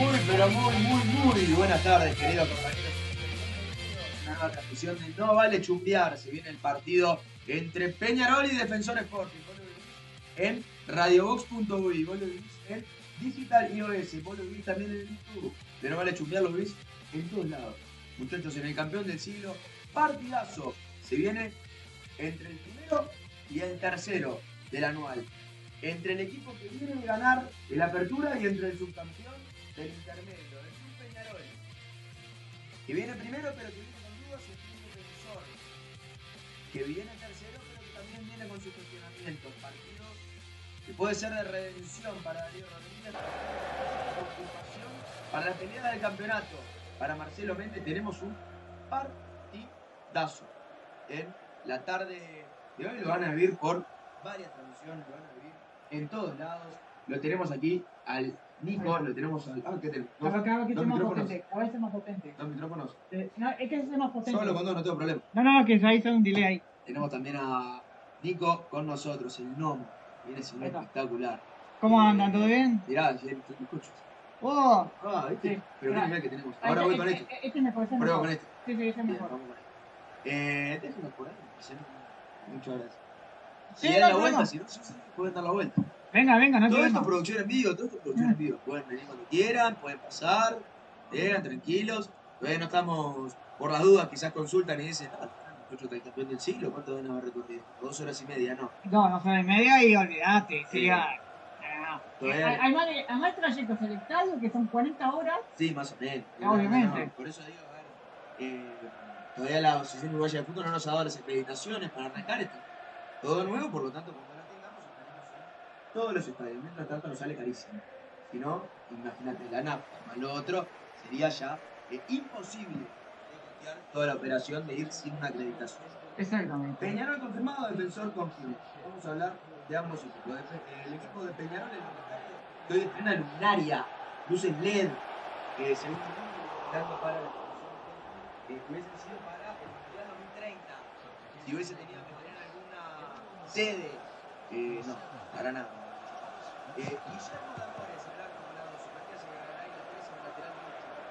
Muy, pero muy, muy, muy buenas tardes, queridos compañeros. Una nueva transmisión de No Vale Chumbear. Se viene el partido entre Peñarol y Defensor Sporting. Vos lo en radiobox.uy. Vos lo vivís en Digital iOS. Vos lo vivís también en YouTube. De No Vale Chumbear lo vivís en todos lados. Muchachos, en el campeón del siglo, partidazo. Se viene entre el primero y el tercero del anual. Entre el equipo que viene a ganar el apertura y entre el subcampeón del intermedio, el Club Peñarol. Que viene primero pero que viene con dudas y Club Defensor. Que viene tercero pero que también viene con su cuestionamiento. Partido que puede ser de redención para Darío Rodríguez, para la pelea del campeonato. Para Marcelo Méndez tenemos un partidazo en la tarde de hoy. Lo van a vivir por varias transmisiones, lo van a vivir en todos lados. Lo tenemos aquí al Nico, lo tenemos al. Ah, ¿qué tenemos? Dos, Acá, acá, que dos sea más micrófonos. potente. Es más potente. Dos micrófonos. Eh, No, es que es más potente. Solo con dos no tengo problema. No, no, que ahí está un delay ahí. Tenemos también a Nico con nosotros, el NOM. Viene siendo espectacular. ¿Cómo Eh, andan? ¿Todo bien? Mirá, si te escucho. ¡Oh! Ah, ¿viste? Sí. Pero Mirá. mirá que tenemos. Ahora voy con este, este. Este me parece Prueba mejor. con este. Sí, sí, ese es mejor. vamos con este. Eh, déjenos por ahí. Muchas gracias. Si dan la vuelta, si no, pueden dar la vuelta. Venga, venga, no Todo esto producción en vivo, todo esto es producción en vivo. Pueden venir cuando quieran, pueden pasar, vengan tranquilos. Todavía no estamos, por las dudas, quizás consultan y dicen, ah, muchacho, está el campeón del siglo, ¿cuánto deben haber recorrido? Dos horas y media, no. No, no son y media y olvídate. Sí. Ah, Todavía- Hay, hay más de- hay más trayectos selectados que son 40 horas. Sí, más o menos. Ah, obviamente. No, por eso digo, a ver, eh, todavía la Asociación Uruguaya de Fútbol no nos ha dado las acreditaciones para arrancar esto. Todo nuevo, por lo tanto, cuando la tengamos, estaremos en todos los estadios. Mientras tanto, nos sale carísimo. Si no, imagínate, la nafta más lo otro, sería ya eh, imposible toda la operación de ir sin una acreditación. Exactamente. Peñarol confirmado, defensor confirmado. Vamos a hablar de ambos equipos. El equipo de Peñarol es que hoy estrena luminaria, luces LED, que según dando para la que hubiesen sido para el Mundial 2030. Si hubiese tenido que tener alguna sede, eh, no, para nada. Eh, Guillermo Damores, el arco con la 12, Matías Egaray, la 13, el lateral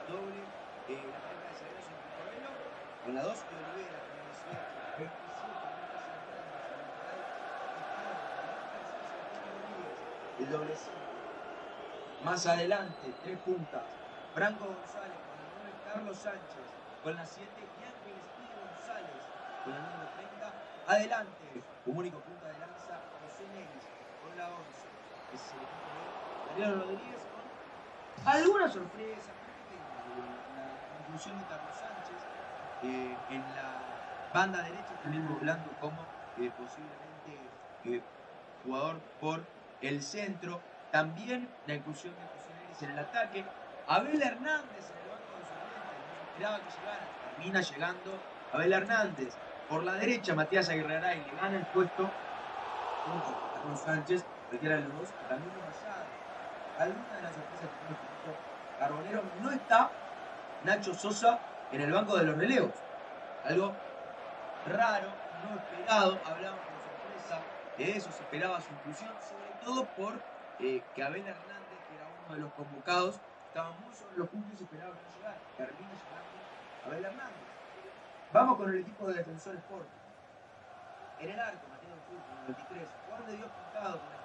doble, eh, la pareja de zagueros en Correlo, con la 2 y Olivera, con la 18, 27, el doble 5. Más adelante, tres puntas. Franco González con la 9, Carlos Sánchez con la 7 y Ángel Espíritu González con la número 30. Adelante, como único punta de lanza, José Neris con la 11. Rodríguez con alguna sorpresa, la inclusión de Carlos Sánchez eh, en la banda derecha, también doblando como eh, posiblemente eh, jugador por el centro. También la inclusión de José en el ataque. Abel Hernández en el banco de. No esperaba que llegara. Termina llegando Abel Hernández. Por la derecha, Matías Aguirre le gana el puesto Carlos Sánchez, cualquiera de los dos, Ramiro Mayada. Alguna de las sorpresas que tiene el Carbonero no está Nacho Sosa en el banco de los relevos. Algo raro, no esperado, hablamos con sorpresa de eso, se esperaba su inclusión, sobre todo por eh, que Abel Hernández, que era uno de los convocados, estaba muy sobre los puntos y se esperaba no llegara. Termina llegando Abel Hernández. Vamos con el equipo de Defensor Sport. En el arco, Mateo Fútbol con el 23, Juan de Dios Pintado con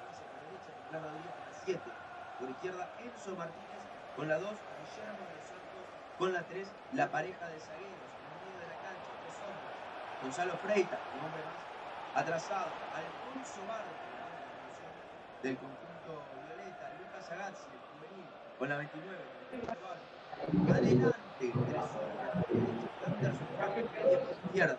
la 15 por derecha, Nicolás Rodríguez con la 7. Por izquierda, Enzo Martínez con la 2, Guillermo de Santos con la 3, la pareja de zagueros en el medio de la cancha, tres hombres. Gonzalo Freita, un hombre más atrasado, Alfonso Barro del conjunto violeta, Lucas Agazzi, el juvenil, con la 29, con el Eduardo. Adelante, tres hombres, izquierda.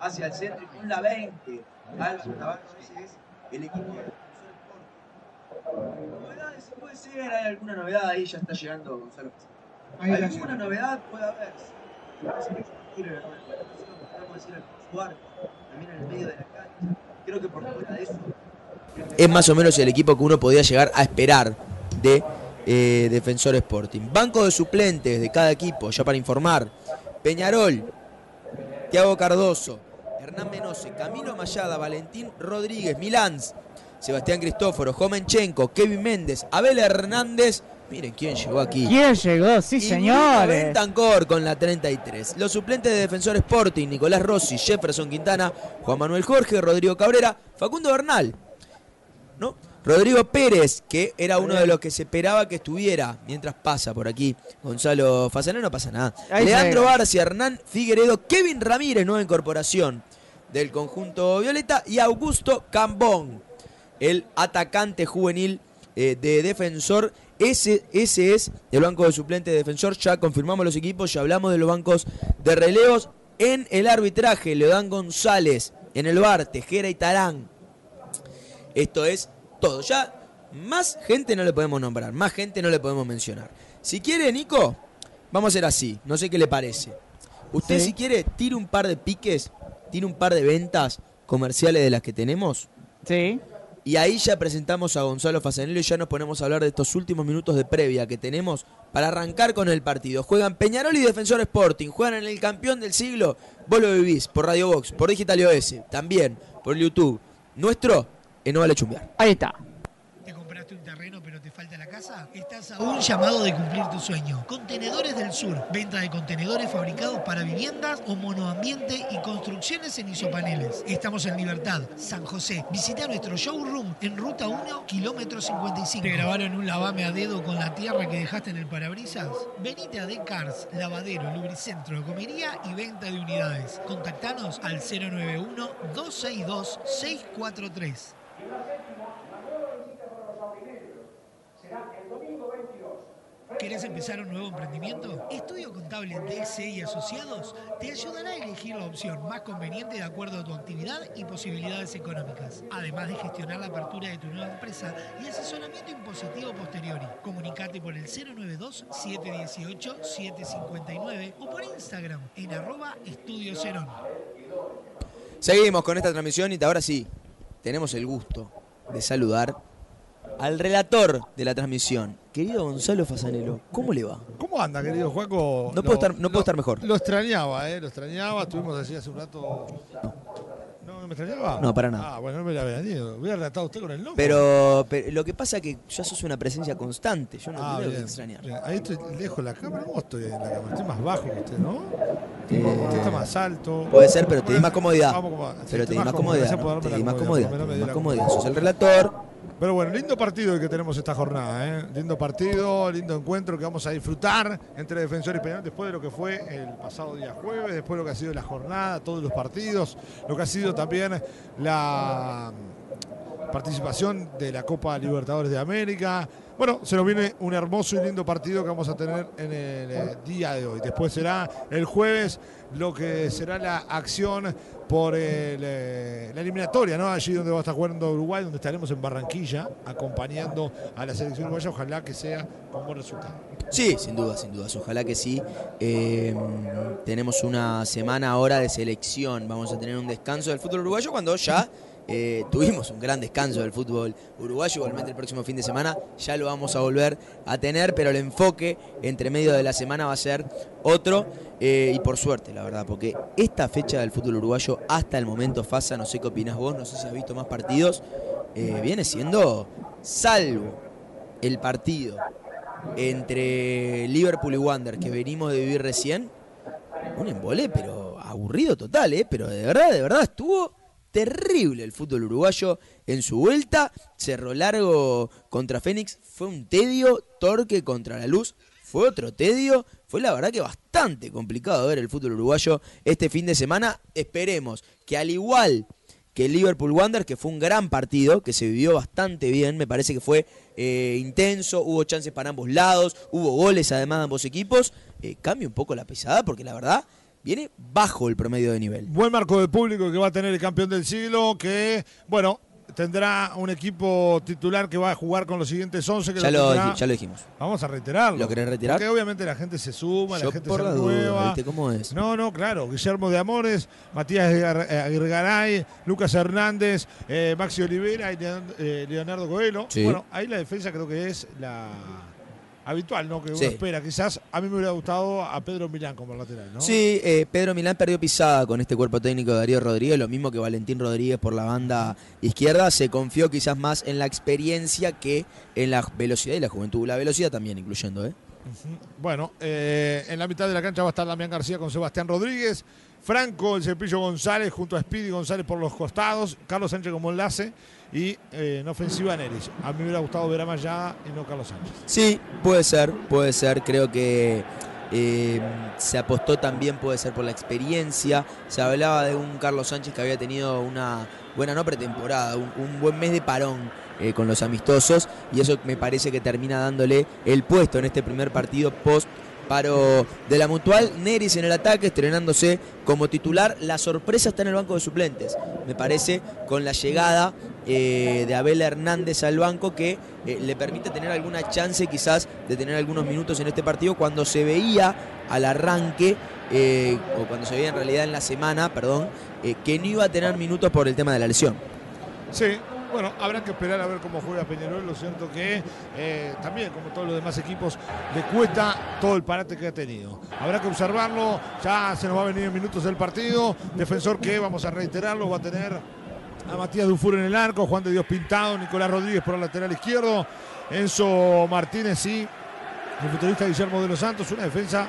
Hacia el centro y con la 20, Álvaro Navarro, ese es el equipo de. Novedades, puede ser, hay alguna novedad ahí, ya está llegando Gonzalo. Alguna novedad puede haber, también en el medio de la cancha. Creo que por fuera de eso. es más o menos el equipo que uno podía llegar a esperar de eh, Defensor Sporting. Banco de suplentes de cada equipo, ya para informar. Peñarol, Tiago Cardoso, Hernán Menose, Camilo Mayada, Valentín Rodríguez, Milans, Sebastián Cristóforo, Jomenchenko, Kevin Méndez, Abel Hernández. Miren quién llegó aquí. ¿Quién llegó? Sí, Y señores. Bentancor con la 33. Los suplentes de Defensor Sporting, Nicolás Rossi, Jefferson Quintana, Juan Manuel Jorge, Rodrigo Cabrera, Facundo Bernal. ¿No? Rodrigo Pérez, que era uno de los que se esperaba que estuviera mientras pasa por aquí. Gonzalo Fasanero, no pasa nada. Ahí Leandro. Barcia, Hernán Figueredo, Kevin Ramírez, nueva incorporación del conjunto Violeta, y Augusto Cambón, el atacante juvenil eh, de defensor. Ese, ese es el banco de suplentes de defensor. Ya confirmamos los equipos, ya hablamos de los bancos de relevos. En el arbitraje, Leodán González. En el bar, Tejera y Tarán. Esto es todo. Ya más gente no le podemos nombrar, más gente no le podemos mencionar. Si quiere, Nico, vamos a hacer así. No sé qué le parece. Usted, Sí. si quiere, tire un par de piques, tire un par de ventas comerciales de las que tenemos. Sí. Y ahí ya presentamos a Gonzalo Fasanelo y ya nos ponemos a hablar de estos últimos minutos de previa que tenemos para arrancar con el partido. Juegan Peñarol y Defensor Sporting, juegan en el campeón del siglo. Vos lo vivís por Radio Box, por Digital OS, también por YouTube. Nuestro, en No Vale Chumbear. Ahí está. ¿Te compraste un terreno pero te falta la Estás a un llamado de cumplir tu sueño. Contenedores del Sur. Venta de contenedores fabricados para viviendas o monoambiente y construcciones en isopaneles. Estamos en Libertad, San José. Visita nuestro showroom en Ruta 1, kilómetro 55. ¿Te grabaron un lavame a dedo con la tierra que dejaste en el parabrisas? Venite a Decars, lavadero, lubricentro, comería y venta de unidades. Contactanos al 091-262-643. ¿Querés empezar un nuevo emprendimiento? Estudio Contable DSE y Asociados te ayudará a elegir la opción más conveniente de acuerdo a tu actividad y posibilidades económicas, además de gestionar la apertura de tu nueva empresa y asesoramiento impositivo posteriori. Comunicate por el 092-718-759 o por Instagram en arroba Estudio. Seguimos con esta transmisión y ahora sí, tenemos el gusto de saludar al relator de la transmisión, querido Gonzalo Fasanelo. ¿Cómo le va? ¿Cómo anda, querido Juaco? No puedo estar- no puedo estar mejor. Lo extrañaba, ¿eh? Lo extrañaba. Estuvimos así hace un rato. ¿No, no me extrañaba? No, para nada. Ah, bueno, no me la había venido. Hubiera relatado usted con el loco. Pero, pero lo que pasa es que ya sos una presencia constante. Yo no Ah, te tengo que extrañar. bien. Ahí estoy lejos de la cámara. ¿Cómo estoy en la cámara? Estoy más bajo que usted, ¿no? Eh, Usted está más alto. Puede ser, pero te di más comodidad. Vamos, Pero te di más comodidad. Te di más comodidad. Sos el relator. Pero bueno, lindo partido el que tenemos esta jornada, ¿eh? Lindo partido, lindo encuentro que vamos a disfrutar entre Defensor y Peñarol después de lo que fue el pasado día jueves, después de lo que ha sido la jornada, todos los partidos, lo que ha sido también la participación de la Copa Libertadores de América. Bueno, se nos viene un hermoso y lindo partido que vamos a tener en el eh, día de hoy. Después será el jueves lo que será la acción por eh, la eliminatoria, ¿no? Allí donde va a estar jugando Uruguay, donde estaremos en Barranquilla acompañando a la selección uruguaya. Ojalá que sea con buen resultado. Sí, sin duda, sin dudas. Ojalá que sí. Eh, tenemos una semana ahora de selección. Vamos a tener un descanso del fútbol uruguayo cuando ya eh, tuvimos un gran descanso del fútbol uruguayo. Igualmente el próximo fin de semana ya lo vamos a volver a tener, pero el enfoque entre medio de la semana va a ser otro. eh, y por suerte, la verdad, porque esta fecha del fútbol uruguayo hasta el momento, Fasa, no sé qué opinas vos, no sé si has visto más partidos, eh, viene siendo salvo el partido entre Liverpool y Wander que venimos de vivir recién, un embole, pero aburrido total, ¿eh? Pero de verdad, de verdad estuvo terrible el fútbol uruguayo en su vuelta. Cerro Largo contra Fénix fue un tedio, Torque contra la Luz fue otro tedio. Fue la verdad que bastante complicado ver el fútbol uruguayo este fin de semana. Esperemos que al igual que Liverpool Wander, que fue un gran partido, que se vivió bastante bien, me parece que fue eh, intenso, hubo chances para ambos lados, hubo goles además de ambos equipos, eh, un poco la pesada porque la verdad viene bajo el promedio de nivel. Buen marco de público que va a tener el campeón del siglo, que, bueno, tendrá un equipo titular que va a jugar con los siguientes 11. Que Ya lo, ya lo dijimos. Vamos a reiterarlo. ¿Lo querés reiterar? Porque obviamente la gente se suma, la gente por se la duda, renueva. ¿viste cómo es? No, no, claro. Guillermo de Amores, Matías Aguir- Aguirgaray, Lucas Hernández, eh, Maxi Olivera y eh, Leonardo Coelho. Sí. Bueno, ahí la defensa creo que es la, habitual, ¿no? Que uno Sí. espera. Quizás a mí me hubiera gustado a Pedro Milán como lateral, ¿no? Sí, eh, Pedro Milán perdió pisada con este cuerpo técnico de Darío Rodríguez, lo mismo que Valentín Rodríguez por la banda izquierda. Se confió quizás más en la experiencia que en la velocidad y la juventud. La velocidad también incluyendo, ¿eh? Bueno, eh, en la mitad de la cancha va a estar Damián García con Sebastián Rodríguez. Franco, el Cepillo González junto a Speedy González por los costados. Carlos Sánchez como enlace. Y eh, en ofensiva Neris. A mí me hubiera gustado ver a Mayá y no Carlos Sánchez. Sí, puede ser, puede ser. Creo que eh, se apostó también, puede ser por la experiencia. Se hablaba de un Carlos Sánchez que había tenido una buena, no pretemporada, un, un buen mes de parón eh, con los amistosos. Y eso me parece que termina dándole el puesto en este primer partido post. Paro de la mutual, Neris en el ataque, estrenándose como titular. La sorpresa está en el banco de suplentes, me parece, con la llegada eh, de Abel Hernández al banco que eh, le permite tener alguna chance quizás de tener algunos minutos en este partido cuando se veía al arranque eh, o cuando se veía en realidad en la semana, perdón, que no iba a tener minutos por el tema de la lesión. Sí, bueno, habrá que esperar a ver cómo juega Peñarol. Lo cierto que eh, también, como todos los demás equipos, le cuesta todo el parate que ha tenido. Habrá que observarlo. Ya se nos va a venir en minutos del partido. Defensor que, vamos a reiterarlo, va a tener a Matías Dufour en el arco, Juan de Dios Pintado, Nicolás Rodríguez por el lateral izquierdo, Enzo Martínez y el futbolista Guillermo de los Santos. Una defensa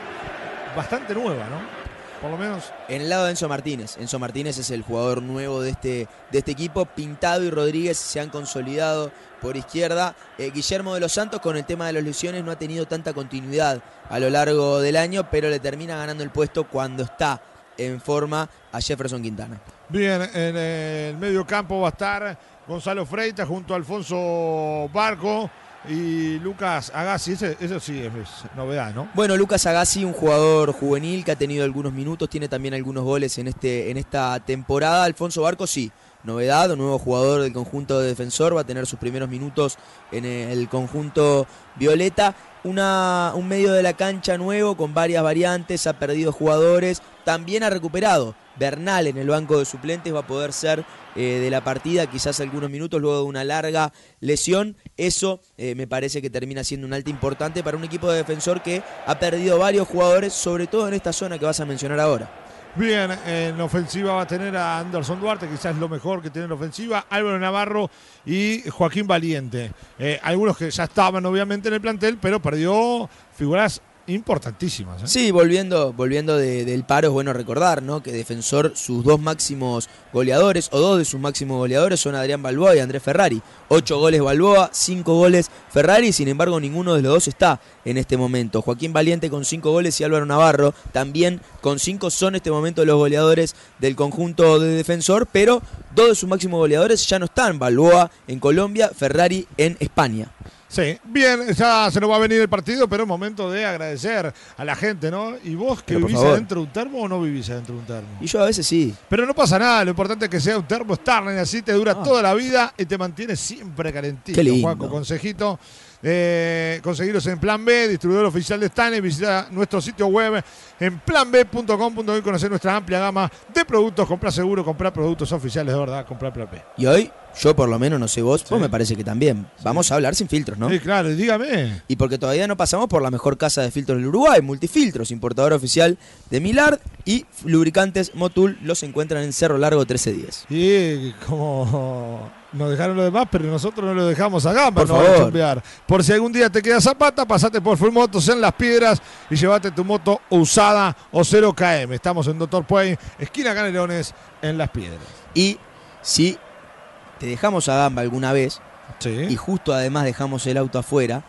bastante nueva, ¿no? Por lo menos En el lado de Enzo Martínez. Enzo Martínez es el jugador nuevo de este, de este equipo. Pintado y Rodríguez se han consolidado por izquierda. Eh, Guillermo de los Santos con el tema de las lesiones no ha tenido tanta continuidad a lo largo del año, pero le termina ganando el puesto cuando está en forma a Jefferson Quintana. Bien, en el medio campo va a estar Gonzalo Freitas junto a Alfonso Barco y Lucas Agassi. Eso sí es, es novedad, ¿no? Bueno, Lucas Agassi, un jugador juvenil que ha tenido algunos minutos, tiene también algunos goles en, este, en esta temporada. Alfonso Barco, sí, novedad, un nuevo jugador del conjunto de defensor, va a tener sus primeros minutos en el conjunto violeta. Una, un medio de la cancha nuevo con varias variantes, ha perdido jugadores, también ha recuperado. Bernal en el banco de suplentes va a poder ser eh, de la partida, quizás algunos minutos luego de una larga lesión. Eso eh, me parece que termina siendo un alta importante para un equipo de defensor que ha perdido varios jugadores, sobre todo en esta zona que vas a mencionar ahora. Bien, en ofensiva va a tener a Anderson Duarte, quizás lo mejor que tiene en ofensiva, Álvaro Navarro y Joaquín Valiente. Eh, algunos que ya estaban obviamente en el plantel, pero perdió figuras importantísimas. ¿eh? Sí, volviendo, volviendo de- del paro, es bueno recordar, ¿no? Que Defensor, sus dos máximos goleadores, o dos de sus máximos goleadores, son Adrián Balboa y Andrés Ferrari. Ocho goles Balboa, cinco goles Ferrari, sin embargo, ninguno de los dos está en este momento. Joaquín Valiente con cinco goles y Álvaro Navarro también con cinco son en este momento los goleadores del conjunto de Defensor, pero dos de sus máximos goleadores ya no están. Balboa en Colombia, Ferrari en España. Sí, bien, ya se nos va a venir el partido, pero es momento de agradecer a la gente, ¿no? ¿Y vos que vivís favor. adentro de un termo o no vivís adentro de un termo? Y yo a veces sí. Pero no pasa nada, lo importante es que sea un termo Starling, así te dura Ah. toda la vida y te mantiene siempre calentito. Qué lindo. Juaco, consejito. Eh, conseguiros en Plan B, distribuidor oficial de Stanley. Visita nuestro sitio web en planb.com.uy y conocer nuestra amplia gama de productos. Comprar seguro, comprar productos oficiales, de verdad, comprar Plan B. Y hoy, yo por lo menos, no sé vos, Sí. vos me parece que también. Vamos a hablar sin filtros, ¿no? Sí, claro, dígame. Y porque todavía no pasamos por la mejor casa de filtros del Uruguay, Multifiltros, importador oficial de Milard y lubricantes Motul, los encuentran en Cerro Largo 1310. Y como nos dejaron los demás, pero nosotros no lo dejamos a gamba, Por no a favor. chumbear. Por si algún día te queda zapata, pasate por Full Motos en Las Piedras y llévate tu moto usada o 0KM. Estamos en Doctor Puey, esquina Canelones, en Las Piedras. Y si dejamos a gamba alguna vez Sí. y justo además dejamos el auto afuera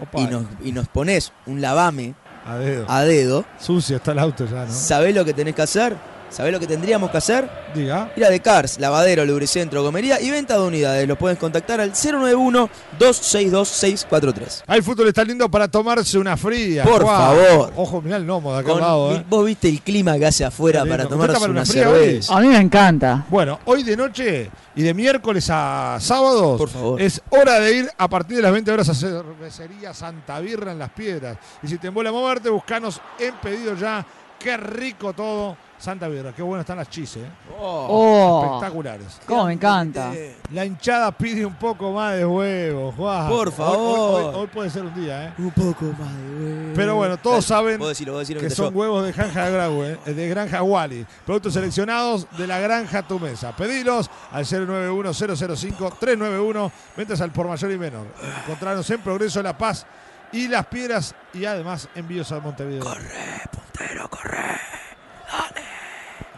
Opa, y nos, y nos pones un lavame a dedo. a dedo, Sucio está el auto ya, ¿no? ¿sabés lo que tenés que hacer? ¿Sabés lo que tendríamos que hacer? Diga. Ir a The Cars, lavadero, lubricentro, gomería y venta de unidades. Los puedes contactar al 091-262-643. Ah, el fútbol está lindo para tomarse una fría. Por favor. Ojo, mirá el gnomo de acá Con- al lado, ¿eh? Vos viste el clima que hace afuera para tomarse ¿Usted está para una, una fría hoy? cerveza. A mí me encanta. Bueno, hoy de noche y de miércoles a sábados Por favor. es hora de ir a partir de las 20 horas a cervecería Santa Birra en Las Piedras. Y si te embola moverte, buscanos en pedido ya. Qué rico todo Santa Birra. Qué bueno están las chises, ¿eh? Oh, Oh, espectaculares. cómo me encanta. La hinchada pide un poco más de huevo, Juan. Por Hoy- hoy- favor. Hoy, hoy puede ser un día, ¿eh? Un poco más de huevo. Pero bueno, todos saben Vos decilo, vos decilo que te son yo. huevos de granja Grau, ¿eh? de granja Wally. Productos seleccionados de la granja Tu Mesa. Pedilos al 091-005-391. Ventas al por mayor y menor. Encontrarnos en Progreso La Paz y Las Piedras y además envíos a Montevideo. Corre, puntero, corre.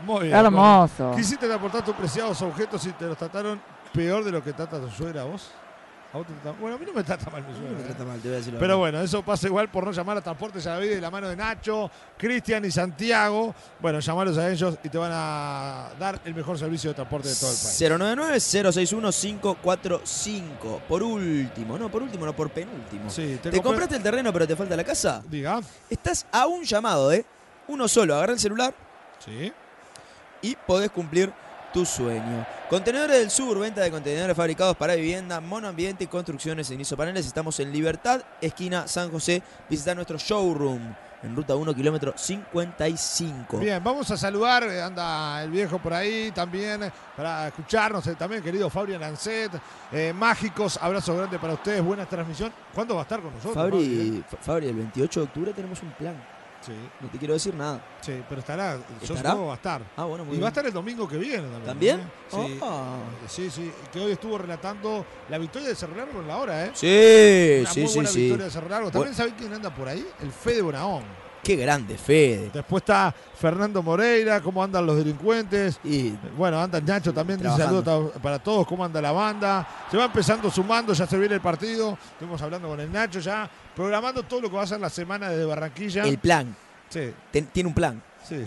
Muy bien. Hermoso. Quisiste aportar tus preciados objetos y te los trataron peor de lo que trata tu suegra a vos. ¿A vos te trata- Bueno, a mí no me trata mal mi No suegra. me ¿eh? trata mal, te voy a decir Pero bueno, eso pasa igual por no llamar a Transportes a la Vida de la mano de Nacho, Cristian y Santiago. Bueno, llamarlos a ellos y te van a dar el mejor servicio de transporte de todo el país. 099-061-545. Por último, no, por último, no, por penúltimo. Sí, ¿Te, compré- compraste el terreno pero te falta la casa? Diga. Estás a un llamado, ¿eh? Uno solo, agarra el celular Sí. y podés cumplir tu sueño. Contenedores del Sur, venta de contenedores fabricados para vivienda, monoambiente y construcciones en isopaneles. Estamos en Libertad, esquina San José. Visita nuestro showroom en ruta 1, kilómetro 55. Bien, vamos a saludar, eh, anda el viejo por ahí también, eh, para escucharnos eh, también, querido Fabrián Lancet. Eh, mágicos, abrazo grande para ustedes, buena transmisión. ¿Cuándo va a estar con nosotros? Fabri, Fa- Fabri, el 28 de octubre tenemos un plan. Sí, No te quiero decir nada. sí, pero estará, yo ¿Estará? supongo que va a estar. Ah, bueno, muy Y va a estar el domingo que viene también. ¿También? ¿eh? Sí. Ah. Sí, sí, que hoy estuvo relatando la victoria de Cerro Largo en la hora, ¿eh? Sí, Una sí, muy sí, buena sí. victoria de Cerro Largo. También Bu- sabés quién anda por ahí, el Fede Bonaón. Qué grande, Fede. Después está Fernando Moreira, cómo andan los delincuentes. Y Bueno, anda Nacho también, dice saludos para todos, cómo anda la banda. Se va empezando sumando, ya se viene el partido. Estuvimos hablando con el Nacho ya, programando todo lo que va a ser la semana desde Barranquilla. el plan. Sí, Ten- tiene un plan. sí.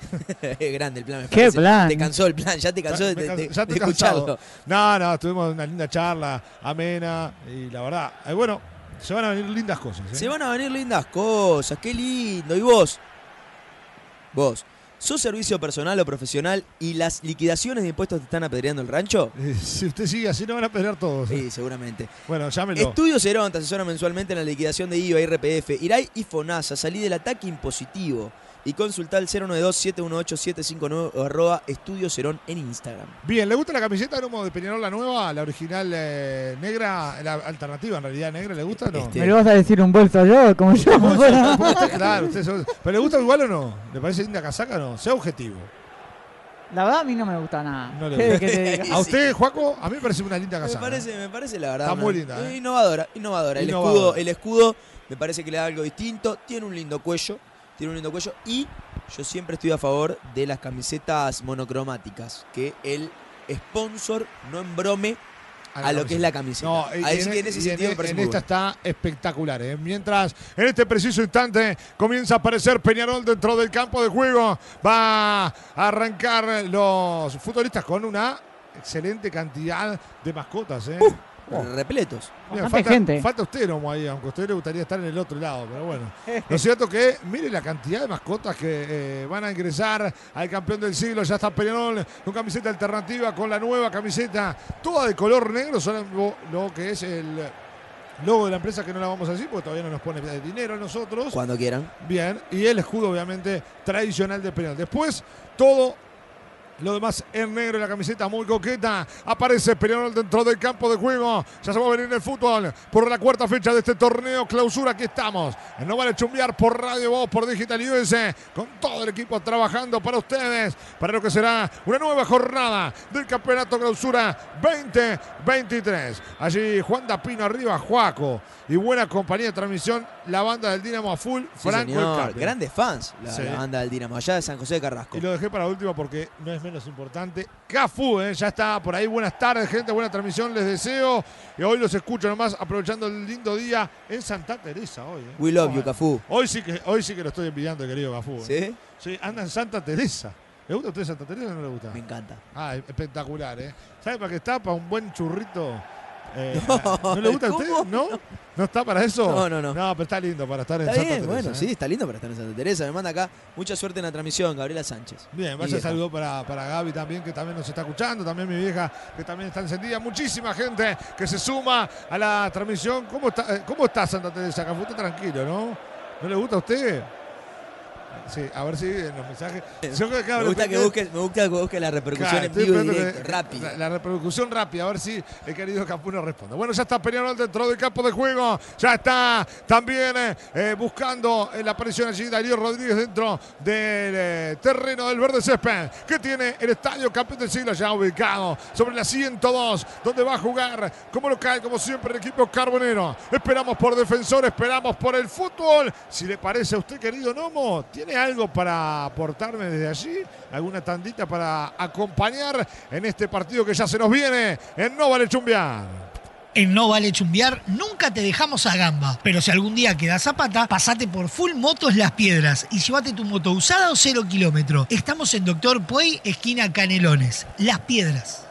Es grande el plan. me ¿Qué plan? Te cansó el plan, ya te cansó de, Me de- can- de- ya estoy de escucharlo. No, no, tuvimos una linda charla, amena, y la verdad, eh, bueno, se van a venir lindas cosas. ¿eh? Se van a venir lindas cosas, qué lindo. ¿Y vos? Vos, ¿sos servicio personal o profesional y las liquidaciones de impuestos te están apedreando el rancho? Eh, Si usted sigue así, no van a pelear todos. ¿eh? Sí, seguramente. Bueno, llámelo. Estudio Cerón te asesora mensualmente en la liquidación de IVA, IRPF, IRAI y FONASA. Salí del ataque impositivo y consulta al 092-718-759 o arroba Estudio Cerón en Instagram. Bien, ¿le gusta la camiseta Humo de Peñarol, la nueva, la original eh, negra, la alternativa en realidad negra? ¿Le gusta o no? Este, ¿Me lo vas a decir un bolso yo? Como yo. Claro, usted ¿Pero le gusta igual o no? ¿Le parece linda casaca o no? Sea objetivo. La verdad a mí no me gusta nada. ¿A usted, Juaco? A mí me parece una linda Me casaca. parece, me parece la verdad. Está muy linda, ¿eh? Innovadora, innovadora. El, Innovadora. escudo, el escudo me parece que le da algo distinto. Tiene un lindo cuello. Tiene un lindo cuello. Y yo siempre estoy a favor de las camisetas monocromáticas. Que el sponsor no embrome a lo que es la camiseta. No, Ahí en, que en ese y sentido en- me parece en esta bueno. está espectacular. ¿eh? Mientras en este preciso instante comienza a aparecer Peñarol dentro del campo de juego, va a arrancar los futbolistas con una excelente cantidad de mascotas. ¿eh? Oh. Repletos. Bastante falta, gente. falta usted, Romo, ahí, aunque a usted le gustaría estar en el otro lado, pero bueno. Lo cierto que, mire la cantidad de mascotas que eh, van a ingresar al campeón del siglo. Ya está Peñarol con camiseta alternativa, con la nueva camiseta, toda de color negro, solo lo que es el logo de la empresa, que no la vamos a decir porque todavía no nos pone dinero a nosotros. Cuando quieran. Bien, y el escudo obviamente tradicional de Peñarol. Después, todo lo demás en negro en la camiseta muy coqueta. Aparece Peñarol dentro del campo de juego. Ya se va a venir el fútbol por la cuarta fecha de este torneo clausura. Aquí estamos. No Vale Chumbiar por Radio Voz, por Digital US. Con todo el equipo trabajando para ustedes. Para lo que será una nueva jornada del campeonato clausura 2023. Allí Juan Dapino arriba, Juaco. Y buena compañía de transmisión. La banda del Dinamo a full. Sí, Franco señor. Grandes fans, la, Sí. la banda del Dinamo, allá de San José de Carrasco. Y lo dejé para último porque no es menos importante. Cafú, ¿eh? ya está por ahí. Buenas tardes, gente. Buena transmisión, les deseo. Y hoy los escucho nomás aprovechando el lindo día en Santa Teresa hoy. ¿eh? We love you, Cafú. Hoy sí que, hoy sí que lo estoy envidiando, querido Cafú. ¿eh? ¿Sí? Sí, anda en Santa Teresa. ¿Le gusta a usted Santa Teresa o no le gusta? Me encanta. Ah, espectacular, ¿eh? ¿Sabe para qué está? Para un buen churrito. Eh, No, ¿No le gusta a usted? ¿No? ¿No está para eso? No, no, no. No, pero está lindo para estar en Está Santa bien, Teresa. bueno, ¿eh? sí, está lindo para estar en Santa Teresa. Me manda acá mucha suerte en la transmisión, Gabriela Sánchez. Bien, vaya saludo para, para Gaby también, que también nos está escuchando, también mi vieja, que también está encendida. Muchísima gente que se suma a la transmisión. ¿Cómo está, eh, cómo está Santa Teresa? Cafú está tranquilo, ¿no? ¿No le gusta a usted? Sí, a ver si en los mensajes. Yo creo que Me gusta que busques, me gusta que busques la repercusión Claro, en vivo y esperando directo, que- rápido. La, la repercusión rápida, a ver si el querido Campuno responde. Bueno, ya está Peñarol dentro del campo de juego. Ya está también eh, eh, buscando eh, la aparición allí Darío Rodríguez dentro del eh, terreno del verde césped que tiene el estadio campeón del siglo ya ubicado sobre la 102, donde va a jugar como local, como siempre, el equipo carbonero. Esperamos por defensor, esperamos por el fútbol. Si le parece a usted, querido Nomo, ¿tiene algo para aportarme desde allí? ¿Alguna tandita para acompañar en este partido que ya se nos viene en No Vale Chumbiar? En No Vale Chumbiar nunca te dejamos a gamba, pero si algún día quedas zapata, pasate por Full Motos Las Piedras y llévate tu moto usada o cero kilómetro. Estamos en Doctor Puey, esquina Canelones, Las Piedras.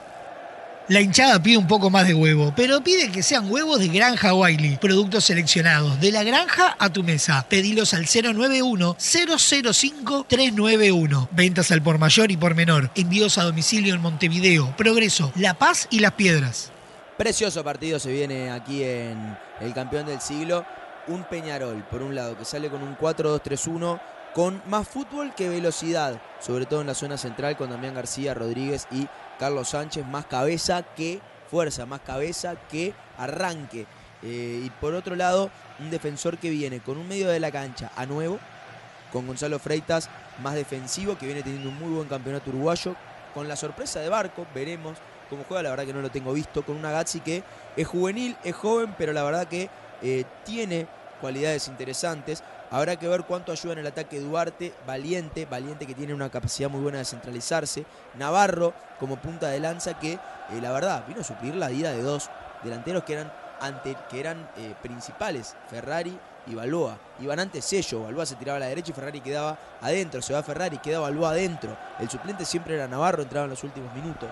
La hinchada pide un poco más de huevo, pero pide que sean huevos de Granja Wiley, productos seleccionados, de la granja a tu mesa. Pedilos al 091-005-391. Ventas al por mayor y por menor. Envíos a domicilio en Montevideo, Progreso, La Paz y Las Piedras. Precioso partido se viene aquí en el campeón del siglo. Un Peñarol, por un lado, que sale con un 4-2-3-1, con más fútbol que velocidad, sobre todo en la zona central con Damián García, Rodríguez y Carlos Sánchez, más cabeza que fuerza, más cabeza que arranque. Eh, y por otro lado, un defensor que viene con un medio de la cancha a nuevo, con Gonzalo Freitas más defensivo, que viene teniendo un muy buen campeonato uruguayo, con la sorpresa de Barco, veremos cómo juega, la verdad que no lo tengo visto, con una Gazzi que es juvenil, es joven, pero la verdad que eh, tiene cualidades interesantes. Habrá que ver cuánto ayuda en el ataque Duarte, Valiente, Valiente que tiene una capacidad muy buena de centralizarse. Navarro como punta de lanza que, eh, la verdad, vino a suplir la vida de dos delanteros que eran, que eran eh, principales, Ferrari y Balboa. Iban antes sello, Balboa se tiraba a la derecha y Ferrari quedaba adentro, se va Ferrari, queda Balboa adentro. El suplente siempre era Navarro, entraba en los últimos minutos.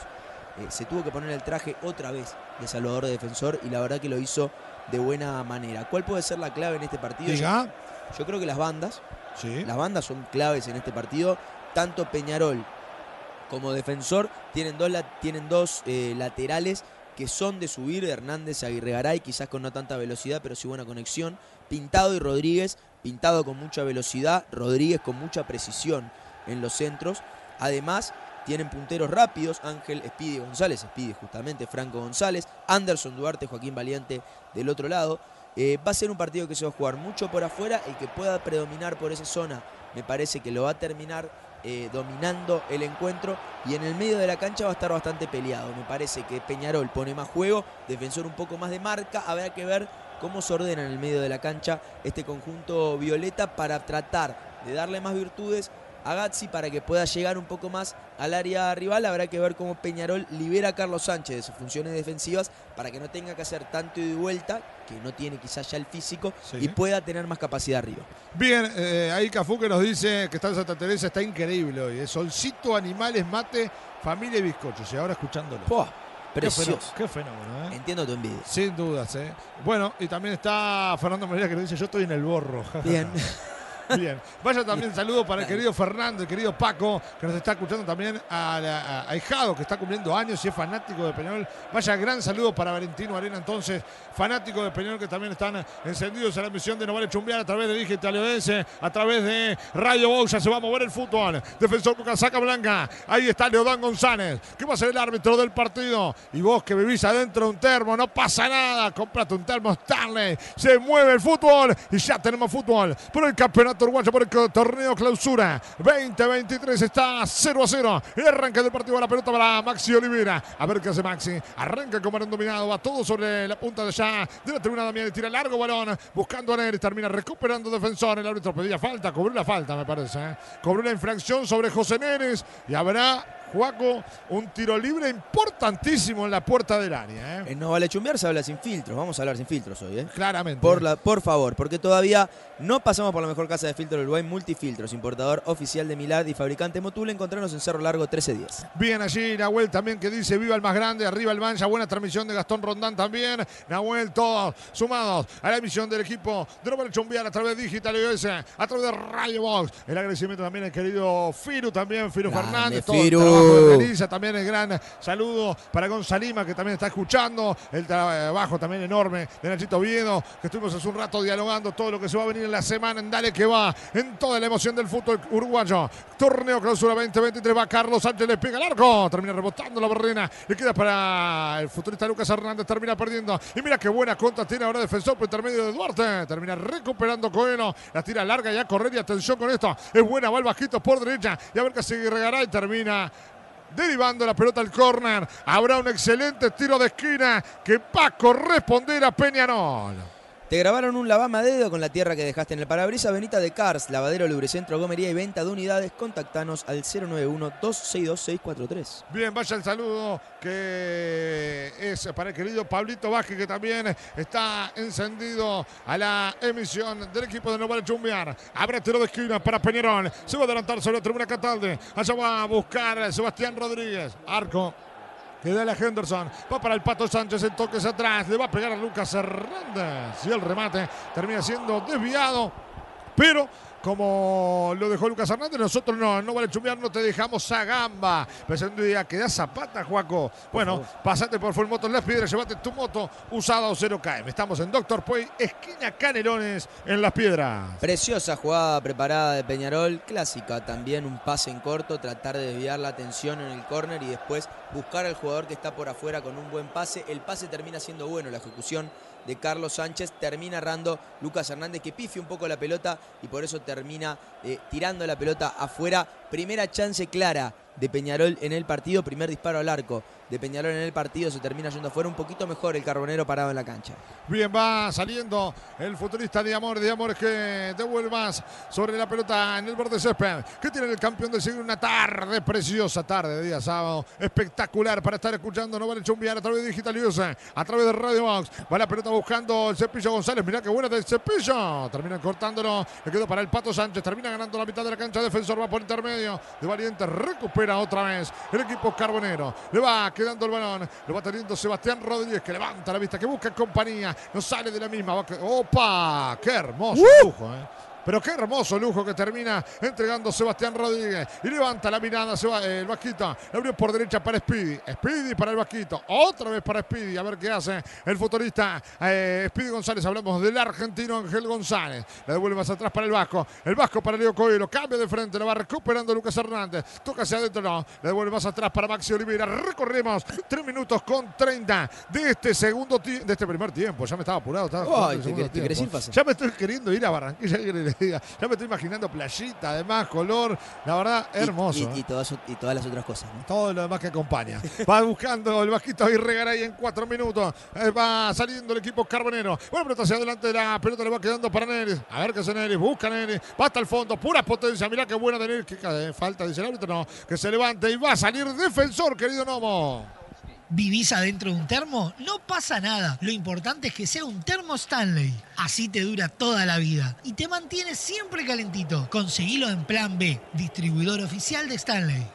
Eh, se tuvo que poner el traje otra vez de Salvador de defensor y la verdad que lo hizo de buena manera. ¿Cuál puede ser la clave en este partido? Yo, creo que las bandas, Sí. las bandas son claves en este partido. Tanto Peñarol como defensor tienen dos, tienen dos eh, laterales que son de subir, Hernández, Aguirre Garay, quizás con no tanta velocidad, pero sí buena conexión. Pintado y Rodríguez, Pintado con mucha velocidad, Rodríguez con mucha precisión en los centros. Además, tienen punteros rápidos, Ángel Espidi González, Espidi justamente, Franco González, Anderson Duarte, Joaquín Valiente del otro lado. Eh, va a ser un partido que se va a jugar mucho por afuera, el que pueda predominar por esa zona me parece que lo va a terminar eh, dominando el encuentro. Y en el medio de la cancha va a estar bastante peleado. Me parece que Peñarol pone más juego, defensor un poco más de marca, habrá que ver cómo se ordena en el medio de la cancha este conjunto violeta para tratar de darle más virtudes a Gazzi para que pueda llegar un poco más al área rival. Habrá que ver cómo Peñarol libera a Carlos Sánchez de sus funciones defensivas para que no tenga que hacer tanto y vuelta, que no tiene quizás ya el físico, Sí. y pueda tener más capacidad arriba. Bien, eh, ahí Cafú que nos dice que está en Santa Teresa, está increíble hoy. ¿eh? Solcito, animales, mate, familia y bizcochos. Y ahora escuchándolo. ¡Puah! Qué Precioso. Qué fenómeno, ¿eh? Entiendo tu envidia. Sin dudas, ¿eh? Bueno, y también está Fernando Medina que nos dice, yo estoy en el borro. Bien. Bien. Vaya también saludo para el querido Fernando, el querido Paco, que nos está escuchando también a, la- a- Hijado, que está cumpliendo años y es fanático de Peñarol. Vaya gran saludo para Valentino Arena, entonces, fanático de Peñarol, que también están encendidos a la emisión de No Vale Chumbear a través de Digital ODS, a través de Radio Bow. Ya se va a mover el fútbol. Defensor con casaca blanca. Ahí está Leodán González, que va a ser el árbitro del partido. Y vos que vivís adentro de un termo, no pasa nada. Comprate un termo Stanley. Se mueve el fútbol y ya tenemos fútbol por el campeonato uruguayo, por el torneo clausura 2023. Está 0 a 0. El arranque del partido. La pelota para Maxi Olivera. A ver qué hace Maxi. Arranca como balón dominado. Va todo sobre la punta de allá de la tribuna Damián. Tira largo balón. Buscando a Neres. Termina recuperando defensor. El árbitro pedía falta. Cobró la falta, me parece. ¿eh? Cobró la infracción sobre José Neres. Y habrá. Juaco, un tiro libre importantísimo en la puerta del área. ¿eh? En No Vale Chumbear se habla sin filtros. Vamos a hablar sin filtros hoy, ¿eh? Claramente. Por, la, por favor, porque todavía no pasamos por la mejor casa de filtro del Uruguay, Multifiltros, importador oficial de Milad y fabricante Motul. Encontrarnos en Cerro Largo 1310. Bien allí Nahuel también que dice viva el más grande, arriba el mancha, buena transmisión de Gastón Rondán también. Nahuel, todos sumados a la emisión del equipo de Robert Chumbiar a través de Digital US, a través de Radio Box. El agradecimiento también al querido Firu también, Firu Grande, Fernández. todo Firu. También el gran saludo para Gonzalima, que también está escuchando. El trabajo también enorme de Nachito Viedo, que estuvimos hace un rato dialogando todo lo que se va a venir en la semana en Dale que va, en toda la emoción del fútbol uruguayo. Torneo Clausura 2023 va Carlos Sánchez, le pega el arco, termina rebotando la barrena, le queda para el futurista Lucas Hernández, termina perdiendo. Y mira qué buena contra tiene ahora defensor por intermedio de Duarte, termina recuperando Coelho, la tira larga ya correr y atención con esto, es buena, va el bajito por derecha y a ver qué se regará y termina derivando la pelota al córner. Habrá un excelente tiro de esquina que va a corresponder a Peñarol. Te grabaron un lavame a dedo con la tierra que dejaste en el parabrisas. Benita de Cars, lavadero, lubricentro, gomería y venta de unidades. Contactanos al 091-262-643. Bien, vaya el saludo que es para el querido Pablito Vázquez, que también está encendido a la emisión del equipo de Novale Chumbiar. Abre tiro de esquina para Peñarol. Se va a adelantar sobre la tribuna Catalde. Allá va a buscar Sebastián Rodríguez. Arco que da la Henderson. Va para el Pato Sánchez en toques atrás. Le va a pegar a Lucas Hernández. Y el remate termina siendo desviado. Pero como lo dejó Lucas Hernández, nosotros no, no vale chumbear, no te dejamos a gamba. Pensando día que da zapata, Juaco. Bueno, pasate por Full Moto en las piedras, llévate tu moto usada o 0 KM. Estamos en Doctor Puey, esquina Canelones en las piedras. Preciosa jugada preparada de Peñarol, clásica también, un pase en corto, tratar de desviar la atención en el córner y después buscar al jugador que está por afuera con un buen pase. El pase termina siendo bueno, la ejecución de Carlos Sánchez. Termina errando Lucas Hernández que pifia un poco la pelota y por eso termina eh, tirando la pelota afuera. Primera chance clara de Peñarol en el partido, primer disparo al arco de Peñarol en el partido, se termina yendo afuera un poquito mejor el carbonero parado en la cancha. Bien, va saliendo el futurista de Amor, de Amor que devuelve más sobre la pelota en el borde césped, que tiene el campeón de siglo una tarde preciosa, tarde de día sábado, espectacular para estar escuchando, no vale chumbiar a través de Digital News, a través de Radio Box, va la pelota buscando el Cepillo González, mira qué buena del Cepillo, termina cortándolo, le quedó para el Pato Sánchez, termina ganando la mitad de la cancha, defensor va por intermedio, de Valiente recupera otra vez el equipo carbonero, le va quedando el balón. Lo va teniendo Sebastián Rodríguez que levanta la vista, que busca compañía. No sale de la misma. ¡Opa! ¡Qué hermoso lujo! ¿eh? Pero qué hermoso lujo que termina entregando Sebastián Rodríguez. Y levanta la mirada se va, eh, el Vasquito. La abrió por derecha para Speedy. Speedy para el Vasquito. Otra vez para Speedy. A ver qué hace el futbolista eh, Speedy González. Hablamos del argentino Ángel González. La devuelve más atrás para el Vasco. El Vasco para Leo Coelho. Cambia de frente. La va recuperando Lucas Hernández. Toca hacia adentro. No. La devuelve más atrás para Maxi Oliveira. Recorremos 3 minutos con 30 de este segundo de este primer tiempo. Ya me estaba apurado. Estaba te, te, te ya me estoy queriendo ir a Barranquilla. Ya me estoy imaginando playita, además, color. La verdad, hermoso. Y, y, ¿eh? y, todas, y todas las otras cosas. ¿no? Todo lo demás que acompaña. Va buscando el Vasquito Aguirre en cuatro minutos. Eh, va saliendo el equipo carbonero. Bueno, pelota hacia adelante. La pelota le va quedando para Neris. A ver qué hace Neris. Busca Neris. Va hasta el fondo. Pura potencia. Mirá qué buena de Neris. Que falta, dice el árbitro. No. Que se levante y va a salir defensor, querido Nomo. ¿Vivís adentro de un termo? No pasa nada. Lo importante es que sea un termo Stanley. Así te dura toda la vida y te mantiene siempre calentito. Conseguilo en Plan B, distribuidor oficial de Stanley.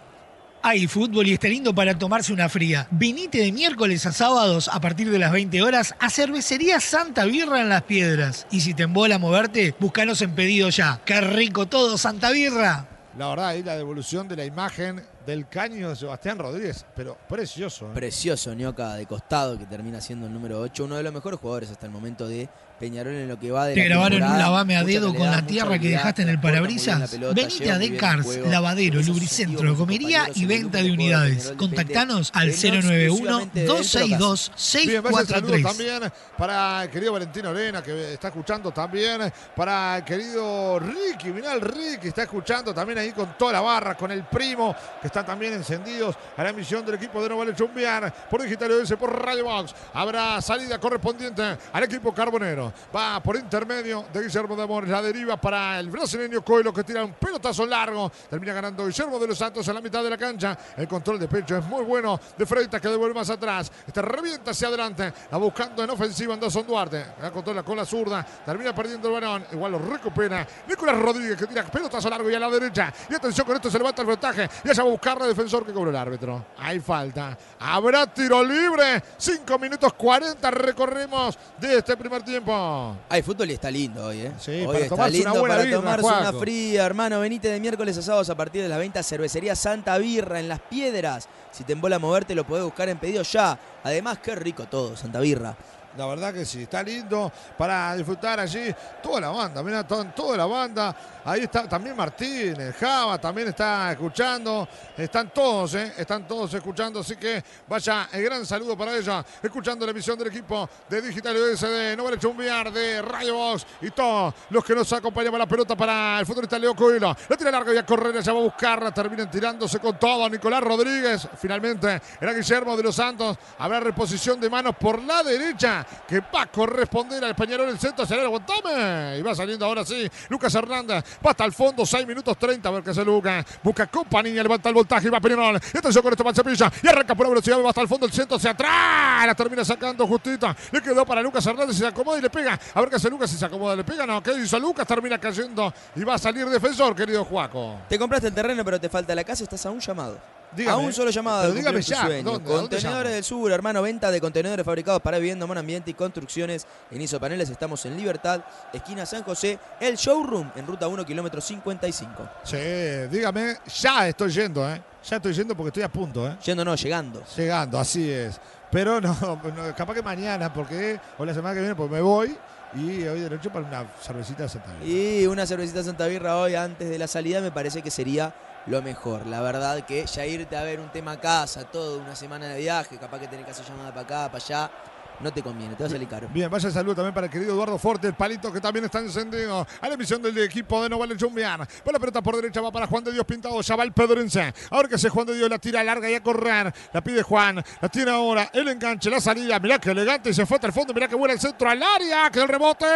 Hay fútbol y está lindo para tomarse una fría. Vinite de miércoles a sábados a partir de las 20 horas a Cervecería Santa Birra en Las Piedras. Y si te embola moverte, búscanos en pedido ya. ¡Qué rico todo, Santa Birra! La verdad, ahí la devolución de la imagen del caño de Sebastián Rodríguez, pero precioso. ¿eh? Precioso, Nioca de costado, que termina siendo el número 8, uno de los mejores jugadores hasta el momento de Peñarol en lo que va de Te la grabaron un lavame a dedo con la tierra que dejaste en el parabrisas. pelota, Venite a Decars, lavadero, lubricentro, compañeros y venta de unidades. Contactanos al eh, no 091 exclusivamente de él, pero casi. 262 Bien, vaya el saludo 643. también para el querido Valentino Arena, que está escuchando también. Para el querido Ricky, mirá el Ricky, está escuchando también ahí con toda la barra, con el primo, que están también encendidos a la emisión del equipo de No Vale Chumbiar por Digital ODS, por Radio Box. Habrá salida correspondiente al equipo carbonero. Va por intermedio de Guillermo de Amores, la deriva para el brasileño Coelho, que tira un pelotazo largo. Termina ganando Guillermo de los Santos en la mitad de la cancha. El control de pecho es muy bueno de Freitas, que devuelve más atrás. Este revienta hacia adelante, la buscando en ofensiva Anderson Duarte. La controla con la zurda, termina perdiendo el balón. Igual lo recupera Nicolás Rodríguez, que tira pelotazo largo y a la derecha. Y atención con esto, se levanta el frotaje. Y allá va buscarla defensor que cobró el árbitro. Hay falta. Habrá tiro libre. 5 minutos 40 recorremos de este primer tiempo. Ay, fútbol y está lindo hoy, ¿eh? Sí, hoy para está tomarse lindo una buena para birra, tomarse una fría, hermano. Venite de miércoles a sábados a partir de las 20 a Cervecería Santa Birra en Las Piedras. Si te embola moverte, lo podés buscar en pedido ya. Además, qué rico todo, Santa Birra. La verdad que sí, está lindo para disfrutar allí toda la banda, mira, to- toda la banda. Ahí está también Martínez, Java también está escuchando. Están todos, ¿eh? están todos escuchando. Así que vaya, el gran saludo para ella. Escuchando la emisión del equipo de Digital USD, No Vale Chumbiar, de Radio Box y todos los que nos acompañan para la pelota para el futbolista Leo Coelho. La tira larga y a correr, ya va a buscarla. Terminan tirándose con todo. Nicolás Rodríguez, finalmente era Guillermo de los Santos. Habrá reposición de manos por la derecha que va a corresponder al Peñarol el centro. Acelera, aguantame. Y va saliendo ahora sí. Lucas Hernández va hasta el fondo. 6 minutos 30. A ver qué hace Lucas. Busca compañía, levanta el voltaje y va Peñarol. Y atención con esto, Mancepilla. Y arranca por la velocidad. Va hasta el fondo el centro hacia atrás. La termina sacando justita. Le quedó para Lucas Hernández. Se acomoda y le pega. A ver qué hace Lucas. Si se acomoda, le pega. No, ¿qué hizo Lucas? Termina cayendo y va a salir defensor, querido Juaco. Te compraste el terreno, pero te falta la casa. Estás a un llamado. Dígame. a un solo llamado. Pero de dígame ya, sueño. ¿dónde? ¿A dónde Contenedores del Sur, hermano. Venta de contenedores fabricados para vivienda, mono ambiente y construcciones. En Isopaneles estamos en Libertad, esquina San José. El showroom en ruta 1, kilómetro 55. Sí, dígame. Ya estoy yendo, ¿eh? Ya estoy yendo porque estoy a punto, ¿eh? Yendo, no, llegando. Llegando, así es. Pero no, no, capaz que mañana, porque o la semana que viene, pues me voy y hoy derecho para una cervecita de Santa Fe. Y una cervecita Santa Birra hoy antes de la salida me parece que sería lo mejor. La verdad que ya irte a ver un tema a casa, todo, una semana de viaje, capaz que tenés que hacer llamada para acá, para allá, no te conviene, te va a salir caro. Bien, vaya saludo también para el querido Eduardo Forte, el palito que también está encendido. A la emisión del equipo de No Vale Chumbiar. Va la pelota por derecha, va para Juan de Dios pintado. Ya va el Pedrense. Ahora que hace Juan de Dios, la tira larga y a correr. La pide Juan. La tiene ahora. El enganche, la salida. Mirá que elegante y se fue hasta el fondo. Mirá que buena el centro al área. Que el rebote.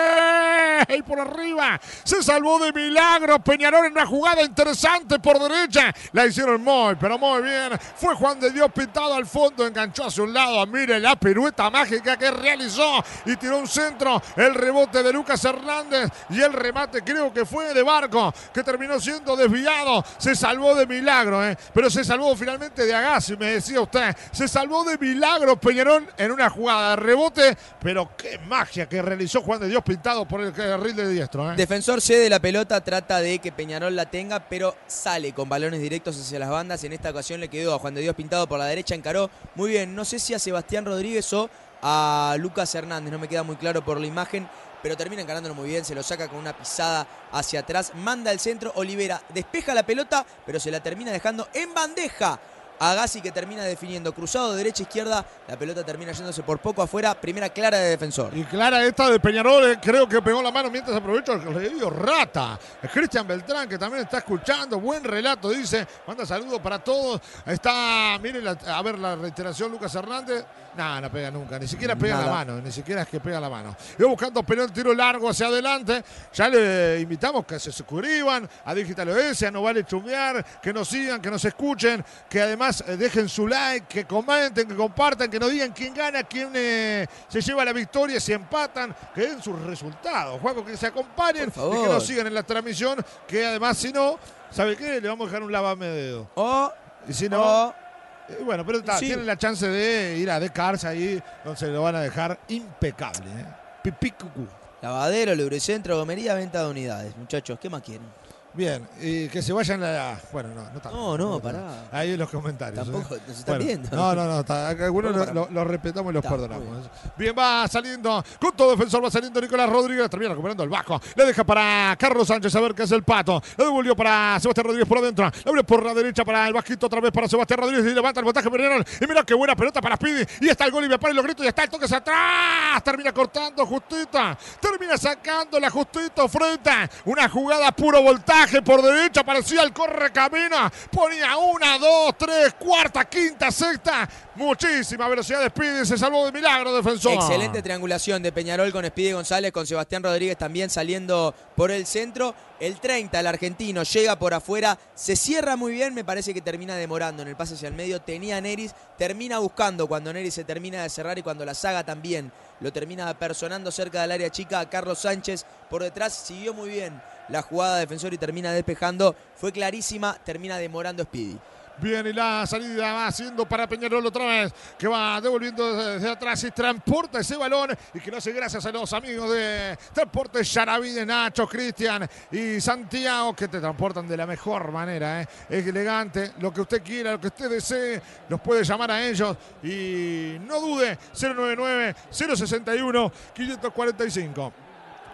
Y por arriba. Se salvó de milagro. Peñarol en una jugada interesante por derecha. La hicieron muy, pero muy bien. Fue Juan de Dios pintado al fondo. Enganchó hacia un lado. Mire la pirueta mágica que realizó. Y tiró un centro. El rebote de Lucas Hernández. Y el remate creo que fue de Barco. Que terminó siendo desviado. Se salvó de milagro. ¿eh? Pero se salvó finalmente de Agassi, me decía usted. Se salvó de milagro Peñarol en una jugada de rebote. Pero qué magia que realizó Juan de Dios pintado por el carril de diestro. ¿eh? Defensor cede la pelota, trata de que Peñarol la tenga, pero sale con balones directos hacia las bandas. En esta ocasión le quedó a Juan de Dios pintado por la derecha, encaró muy bien. No sé si a Sebastián Rodríguez o a Lucas Hernández, no me queda muy claro por la imagen, pero termina encarándolo muy bien, se lo saca con una pisada hacia atrás, manda al centro, Olivera despeja la pelota, pero se la termina dejando en bandeja. A Gassi que termina definiendo cruzado derecha-izquierda, la pelota termina yéndose por poco afuera, primera clara de defensor. Y clara esta de Peñarol, eh, creo que pegó la mano mientras aprovecho el revio Rata. Cristian Beltrán, que también está escuchando, buen relato, dice, manda saludos para todos. Está, miren, a ver la reiteración, Lucas Hernández. No, no pega nunca, ni siquiera pega Nada. la mano, ni siquiera es que pega la mano. Y buscando Perón, tiro largo hacia adelante. Ya le invitamos que se suscriban a Digital OS, a No Vale Chumear, que nos sigan, que nos escuchen, que además eh, dejen su like, que comenten, que compartan, que nos digan quién gana, quién eh, se lleva la victoria, si empatan, que den sus resultados. Juego, que se acompañen y que nos sigan en la transmisión, que además si no, ¿sabe qué? Le vamos a dejar un lavame de dedo. O, Y si no, o bueno, pero está, Sí. tienen la chance de ir a Cars ahí, donde se lo van a dejar impecable. ¿eh? Pipí cucú. lavadero, lubricentro, gomería, venta de unidades. Muchachos, ¿qué más quieren? Bien, y que se vayan a. Bueno, no, no tanto. No, no, tanto. pará. Ahí en los comentarios. Tampoco ¿eh? nos están Bueno, viendo. No, no, no. está- algunos Tampoco lo, lo- lo respetamos y los perdonamos. Bien, va saliendo. Con todo defensor va saliendo Nicolás Rodríguez. Termina recuperando el bajo. Le deja para Carlos Sánchez a ver qué es el pato. Le devolvió para Sebastián Rodríguez por adentro. Le abre por la derecha para el bajito otra vez para Sebastián Rodríguez. Y levanta el botaje Peñarol. Y mira qué buena pelota para Speedy. Y está el gol y me para los gritos. Y está el toque hacia atrás. Termina cortando justita. Termina sacando la justito frente. Una jugada puro voltaje por derecha. Parecía el corre camino. Ponía una, dos, tres, cuarta, quinta, sexta. Muchísima velocidad de Speedy. Se salvó de milagro defensor. Excelente triangulación de Peñarol con Speedy González, con Sebastián Rodríguez también saliendo por el centro. El 30, el argentino, llega por afuera, se cierra muy bien, me parece que termina demorando en el pase hacia el medio. Tenía Neris, termina buscando cuando Neris se termina de cerrar y cuando la saga también lo termina personando cerca del área chica a Carlos Sánchez. Por detrás siguió muy bien la jugada defensor y termina despejando. Fue clarísima, termina demorando Speedy. Bien, y la salida va haciendo para Peñarol otra vez, que va devolviendo desde atrás y transporta ese balón y que lo hace gracias a los amigos de Transporte Yaraví de Nacho, Cristian y Santiago, que te transportan de la mejor manera. ¿eh? Es elegante, lo que usted quiera, lo que usted desee, los puede llamar a ellos y no dude, 099-061-545.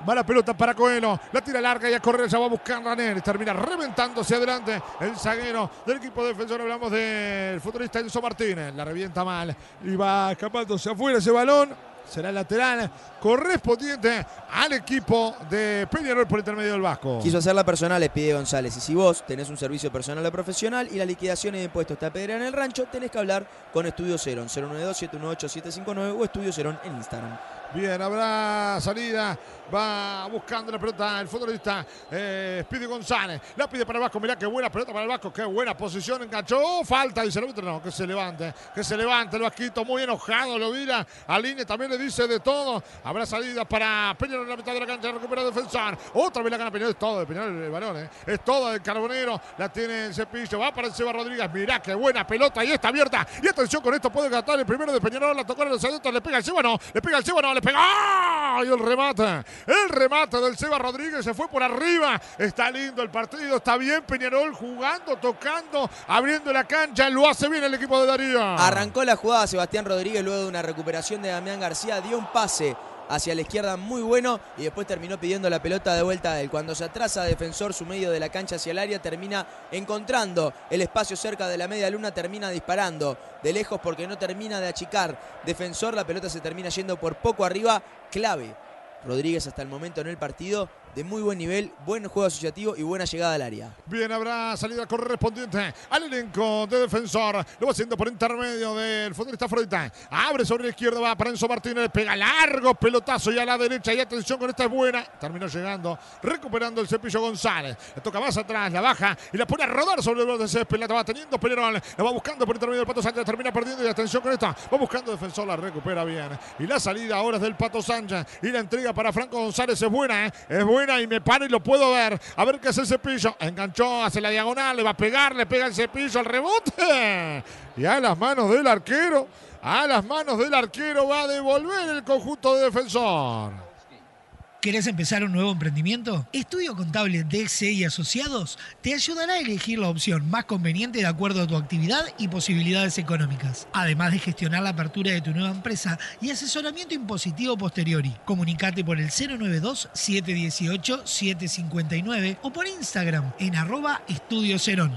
Va la pelota para Coelho, la tira larga y a correr, ya va a buscar Neres, termina reventándose adelante el zaguero del equipo defensor, hablamos del futbolista Enzo Martínez, la revienta mal y va escapándose afuera ese balón, será el lateral correspondiente al equipo de Peñarol por intermedio del Vasco. Quiso hacerla personal, le pide González. Y si vos tenés un servicio personal o profesional y la liquidación de impuestos te apedrean en el rancho, tenés que hablar con Estudio Cerón, 092-718-759 o Estudio Cerón en Instagram. Bien, habrá salida. Va buscando la pelota el futbolista eh, González. La pide para el Vasco. Mirá qué buena pelota para el Vasco. Qué buena posición. Enganchó. Falta. Dice el árbitro. No, que se levante. Que se levante el Vasquito. Muy enojado. Lo mira. Aline también le dice de todo. Habrá salida para Peñarol en la mitad de la cancha. Recupera defensor. Otra vez la gana Peñarol. Es todo de Peñarol el balón. Eh. Es todo del Carbonero. La tiene el cepillo. Va para el Seba Rodríguez. Mirá qué buena pelota. Y está abierta. Y atención con esto. Puede gastar el primero de Peñarol. La tocó en adentros. Le pega el Seba. No. Le pega el Seba. No. Le ¡Ah! Y el remate. El remate del Seba Rodríguez se fue por arriba. Está lindo el partido. Está bien Peñarol jugando, tocando, abriendo la cancha. Lo hace bien el equipo de Darío. Arrancó la jugada Sebastián Rodríguez luego de una recuperación de Damián García. Dio un pase hacia la izquierda muy bueno y después terminó pidiendo la pelota de vuelta a él. Cuando se atrasa defensor su medio de la cancha hacia el área, termina encontrando el espacio cerca de la media luna, termina disparando de lejos porque no termina de achicar. Defensor, la pelota se termina yendo por poco arriba, clave. Rodríguez hasta el momento en el partido de muy buen nivel, buen juego asociativo y buena llegada al área. Bien, habrá salida correspondiente al elenco de defensor. Lo va haciendo por intermedio del futbolista Afrodita. Abre sobre la izquierda, va para Enzo Martínez. Pega largo pelotazo y a la derecha. Y atención con esta es buena. Terminó llegando, recuperando el cepillo González. Le toca más atrás, la baja y la pone a rodar sobre el borde de césped. La va teniendo Peñarol. La va buscando por intermedio del Pato Sánchez. Termina perdiendo y atención con esta. Va buscando defensor, la recupera bien. Y la salida ahora es del Pato Sánchez. Y la entrega para Franco González es buena, ¿eh? es buena y me paro y lo puedo ver. A ver qué hace el cepillo. Enganchó, hace la diagonal, le va a pegar, le pega el cepillo al rebote. Y a las manos del arquero, a las manos del arquero va a devolver el conjunto de defensor. ¿Querés empezar un nuevo emprendimiento? Estudio Contable DXE y Asociados te ayudará a elegir la opción más conveniente de acuerdo a tu actividad y posibilidades económicas. Además de gestionar la apertura de tu nueva empresa y asesoramiento impositivo posteriori. Comunicate por el 092-718-759 o por Instagram en arroba Estudio Cerón.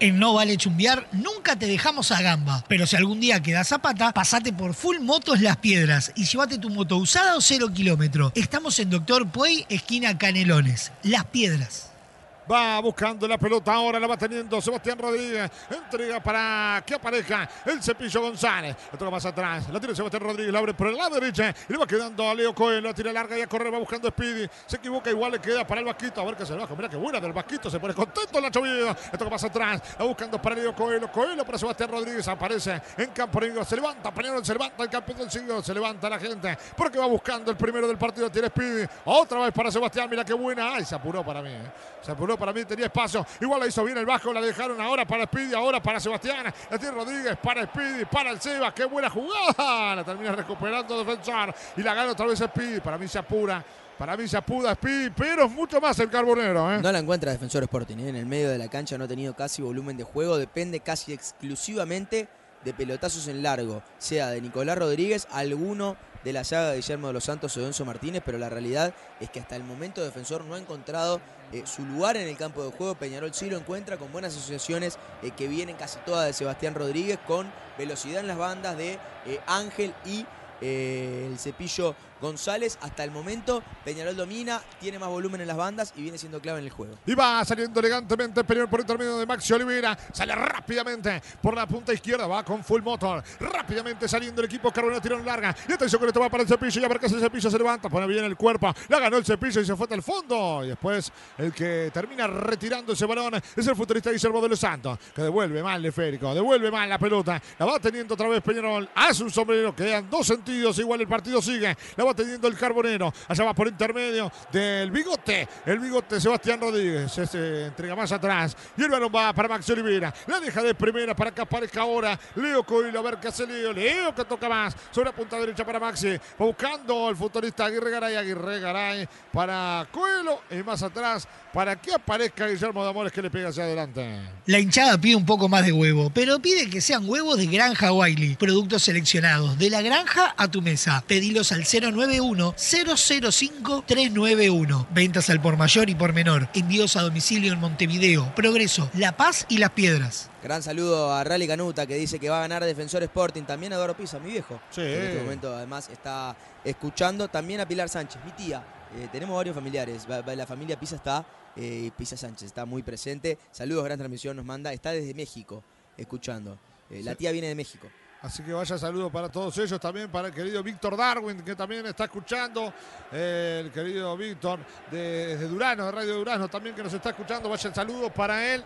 En No Vale Chumbear nunca te dejamos a gamba, pero si algún día quedas a pata, pasate por Full Motos Las Piedras y llévate tu moto usada o cero kilómetro. Estamos en Doctor Puey, esquina Canelones. Las Piedras. Va buscando la pelota ahora, la va teniendo Sebastián Rodríguez. Entrega para que aparezca el cepillo González. La toca más atrás. La tiene Sebastián Rodríguez, la abre por el lado derecho. Y le va quedando a Leo Coelho. La tira larga y a correr, va buscando Speedy. Se equivoca, igual le queda para el Vasquito. A ver qué se le baja. Mira qué buena del Vasquito. Se pone contento la chovida. La toca más atrás. La buscando para Leo Coelho. Coelho para Sebastián Rodríguez. Aparece en campo negro. Se levanta, Peñarol se levanta el campeón del. Se levanta la gente porque va buscando el primero del partido. Tiene Speedy. Otra vez para Sebastián. Mira qué buena. Ay, se apuró para mí. eh. Se apuró para mí. Tenía espacio. Igual la hizo bien el Vasco, la dejaron ahora para Speedy, ahora para Sebastián. La tiene Rodríguez para Speedy, para el Seba. Qué buena jugada. La termina recuperando defensor. Y la gana otra vez Speedy. Para mí se apura. Para mí se apura Speedy, pero mucho más el Carbonero. ¿eh? No la encuentra Defensor Sporting. ¿eh? En el medio de la cancha no ha tenido casi volumen de juego. Depende casi exclusivamente de pelotazos en largo. Sea de Nicolás Rodríguez, alguno de la saga de Guillermo de los Santos o de Martínez. Pero la realidad es que hasta el momento Defensor no ha encontrado eh, su lugar en el campo de juego. Peñarol sí lo encuentra con buenas asociaciones eh, que vienen casi todas de Sebastián Rodríguez, con velocidad en las bandas de eh, Ángel y el cepillo González. Hasta el momento Peñarol domina, tiene más volumen en las bandas y viene siendo clave en el juego. Y va saliendo elegantemente Peñarol por intermedio de Maxi Olivera. Sale rápidamente por la punta izquierda. Va con full motor. Rápidamente saliendo el equipo Carbonero tirón larga. Y atención que esto va para el cepillo. Y a ver hace el cepillo. Se levanta, pone bien el cuerpo. La ganó el cepillo y se fue hasta el fondo. Y después el que termina retirando ese balón es el futurista Guillermo de los Santos. Que devuelve mal el Férico. Devuelve mal la pelota. La va teniendo otra vez Peñarol. Hace un sombrero. Quedan dos sentidos. Igual el partido sigue. Va teniendo el carbonero. Allá va por intermedio del bigote. El bigote Sebastián Rodríguez. Se entrega más atrás. Y el balón va para Maxi Olivera. La deja de primera para que aparezca ahora Leo Coelho. A ver qué hace Leo. Leo que toca más. Sobre la punta derecha para Maxi. Buscando el futbolista Aguirre Garay. Aguirre Garay para Coelho. Y más atrás para que aparezca Guillermo de Amores que le pega hacia adelante. La hinchada pide un poco más de huevo, pero pide que sean huevos de Granja Wiley. Productos seleccionados de la granja a tu mesa. Pedilos al 091-005-391. Ventas al por mayor y por menor. Envíos a domicilio en Montevideo, Progreso, La Paz y Las Piedras. Gran saludo a Rally Canuta que dice que va a ganar Defensor Sporting. También a Eduardo Pisa, mi viejo. Sí. En este momento además está escuchando. También a Pilar Sánchez, mi tía. Eh, tenemos varios familiares. La familia Pisa está, eh, Pisa Sánchez está muy presente. Saludos, gran transmisión nos manda. Está desde México escuchando. Eh, La tía viene de México. Así que vaya saludo para todos ellos, también para el querido Víctor Darwin, que también está escuchando, eh, el querido Víctor de, de Durano, de Radio Durano, también que nos está escuchando, vaya el saludo para él.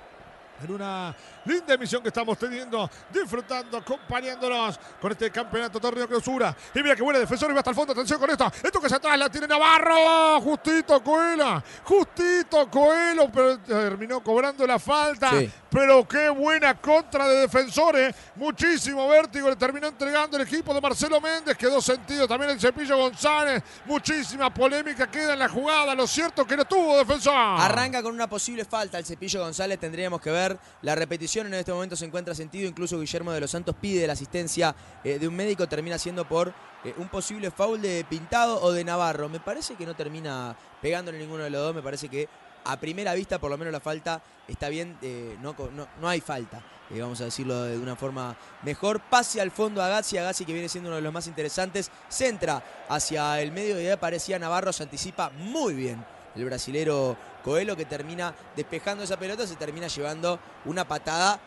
En una linda emisión que estamos teniendo, disfrutando, acompañándonos con este campeonato torneo clausura. Y mira que buena defensor y va hasta el fondo. Atención con esto. Esto que se atrás la tiene Navarro. Justito Coelho. Justito Coelho, pero terminó cobrando la falta. Sí. Pero qué buena contra de defensores. Muchísimo vértigo le terminó entregando el equipo de Marcelo Méndez. Quedó sentido también el Cepillo González. Muchísima polémica queda en la jugada. Lo cierto que no tuvo defensor. Arranca con una posible falta el Cepillo González. Tendríamos que ver la repetición. En este momento se encuentra sentido. Incluso Guillermo de los Santos pide la asistencia eh, de un médico. Termina siendo por eh, un posible foul de Pintado o de Navarro. Me parece que no termina pegándole ninguno de los dos. Me parece que a primera vista, por lo menos la falta está bien. eh, no, no, no hay falta. vamos a decirlo de una forma mejor. Pase al fondo a Gassi. A Gassi que viene siendo uno de los más interesantes. Centra hacia el medio y ahí aparecía Navarro. Se anticipa muy bien el brasilero Coelho que termina despejando esa pelota, se termina llevando una patada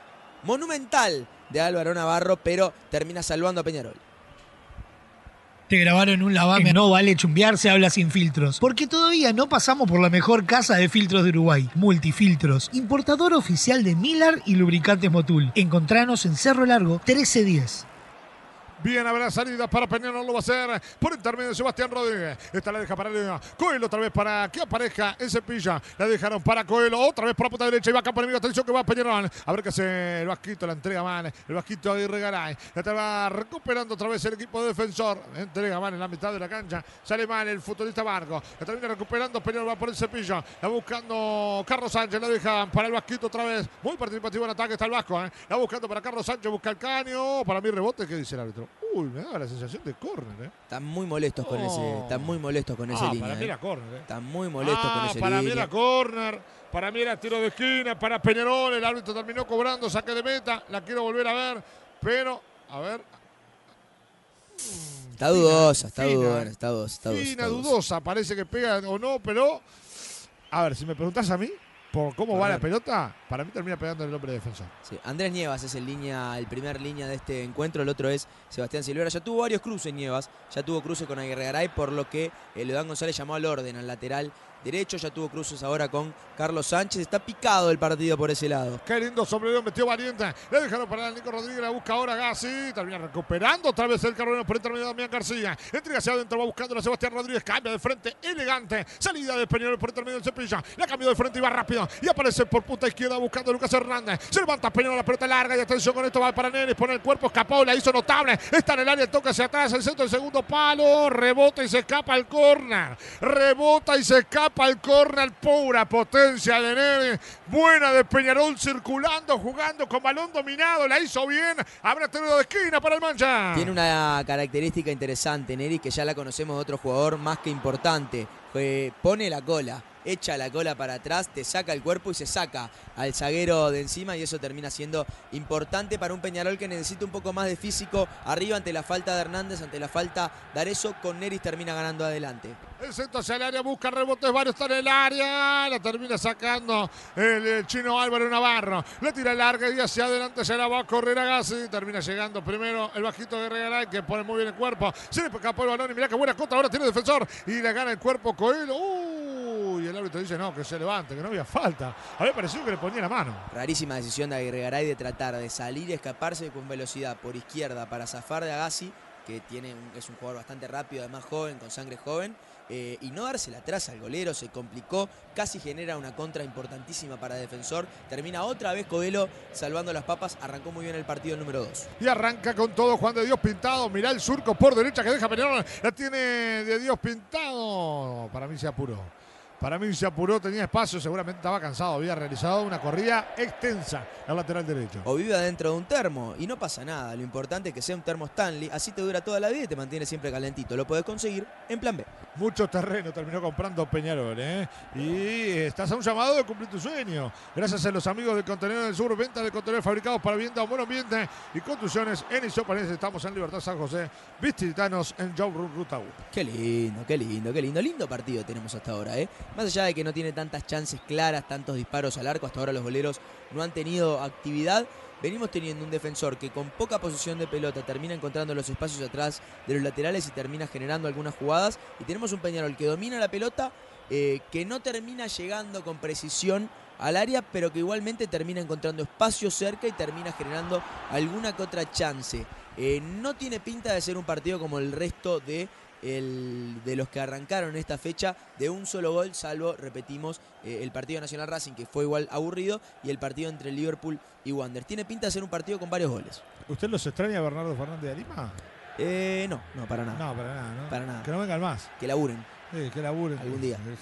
monumental de Álvaro Navarro, pero termina salvando a Peñarol. Te grabaron un lavame. No vale chumbear, se habla sin filtros. Porque todavía no pasamos por la mejor casa de filtros de Uruguay. Multifiltros. Importador oficial de Millar y lubricantes Motul. Encontranos en Cerro Largo 1310. Bien, habrá salida para Peñarol, lo va a hacer por intermedio de Sebastián Rodríguez. Esta la deja para. Coelho otra vez para que aparezca en cepilla. La dejaron para Coelho, otra vez por la punta derecha y va por enemigo. Atención que va Peñarol. A ver qué hace el Vasquito, la entrega mal. El Vasquito Aguirre Garay. La va recuperando otra vez el equipo de defensor. Entrega mal en la mitad de la cancha. Sale mal el futbolista Vargo. La termina recuperando. Peñarol va por el cepillo. La buscando Carlos Sánchez. La deja para el Vasquito otra vez. Muy participativo en ataque está el Vasco. ¿eh? La buscando para Carlos Sánchez. Busca el caño. Para mí rebote. ¿Qué dice el árbitro? Uy, me da la sensación de córner, ¿eh? Están muy molestos con ese, están muy molestos con Ah, línea. para mí eh. era córner, ¿eh? Están muy molestos con Ah, esa para mí línea. era córner. Para mí era tiro de esquina. Para Peñarol. El árbitro terminó cobrando. Saque de meta. La quiero volver a ver. Pero, a ver. Está dudosa, está dudosa, está dudosa, está dudosa, Fina, dudosa. Parece que pega o no, pero. A ver, si me preguntás a mí, por cómo va la pelota, para mí termina pegando el hombre defensor. Sí, Andrés Nievas es el línea, el primer línea de este encuentro, el otro es Sebastián Silvera. Ya tuvo varios cruces Nievas, ya tuvo cruces con Aguirre Garay, por lo que eh, Leodán González llamó al orden al lateral derecho, ya tuvo cruces ahora con Carlos Sánchez, está picado el partido por ese lado. Qué lindo sombrero metió Valiente. Le dejaron para Nico Rodríguez. La busca ahora Gassi. Termina recuperando otra vez el carrero por intermedio de Damián García. Entrega hacia adentro. Va buscando a Sebastián Rodríguez. Cambia de frente. Elegante. Salida de Peñarol por intermedio del Cepilla. La cambió de frente y va rápido. Y aparece por punta izquierda buscando a Lucas Hernández. Se levanta Peñarol. La pelota larga. Y atención con esto. Va para Neres. Pone el cuerpo. Escapó. La hizo notable. Está en el área. Toca hacia atrás. El centro del segundo palo. Rebota y se escapa al córner. Rebota y se escapa al córner. Pura potencia de Neres. Buena de Peñarol circulando, jugando con balón dominado. La hizo bien. Habrá tenido de esquina para el Mancha. Tiene una característica interesante, Neri, que ya la conocemos de otro jugador más que importante. Pone la cola, echa la cola para atrás, te saca el cuerpo y se saca al zaguero de encima y eso termina siendo importante para un Peñarol que necesita un poco más de físico arriba ante la falta de Hernández, ante la falta de Arezo, con Neris termina ganando adelante. El centro hacia el área, busca rebotes, varios está en el área. La termina sacando el, chino Álvaro Navarro. Le tira larga y hacia adelante se la va a correr a Gassi. Termina llegando primero el bajito de Regaray que pone muy bien el cuerpo. Se le escapó el balón y mira qué buena contra. Ahora tiene defensor y le gana el cuerpo Coelho. Uy, el árbitro dice no, que se levante, que no había falta. A mí me pareció que le ponía la mano. Rarísima decisión de Aguirre Garay de tratar de salir y escaparse con velocidad por izquierda para zafar de Agassi que tiene es un jugador bastante rápido, además joven, con sangre joven, eh, y no dársela atrás al golero, se complicó, casi genera una contra importantísima para defensor, termina otra vez Covelo salvando las papas, arrancó muy bien el partido número 2. Y arranca con todo Juan de Dios pintado. Mirá el surco por derecha que deja Peñarol. La tiene de Dios pintado. Para mí se apuró. Para mí se apuró, tenía espacio, seguramente estaba cansado. Había realizado una corrida extensa al lateral derecho. O vive adentro de un termo y no pasa nada, lo importante es que sea un termo Stanley, así te dura toda la vida y te mantiene siempre calentito, lo podés conseguir en plan B. Mucho terreno terminó comprando Peñarol, ¿eh? Y estás a un llamado de cumplir tu sueño. Gracias a los amigos del Contenedor del Sur, venta de contenedores fabricados para vivienda o buen ambiente y construcciones en Isopanes. Estamos en Libertad San José. Visitanos en Showroom Ruta 1. Qué lindo, qué lindo, qué lindo. Lindo partido tenemos hasta ahora, ¿eh? Más allá de que no tiene tantas chances claras, tantos disparos al arco, hasta ahora los boleros no han tenido actividad. Venimos teniendo un defensor que con poca posición de pelota termina encontrando los espacios atrás de los laterales y termina generando algunas jugadas. Y tenemos un Peñarol que domina la pelota, eh, que no termina llegando con precisión al área, pero que igualmente termina encontrando espacio cerca y termina generando alguna que otra chance. Eh, no tiene pinta de ser un partido como el resto de, el- de los que arrancaron esta fecha de un solo gol, salvo, repetimos, eh, el partido Nacional Racing, que fue igual aburrido, y el partido entre Liverpool y Wander. Tiene pinta de ser un partido con varios goles. ¿Usted los extraña a Bernardo Fernández de Lima? Eh, no, no, para nada. No, para nada, ¿no? Para nada. Que no vengan más. Que laburen. Sí, que laburen. Algún día. Eh,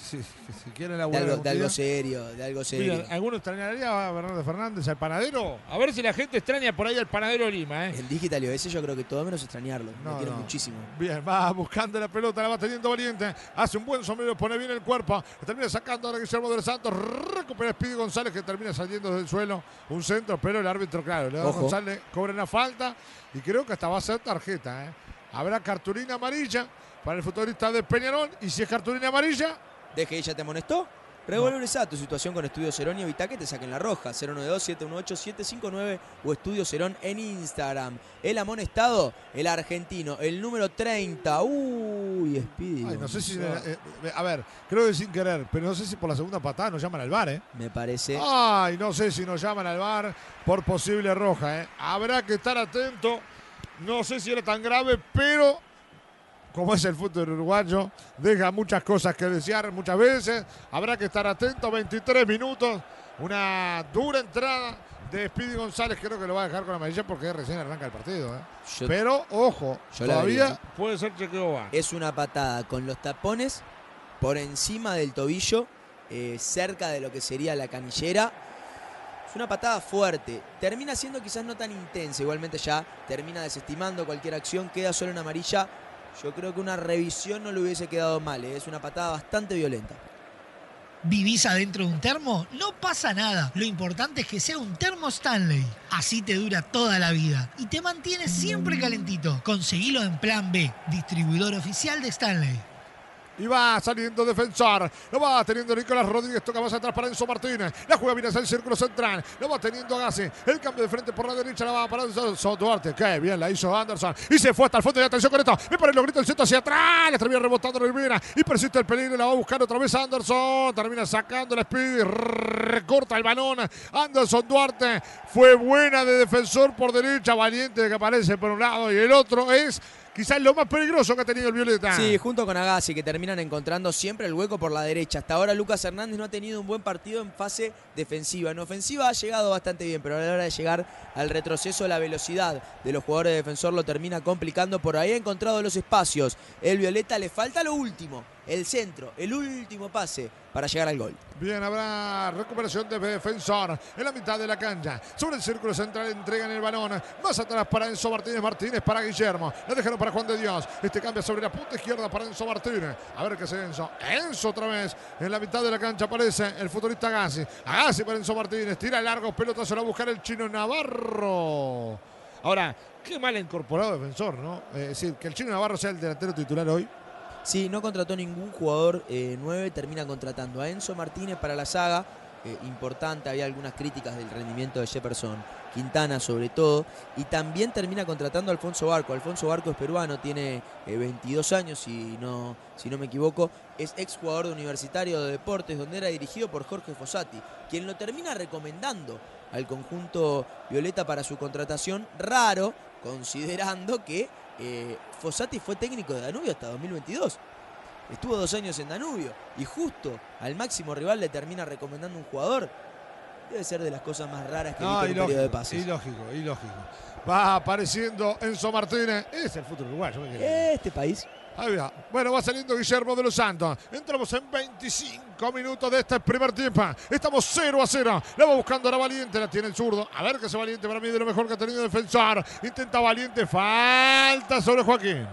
que si quieren De laburar. algo, de algo serio, de algo serio. Mira, ¿Alguno extrañaría a Bernardo Fernández, al panadero? A ver si la gente extraña por ahí al panadero Lima, ¿eh? El Digital ese yo creo que todo menos extrañarlo. No, quiero no. muchísimo. Bien, va buscando la pelota, la va teniendo valiente. Hace un buen sombrero, pone bien el cuerpo. Termina sacando ahora Guillermo de los Santos. Recupera Speedy González que termina saliendo del suelo. Un centro, pero el árbitro, claro, le da a Ojo. González, cobra una falta. Y creo que hasta va a ser tarjeta. ¿eh? Habrá cartulina amarilla para el futbolista de Peñarol. Y si es cartulina amarilla, Deje, ella te amonestó. Revolverá tu situación con Estudio Cerón y evita que te saquen la roja. 092-718-759 o Estudio Cerón en Instagram. El amonestado, el argentino, el número 30. Uy, Speedy. ay, no sé si. Eh, eh, a ver, creo que sin querer, pero no sé si por la segunda patada nos llaman al bar, ¿eh? Me parece. Ay, no sé si nos llaman al bar por posible roja. ¿eh? Habrá que estar atento. No sé si era tan grave, pero como es el fútbol uruguayo, deja muchas cosas que desear muchas veces. Habrá que estar atento. 23 minutos. Una dura entrada de Speedy González. Creo que lo va a dejar con la amarilla porque recién arranca el partido. ¿eh? Yo- Pero ojo, todavía. Puede ser chequeo va. es una patada con los tapones por encima del tobillo, eh, cerca de lo que sería la canillera. Es una patada fuerte. Termina siendo quizás no tan intensa. Igualmente ya termina desestimando cualquier acción. Queda solo en amarilla. Yo creo que una revisión no le hubiese quedado mal. eh. Es una patada bastante violenta. ¿Vivís adentro de un termo? No pasa nada. Lo importante es que sea un termo Stanley. Así te dura toda la vida y te mantiene siempre calentito. Conseguilo en Plan B, distribuidor oficial de Stanley. Y va saliendo defensor. Lo va teniendo Nicolás Rodríguez. Toca más atrás para Enzo Martínez. La juega bien hacia el círculo central. Lo va teniendo Gassi. El cambio de frente por la derecha. La va para Anderson Duarte. Qué bien la hizo Anderson. Y se fue hasta el fondo. Y atención con esto. Me parece lo grita el centro hacia atrás. Le termina rebotando Rivera. Y persiste el peligro. La va a buscar otra vez Anderson. Termina sacando la speed. Recorta el balón. Anderson Duarte. Fue buena de defensor por derecha. Valiente que aparece por un lado. Y el otro es quizás lo más peligroso que ha tenido el Violeta. Sí, junto con Agassi, que terminan encontrando siempre el hueco por la derecha. Hasta ahora Lucas Hernández no ha tenido un buen partido en fase defensiva. En ofensiva ha llegado bastante bien, pero a la hora de llegar al retroceso, la velocidad de los jugadores de defensor lo termina complicando. Por ahí ha encontrado los espacios. El Violeta le falta lo último, el centro, el último pase para llegar al gol. Bien, habrá recuperación de defensor en la mitad de la cancha. Sobre el círculo central entregan el balón. Más atrás para Enzo Martínez. Martínez para Guillermo. La dejaron para Juan de Dios. Este cambia sobre la punta izquierda para Enzo Martínez. A ver qué hace Enzo. Enzo otra vez. En la mitad de la cancha aparece el futbolista Agassi. Agassi para Enzo Martínez. Tira largo. Pelota se la va a buscar el chino Navarro. Ahora, qué mal incorporado defensor, ¿no? Es decir, que el chino Navarro sea el delantero titular hoy. Sí, no contrató ningún jugador eh, 9, termina contratando a Enzo Martínez para la saga. eh, importante, había algunas críticas del rendimiento de Jefferson Quintana sobre todo. Y también termina contratando a Alfonso Barco. Alfonso Barco es peruano, tiene eh, 22 años, si no, si no me equivoco. Es exjugador de Universitario de Deportes, donde era dirigido por Jorge Fossati, quien lo termina recomendando al conjunto Violeta para su contratación. Raro, considerando que eh, Fossati fue técnico de Danubio hasta 2022. Estuvo dos años en Danubio y justo al máximo rival le termina recomendando un jugador. Debe ser de las cosas más raras que he visto en un periodo de pases. ilógico, ilógico. Va apareciendo Enzo Martínez. Es el fútbol uruguayo. Este país. Ahí va. Bueno, va saliendo Guillermo de los Santos. Entramos en 25 minutos de este primer tiempo. Estamos 0 a 0. La va buscando ahora Valiente. La tiene el zurdo. A ver que ese Valiente para mí de lo mejor que ha tenido defensor. Intenta Valiente. Falta sobre Joaquín.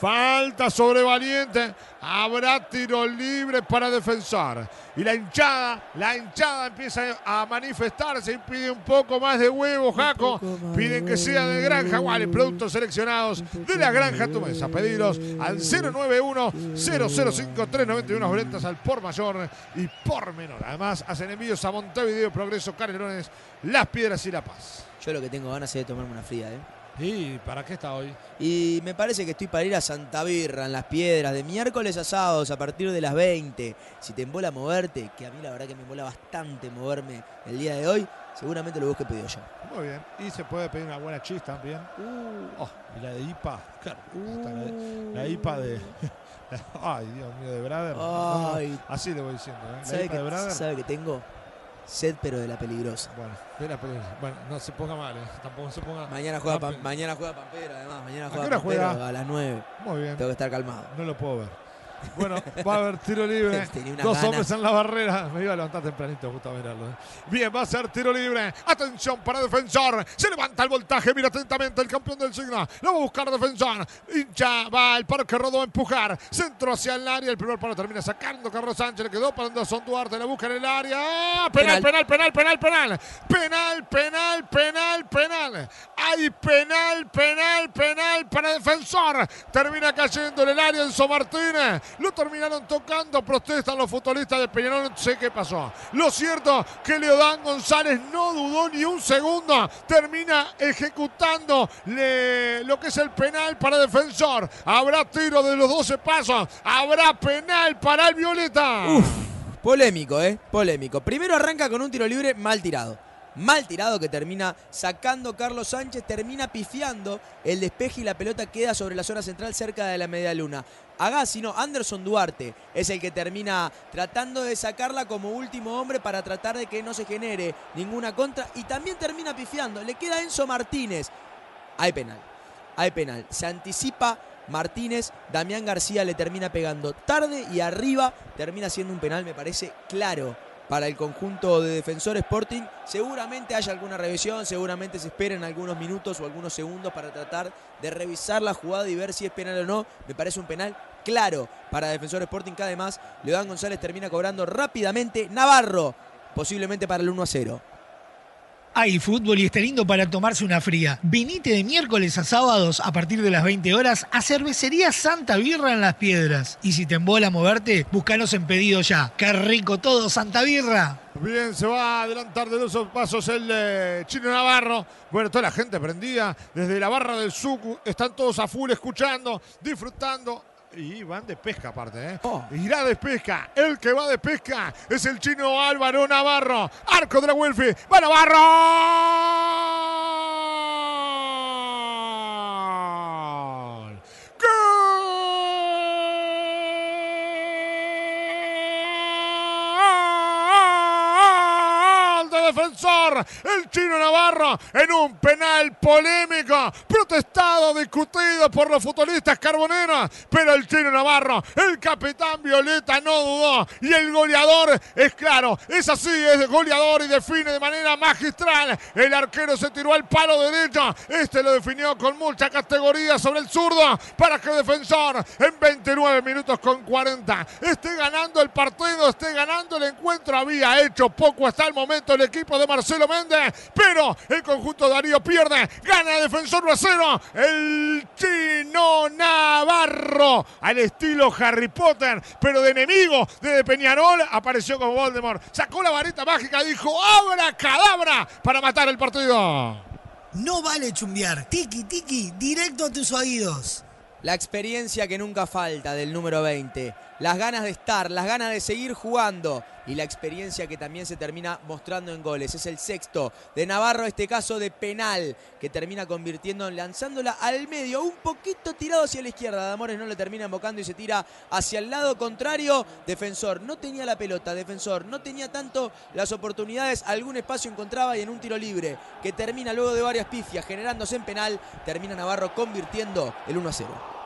Falta sobre Valiente. Habrá tiro libre para defensor. Y la hinchada, la hinchada empieza a manifestarse y pide un poco más de huevo, Jaco. Piden de que sea de granja, Guale, productos seleccionados de la granja tu mesa. Pedidos al 091-005-391 ventas al por mayor y por menor. Además, hacen envíos a Montevideo, Progreso, Canelones, Las Piedras y La Paz. Yo lo que tengo ganas es de tomarme una fría, ¿eh? ¿Y para qué está hoy? Y me parece que estoy para ir a Santa Birra, en las piedras, de miércoles a sábados a partir de las 20. Si te embola moverte, que a mí la verdad que me embola bastante moverme el día de hoy, seguramente lo busque pedido yo. Muy bien. Y se puede pedir una buena chis también. Oh, y la de IPA. Claro, está la, de- la IPA de. Ay, Dios mío, de. No, Ay. así le voy diciendo. ¿eh? La ¿Sabe IPA de que, Brother. sabe que tengo? Sed pero de la peligrosa. Bueno, de la película. Bueno, no se ponga mal, ¿eh? Tampoco se ponga. Mañana juega, Pam- mañana juega Pampero, además. Mañana ¿A juega qué hora Pampero juega? a las 9. Muy bien. Tengo que estar calmado. No lo puedo ver. Bueno, va a haber tiro libre. Dos hombres en la barrera. Me iba a levantar tempranito justo a mirarlo. ¿eh? Bien, va a ser tiro libre. Atención para defensor. Se levanta el voltaje. Mira atentamente el campeón del signo. Lo va a buscar defensor. Hincha. Va el Parque Rodó a empujar. Centro hacia el área. El primer palo termina sacando Carlos Sánchez. Le quedó para Anderson Duarte. La busca en el área. ¡Ah! Penal, penal, penal, penal, penal. Penal, penal, penal, penal. Hay penal, penal, penal para defensor. Termina cayendo en el área Enzo Martínez. Lo terminaron tocando. Protestan los futbolistas de Peñarol. No sé qué pasó. Lo cierto que Leodán González no dudó ni un segundo. Termina ejecutando le- lo que es el penal para defensor. Habrá tiro de los 12 pasos. Habrá penal para el Violeta. Polémico, ¿eh? Polémico. Primero arranca con un tiro libre mal tirado. Mal tirado que termina sacando Carlos Sánchez, termina pifiando el despeje y la pelota queda sobre la zona central cerca de la media luna. Agassi, no, Anderson Duarte es el que termina tratando de sacarla como último hombre para tratar de que no se genere ninguna contra y también termina pifiando. Le queda Enzo Martínez. Hay penal. Hay penal. Se anticipa Martínez. Damián García le termina pegando tarde y arriba. Termina siendo un penal, me parece claro, para el conjunto de Defensor Sporting. Seguramente haya alguna revisión, seguramente se esperen algunos minutos o algunos segundos para tratar de revisar la jugada y ver si es penal o no. Me parece un penal claro para Defensor Sporting, que además Leodán González termina cobrando rápidamente. Navarro, posiblemente para el 1 a 0. Hay fútbol y está lindo para tomarse una fría. Venite de miércoles a sábados a partir de las 20 horas a Cervecería Santa Birra en Las Piedras. Y si te embola moverte, búscanos en pedido ya. ¡Qué rico todo, Santa Birra! Bien, se va a adelantar de los pasos el eh, Chino Navarro. Bueno, toda la gente prendida desde la barra del Sucu. Están todos a full escuchando, disfrutando. Y van de pesca aparte, ¿eh? Oh. Irá de pesca. El que va de pesca es el chino Álvaro Navarro. Arco de la Welfi. ¡Va Navarro! El chino Navarro en un penal polémico, protestado, discutido por los futbolistas carboneros, pero el chino Navarro, el capitán Violeta no dudó y el goleador es claro, es así, es goleador y define de manera magistral. El arquero se tiró al palo derecho, este lo definió con mucha categoría sobre el zurdo para que el defensor en 29 minutos con 40 esté ganando el partido, esté ganando el encuentro. Había hecho poco hasta el momento el equipo de Marcelo Méndez, pero el conjunto Darío pierde, gana el defensor 1 a 0. El chino Navarro, al estilo Harry Potter, pero de enemigo de Peñarol, apareció como Voldemort. Sacó la varita mágica, dijo: ¡Abra cadabra! para matar el partido. No vale chumbear. Tiki, tiki, directo a tus oídos. La experiencia que nunca falta del número 20. Las ganas de estar, las ganas de seguir jugando. y la experiencia que también se termina mostrando en goles. Es el sexto de Navarro, este caso de penal, que termina convirtiendo, lanzándola al medio, un poquito tirado hacia la izquierda. Damores no le termina embocando y se tira hacia el lado contrario. Defensor no tenía la pelota, defensor no tenía tanto las oportunidades, algún espacio encontraba y en un tiro libre que termina luego de varias pifias generándose en penal, termina Navarro convirtiendo el 1 a 0.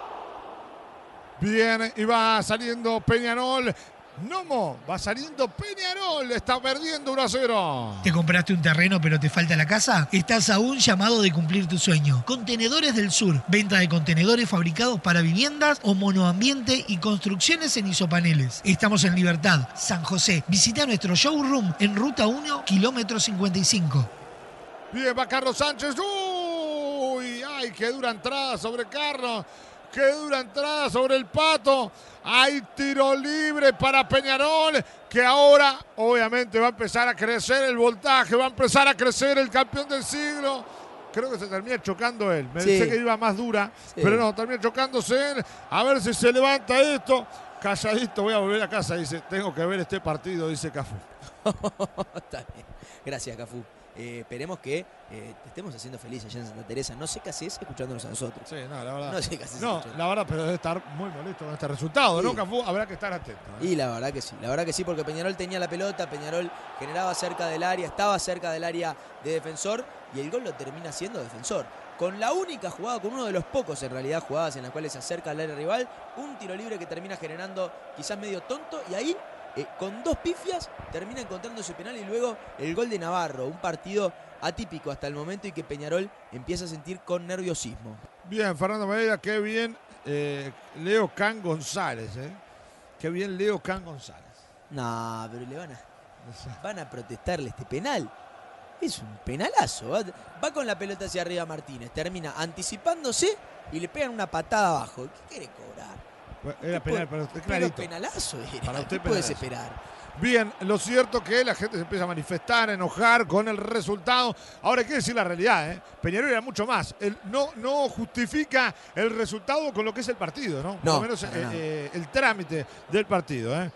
Bien, y va saliendo Peñarol. Nomo, va saliendo Peñarol, está perdiendo 1 a 0. ¿Te compraste un terreno pero te falta la casa? Estás a un llamado de cumplir tu sueño. Contenedores del Sur. Venta de contenedores fabricados para viviendas o monoambiente y construcciones en isopaneles. Estamos en Libertad, San José. Visita nuestro showroom en Ruta 1, kilómetro 55. Bien, va Carlos Sánchez. Uy, ay, qué dura entrada sobre Carlos. Qué dura entrada sobre el pato. Hay tiro libre para Peñarol, que ahora obviamente va a empezar a crecer el voltaje, va a empezar a crecer el campeón del siglo. Creo que se termina chocando él. Me Sí. pensé que iba más dura, Sí. pero no, termina chocándose él. A ver si se levanta esto. Calladito, voy a volver a casa. Dice, tengo que ver este partido, dice Cafú. Está bien. Gracias, Cafú. Eh, esperemos que eh, te estemos haciendo feliz allá en Santa Teresa. No sé qué haces escuchándonos a nosotros. Sí, no, la verdad. No sé qué haces No, la verdad, pero debe estar muy molesto con este resultado, ¿no. Cafú? Habrá que estar atento. ¿eh? Y la verdad que sí, la verdad que sí, porque Peñarol tenía la pelota, Peñarol generaba cerca del área, estaba cerca del área de defensor y el gol lo termina siendo defensor. Con la única jugada, con uno de los pocos en realidad jugadas en las cuales se acerca al área rival, un tiro libre que termina generando quizás medio tonto y ahí eh, con dos pifias termina encontrando ese penal y luego el gol de Navarro, un partido atípico hasta el momento y que Peñarol empieza a sentir con nerviosismo. Bien, Fernando Medina, qué bien eh, Leo Can González, ¿eh? Qué bien Leo Can González. No, pero le van a, van a protestarle este penal. Es un penalazo. Va, va con la pelota hacia arriba Martínez. Termina anticipándose y le pegan una patada abajo. ¿Qué quiere cobrar? Bueno, Era ¿Qué penal para usted, Pero clarito. penalazo era. Para usted ¿Qué puedes penalazo. esperar? Bien, lo cierto que la gente se empieza a manifestar, a enojar con el resultado. Ahora hay que decir la realidad, ¿eh? Peñarol era mucho más. Él no, no justifica el resultado con lo que es el partido, ¿no? Por No, lo menos eh, eh, el trámite del partido, ¿eh?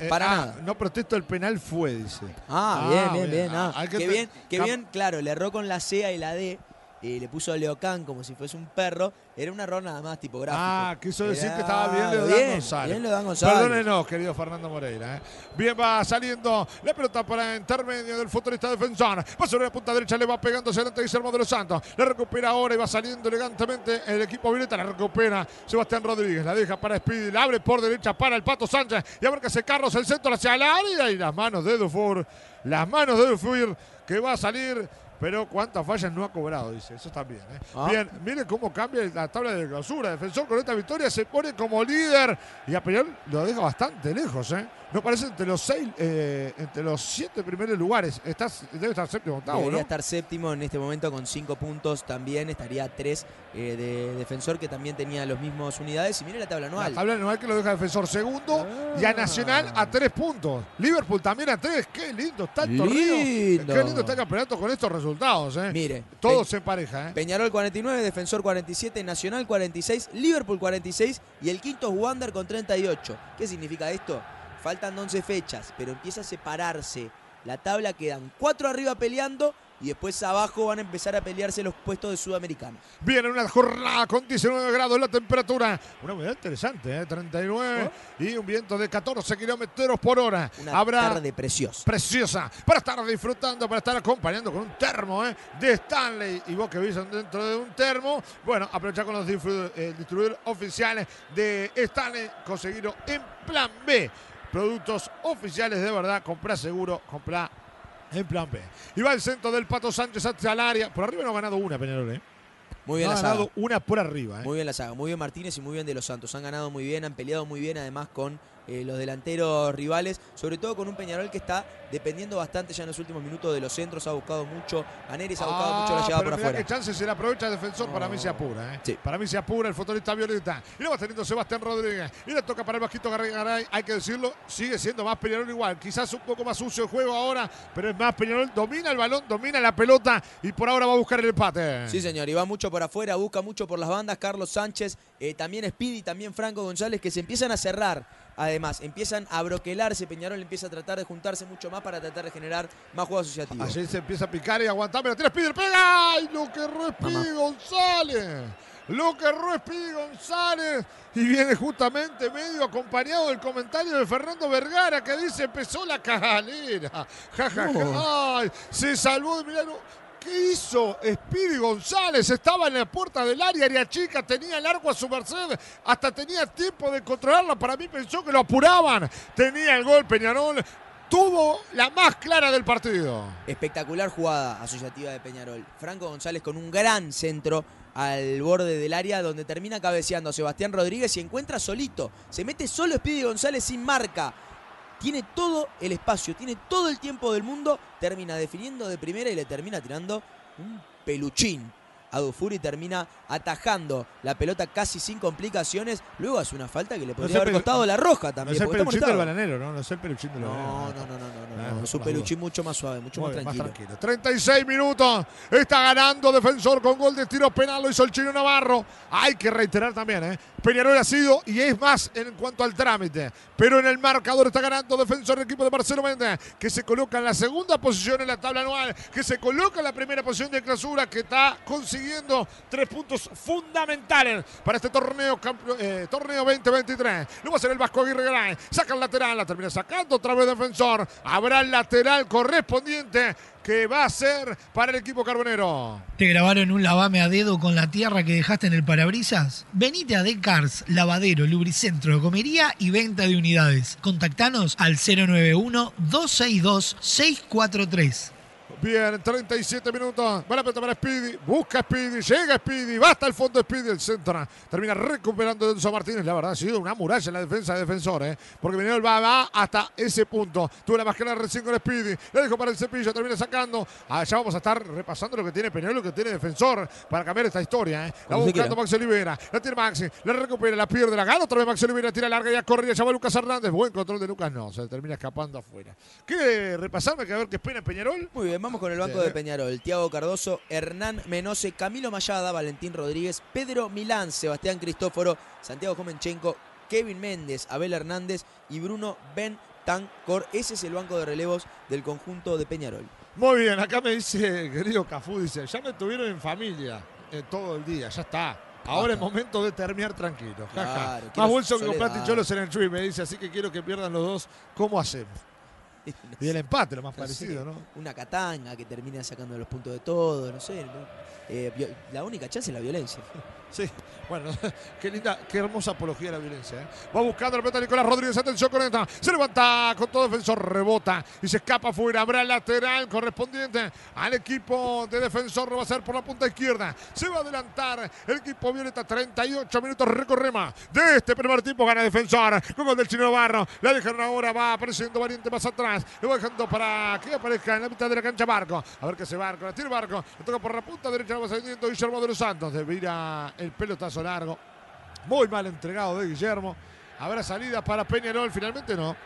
Eh, Para ah, nada. No protesto, el penal fue, dice. Ah, bien, bien, bien. Ah, ah. hay que Qué bien, qué Cam- bien, claro, le erró con la C y la D. Y le puso Leocán como si fuese un perro. Era un error nada más tipográfico. Ah, quiso decir Era- que estaba bien Leodán bien, González. bien Leodán González. Perdónenos, querido Fernando Moreira. ¿eh? Bien, va saliendo la pelota para intermedio del futbolista defensor. Va sobre la punta derecha, le va pegando hacia adelante Guillermo de los Santos. La recupera ahora y va saliendo elegantemente el equipo Violeta. La recupera Sebastián Rodríguez. La deja para Speedy. La abre por derecha para el Pato Sánchez. Y abarca ese Carlos el centro hacia el área. Y las manos de Dufour. Las manos de Dufour que va a salir. Pero cuántas fallas no ha cobrado, dice. Eso también. ¿eh? Ah. Bien, miren cómo cambia la tabla de clausura. Defensor con esta victoria se pone como líder. Y a Peñarol lo deja bastante lejos. ¿eh? No parece entre los seis, eh, entre los siete primeros lugares. Estás, debe estar séptimo octavo, Debería ¿no? estar séptimo en este momento con cinco puntos también. Estaría tres eh, de defensor que también tenía los mismos unidades. Y mire la tabla La anual. tabla anual que lo deja defensor segundo y a Nacional a tres puntos. Liverpool también a tres. Qué lindo está el torneo. Lindo. Qué lindo está el campeonato con estos resultados. ¿eh? Mire, Todo Pe- se empareja. ¿eh? Peñarol 49, Defensor 47, Nacional 46, Liverpool 46 y el quinto es Wander con 38. ¿Qué significa esto? Faltan 11 fechas, pero empieza a separarse. La tabla quedan cuatro arriba peleando y después abajo van a empezar a pelearse los puestos de Sudamericana. Viene una jornada con 19 grados la temperatura. Una humedad interesante, ¿eh? 39 y un viento de 14 kilómetros por hora. Oh. Una Habrá tarde preciosa. preciosa para estar disfrutando, para estar acompañando con un termo ¿eh? de Stanley. Y vos que vivís dentro de un termo, bueno, aprovechar con los eh, distribuidores oficiales de Stanley, conseguirlo en plan B. Productos oficiales de verdad, comprá seguro, comprá en plan B. Y va el centro del Pato Sánchez hacia el área. Por arriba no ha ganado una, Peñarol, ¿eh? Muy bien no la ha saga. ganado una por arriba, ¿eh? Muy bien la saga, muy bien Martínez y muy bien de los Santos. Han ganado muy bien, han peleado muy bien además con eh, los delanteros rivales, sobre todo con un Peñarol que está dependiendo bastante ya en los últimos minutos de los centros, ha buscado mucho, a Neres ha buscado mucho la Ah, llegada pero por afuera. qué chance se le aprovecha el defensor, para mí se apura. ¿eh? Sí. Para mí se apura el futbolista Violeta. Y lo va teniendo Sebastián Rodríguez. Y le toca para el bajito Garay Garay. Hay que decirlo, sigue siendo más Peñarol igual. Quizás un poco más sucio el juego ahora, pero es más Peñarol. Domina el balón, domina la pelota y por ahora va a buscar el empate. Sí, señor, y va mucho por afuera, busca mucho por las bandas. Carlos Sánchez, eh, también Speedy, también Franco González, que se empiezan a cerrar Además, empiezan a broquelarse, Peñarol empieza a tratar de juntarse mucho más para tratar de generar más juego asociativo. Allí se empieza a picar y aguantar, pero tira Speedy, pega. ¡Ay, lo que. Speedy González! Lo que erró Speedy González. Y viene justamente medio acompañado del comentario de Fernando Vergara que dice empezó la cagalera. Ja, ja, ja. Ay, se salvó de milagro. ¿Qué hizo Speedy González? Estaba en la puerta del área, área chica, tenía el arco a su merced, hasta tenía tiempo de controlarla. Para mí pensó que lo apuraban. Tenía el gol Peñarol. Tuvo la más clara del partido. Espectacular jugada asociativa de Peñarol. Franco González con un gran centro al borde del área donde termina cabeceando Sebastián Rodríguez y encuentra solito. Se mete solo Speedy González sin marca. Tiene todo el espacio, tiene todo el tiempo del mundo. Termina definiendo de primera y le termina tirando un peluchín. A Dufour y termina atajando la pelota casi sin complicaciones. Luego hace una falta que le podría haber costado la roja No también. es el porque está peluchín del molestado. bananero, ¿no? No es el peluchín del bananero. No, no, no, no, no, no, Ah, no. peluchín mucho más suave, mucho más bien, tranquilo. más tranquilo. 36 minutos. Está ganando Defensor con gol de tiro penal. Lo hizo el chino Navarro. Hay que reiterar también, ¿eh? Peñarol ha sido y es más en cuanto al trámite. Pero en el marcador está ganando Defensor el equipo de Marcelo Méndez, que se coloca en la segunda posición en la tabla anual, que se coloca en la primera posición de clausura, que está consiguiendo tres puntos fundamentales para este torneo, eh, torneo 2023. Lo va a hacer el Vasco Aguirre Garay. Saca el lateral, la termina sacando otra vez Defensor. Habrá el lateral correspondiente que va a ser para el equipo carbonero. ¿Te grabaron un lavame a dedo con la tierra que dejaste en el parabrisas? Venite a Decars, lavadero, lubricentro, comería y venta de unidades. Contactanos al 091-262-643. Bien, 37 minutos. Va la pelota para Speedy. Busca Speedy. Llega Speedy. Va hasta el fondo Speedy. El centro. Termina recuperando Enzo Martínez. La verdad ha sido una muralla en la defensa de defensor. ¿eh? Porque Peñarol va, va hasta ese punto. Tuvo la máscara recién con Speedy. Le dejó para el cepillo. Termina sacando. Allá vamos a estar repasando lo que tiene Peñarol, lo que tiene defensor para cambiar esta historia. ¿eh? La va buscando. Maxi Olivera. La tiene Maxi. La recupera. La pierde. La gana otra vez Maxi Olivera. Tira larga. Ya corre. Ya va Lucas Hernández. Buen control de Lucas. No, se termina escapando afuera. ¿Quiere repasarme que a ver qué espera Peñarol? Muy bien, vamos con el banco Sí. de Peñarol. Tiago Cardoso, Hernán Menose, Camilo Mayada, Valentín Rodríguez, Pedro Milán, Sebastián Cristóforo, Santiago Jomenchenko, Kevin Méndez, Abel Hernández y Bruno Bentancor. Ese es el banco de relevos del conjunto de Peñarol. Muy bien, acá me dice, querido Cafú, dice, ya me tuvieron en familia eh, todo el día, ya está. Ahora es momento de terminar tranquilo. Claro, Más bolso que con plata y cholos en el tree, me dice, así que quiero que pierdan los dos. ¿Cómo hacemos? Y el empate, lo más No sé, parecido, ¿no? Una catanga que termina sacando los puntos de todo, no sé. ¿no? Eh, la única chance es la violencia. Sí, bueno, qué linda, qué hermosa apología de la violencia. ¿eh? Va buscando la pelota Nicolás Rodríguez, atención con esta. Se levanta con todo defensor, rebota y se escapa afuera. Habrá el lateral correspondiente al equipo de defensor, va a hacer por la punta izquierda. Se va a adelantar el equipo Violeta, 38 minutos recorremos de este primer tiempo. Gana defensor con gol del chino Barro. La dejaron ahora, va apareciendo Valiente más atrás. Lo va dejando para que aparezca en la mitad de la cancha Barco. A ver qué hace Barco, la tiene Barco. Le toca por la punta derecha, va saliendo Guillermo de los Santos. Devira el pelotazo largo. Muy mal entregado de Guillermo. Habrá salida para Peñarol, finalmente no.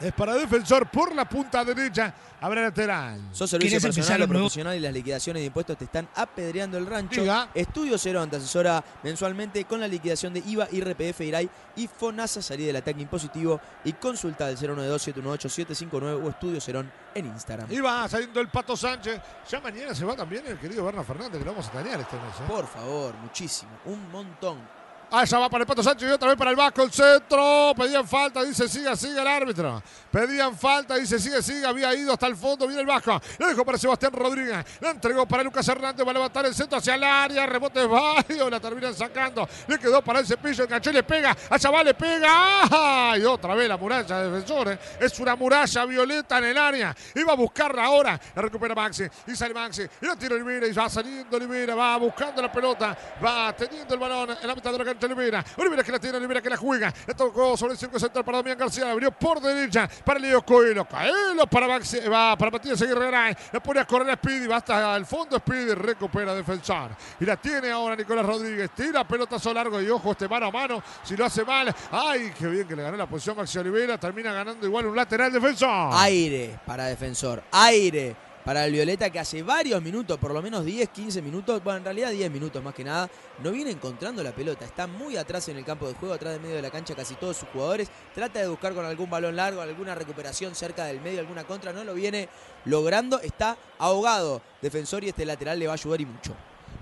Es para defensor por la punta derecha. Habrá lateral. Sos servicio ¿Querés empezar personal o profesional y las liquidaciones de impuestos te están apedreando el rancho. Diga. Estudio Cerón te asesora mensualmente con la liquidación de IVA, IRPF, IRAI y FONASA. Salí del ataque impositivo y consulta al 092-718-759 o Estudio Cerón en Instagram. Y va saliendo el Pato Sánchez. Ya mañana se va también el querido Berna Fernández, que lo vamos a extrañar este mes. ¿eh? Por favor, muchísimo, un montón. Allá va para el Pato Sánchez y otra vez para el Vasco, el centro. Pedían falta, dice siga, siga el árbitro. Pedían falta, dice sigue, sigue. Había ido hasta el fondo, viene el Vasco. Le dejó para Sebastián Rodríguez. La entregó para Lucas Hernández. Va a levantar el centro hacia el área. Rebote varios, la terminan sacando. Le quedó para el cepillo, enganchó y le pega. Allá va, le pega. ¡Ah! Y otra vez la muralla de defensores. Es una muralla violeta en el área. Iba a buscarla ahora. La recupera Maxi. Y sale Maxi. Y la tira Olivera. Y va saliendo Olivera. Va buscando la pelota. Va teniendo el balón en la mitad de la Olivera. Olivera que la tiene, Olivera que la juega. Le tocó sobre el circo central para Damián García. Abrió por derecha para Leo Coelho. Coelho para Maxi. Va para Matías Aguirre. La pone a correr a Speedy. Va hasta el fondo Speedy. Recupera defensor. Y la tiene ahora Nicolás Rodríguez. Tira pelotazo largo. Y ojo, este mano a mano. Si lo hace mal. Ay, qué bien que le ganó la posición Maxi Olivera. Termina ganando igual un lateral defensor. Aire para defensor, aire para el Violeta que hace varios minutos, por lo menos 10, 15 minutos, bueno, en realidad 10 minutos más que nada, no viene encontrando la pelota. Está muy atrás en el campo de juego, atrás del medio de la cancha casi todos sus jugadores. Trata de buscar con algún balón largo, alguna recuperación cerca del medio, alguna contra, no lo viene logrando. Está ahogado defensor y este lateral le va a ayudar y mucho.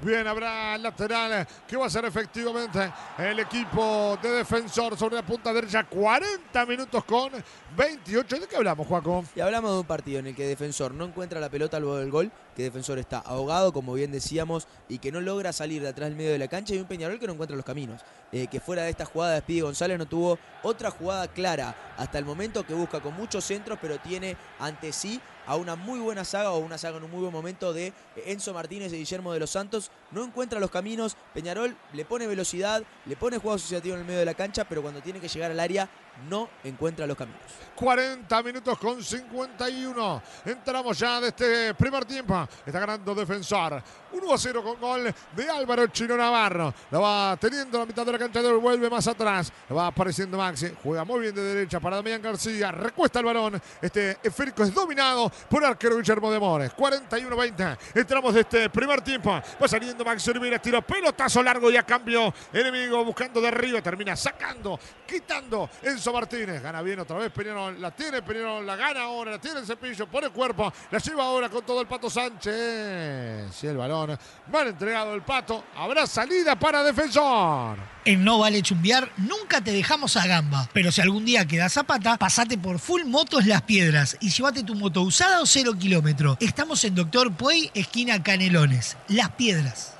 Bien, habrá lateral que va a ser efectivamente el equipo de defensor sobre la punta derecha. 40 minutos con 28. ¿De qué hablamos, Juaco? Y hablamos de un partido en el que defensor no encuentra la pelota luego del gol, que defensor está ahogado, como bien decíamos, y que no logra salir de atrás del medio de la cancha, y un Peñarol que no encuentra los caminos. Eh, que fuera de esta jugada de Speedy González no tuvo otra jugada clara hasta el momento que busca con muchos centros, pero tiene ante sí a una muy buena saga o una saga en un muy buen momento de Enzo Martínez y Guillermo de los Santos. No encuentra los caminos. Peñarol le pone velocidad, le pone juego asociativo en el medio de la cancha, pero cuando tiene que llegar al área no encuentra los caminos. 40 minutos con 51. Entramos ya de este primer tiempo. Está ganando defensor. 1 a 0 con gol de Álvaro Chino Navarro. La va teniendo la mitad de la cancha, vuelve más atrás. La va apareciendo Maxi. Juega muy bien de derecha para Damián García. Recuesta el balón. Este esférico es dominado por arquero Guillermo de Mores. 41-20. Entramos de este primer tiempo. Va saliendo Maxi Olivera. Tiro pelotazo largo y a cambio. Enemigo buscando de arriba. Termina sacando, quitando Enzo Martínez. Gana bien otra vez Peñarol. La tiene Peñarol. La gana ahora. La tiene el cepillo. Pone cuerpo. La lleva ahora con todo el Pato Sánchez. Si el balón. Mal entregado el Pato. Habrá salida para defensor. En No Vale Chumbiar nunca te dejamos a gamba, pero si algún día quedas zapata, pasate por Full Motos Las Piedras y llévate tu moto usada o cero kilómetro. Estamos en Doctor Puey, esquina Canelones. Las Piedras.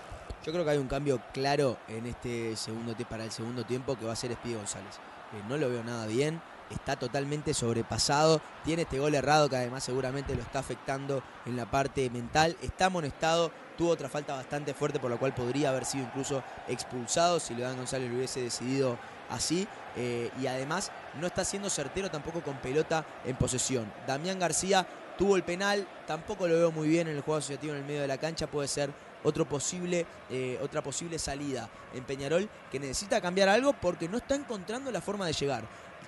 Yo creo que hay un cambio claro en este segundo para el segundo tiempo que va a ser Espíritu González. No lo veo nada bien, está totalmente sobrepasado, tiene este gol errado que además seguramente lo está afectando en la parte mental, está amonestado, tuvo otra falta bastante fuerte por la cual podría haber sido incluso expulsado si León González lo hubiese decidido así. Eh, y además no está siendo certero tampoco con pelota en posesión. Damián García tuvo el penal, tampoco lo veo muy bien en el juego asociativo en el medio de la cancha, puede ser otro posible, eh, otra posible salida en Peñarol que necesita cambiar algo porque no está encontrando la forma de llegar.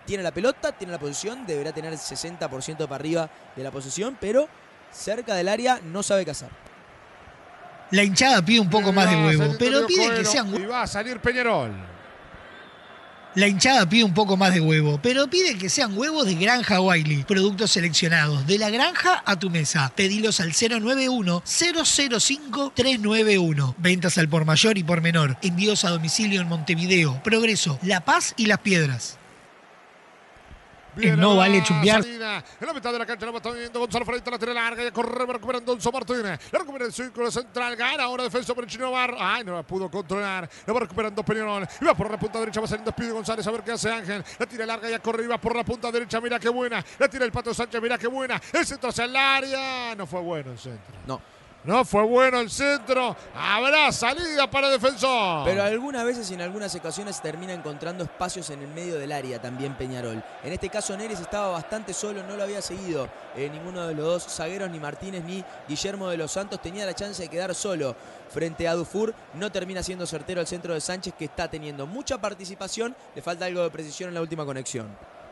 Tiene la pelota, tiene la posición, deberá tener el 60% para arriba de la posición, pero cerca del área no sabe qué hacer. La hinchada pide un poco más de huevo, pero pide que sean Y va a salir Peñarol. La hinchada pide un poco más de huevo, pero pide que sean huevos de Granja Wiley. Productos seleccionados, de la granja a tu mesa. Pedilos al 091-005-391. Ventas al por mayor y por menor. Envíos a domicilio en Montevideo, Progreso, La Paz y Las Piedras. Bien, no la vale chumbear. salida. En la mitad de la cancha la va viendo Gonzalo Freite, la tira larga y corre, va recuperando Donzo Martínez. La recupera el círculo central, gana ahora defensa por el Chino Navarro. Ay, no la pudo controlar. La va recuperando Peñarol. Y va por la punta derecha, va saliendo Speedy González a ver qué hace Ángel. La tira larga y corre y va por la punta derecha. Mira qué buena. La tira el Pato Sánchez, mira qué buena. El centro hacia el área. No fue bueno el centro. No. No fue bueno el centro. Habrá salida para defensor. Pero algunas veces y en algunas ocasiones termina encontrando espacios en el medio del área también Peñarol. En este caso Neres estaba bastante solo, no lo había seguido eh, ninguno de los dos zagueros, ni Martínez ni Guillermo de los Santos. Tenía la chance de quedar solo frente a Dufour. No termina siendo certero el centro de Sánchez que está teniendo mucha participación. Le falta algo de precisión en la última conexión.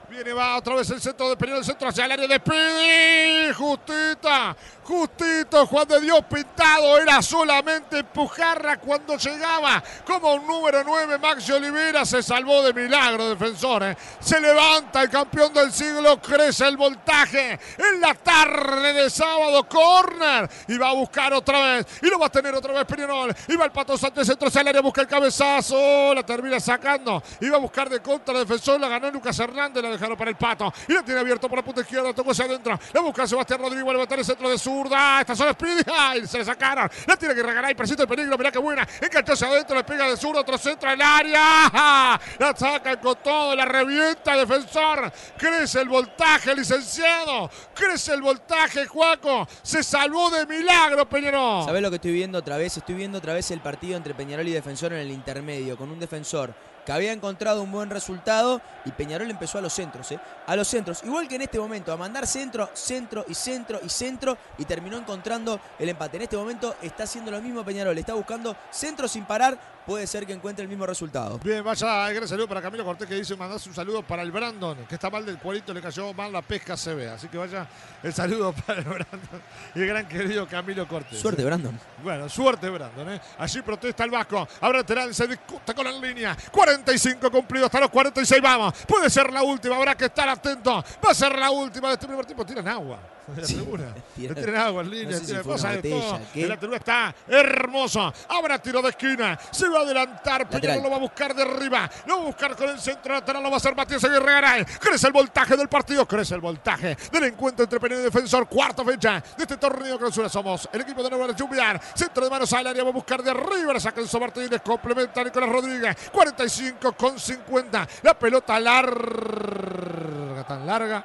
Viene, va otra vez el centro de Peñarol, el centro hacia el área de. Justita, justito, Juan de Dios pintado. Era solamente empujarla cuando llegaba. Como un número 9, Maxi Olivera se salvó de milagro, defensores. Se levanta el campeón del siglo, crece el voltaje. En la tarde de sábado, corner. Y va a buscar otra vez. Y lo va a tener otra vez Peñarol. Y va el Pato Sánchez, centro hacia el área, busca el cabezazo. La termina sacando. Iba a buscar de contra defensor, la ganó Lucas Hernández, la dejaron para el Pato. Y la tiene abierto por la punta izquierda, tocó hacia adentro. La busca Sebastián Rodríguez, va a levantar el centro de zurda. Esta zona Speedy. ¡Ay! Se le sacaron. La tiene que regalar y presenta el peligro. Mirá qué buena. Enganchó hacia adentro, le pega de zurda, otro centro al área. La saca con todo, la revienta defensor. Crece el voltaje, licenciado. Crece el voltaje, Juaco. Se salvó de milagro, Peñarol. ¿Sabés lo que estoy viendo otra vez? Estoy viendo otra vez el partido entre Peñarol y Defensor en el intermedio, con un defensor que había encontrado un buen resultado y Peñarol empezó a los centros, ¿eh? A los centros, igual que en este momento, a mandar centro, centro y centro y centro y terminó encontrando el empate. En este momento está haciendo lo mismo Peñarol, está buscando centro sin parar, puede ser que encuentre el mismo resultado. Bien, vaya, gran saludo para Camilo Cortés que dice, mandás un saludo para el Brandon, que está mal del cuadrito, le cayó mal la pesca se ve. Así que vaya el saludo para el Brandon y el gran querido Camilo Cortés. Suerte, Brandon. Bueno, suerte, Brandon. ¿eh? Allí protesta el Vasco. Ahora lateral, se discute con la línea. 45 cumplidos hasta los 46. Vamos. Puede ser la última. Habrá que estar atento. Va a ser la última de este primer tiempo. Tiran agua. De la tribuna. tiran- Le tiran agua en línea. fue cosas de todo. la tribuna está hermoso. Habrá tiro de esquina. Se va a adelantar. Peñarol lo va a buscar de arriba. Lo va a buscar con el centro lateral. Lo va a hacer Matías Aguirre Garay. Crece el voltaje del partido. Crece el voltaje del encuentro entre Peñarol y Defensor. Cuarta fecha de este torneo clausura. Somos el equipo de Nueva Chumbiar. Centro de manos al área. Va a buscar de arriba. La saca Enzo Martínez. Complementa a Nicolás Rodríguez. 45 con 50. La pelota larga. Tan larga.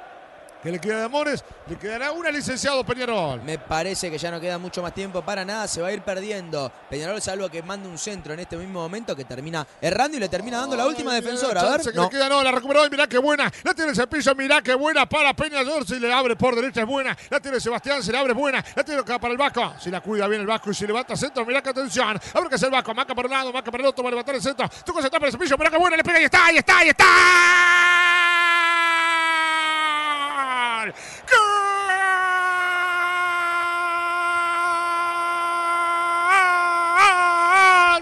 Que le queda de Amores. Le quedará una licenciado Peñarol. Me parece que ya no queda mucho más tiempo para nada, se va a ir perdiendo. Peñarol salvo que mande un centro en este mismo momento que termina errando y le termina dando la última defensora. A ver, que no. le queda, no, la recuperó y mirá qué buena. La tiene Cepillo, mirá qué buena para Peñarol. Si le abre por derecha es buena. La tiene Sebastián, se le abre es buena. La tiene acá para el Vasco. Si la cuida bien el Vasco y si levanta centro, mirá qué atención. Abre que es el Vasco. Maca para un lado, maca para el otro, va a levantar el centro. Tú se para el Cepillo, mirá qué buena. Le pega y está, ahí está, ahí está. ¡Gol!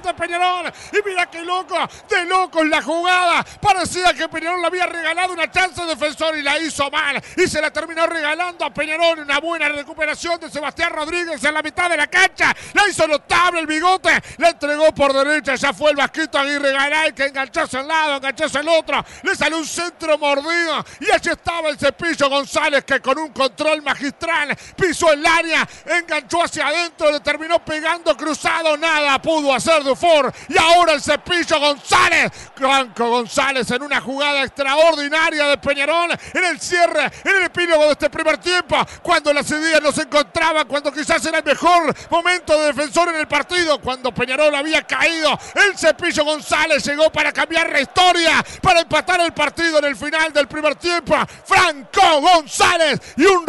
De Peñarol. Y mira qué loco, de loco en la jugada. Parecía que Peñarol le había regalado una chance defensor y la hizo mal. Y se la terminó regalando a Peñarol. Una buena recuperación de Sebastián Rodríguez en la mitad de la cancha. La hizo notable el bigote. La entregó por derecha. Ya fue el Vasquito Aguirre Garay que enganchó hacia un lado, enganchó hacia el otro. Le salió un centro mordido. Y allí estaba el cepillo González que con un control magistral pisó el área, enganchó hacia adentro, le terminó pegando cruzado. Nada pudo hacer Dufour. Y ahora el cepillo González. Franco González en una jugada extraordinaria de Peñarol en el cierre, en el epílogo de este primer tiempo. Cuando las ideas no se encontraban, cuando quizás era el mejor momento de defensor en el partido, cuando Peñarol había caído. El cepillo González llegó para cambiar la historia, para empatar el partido en el final del primer tiempo. Franco González y un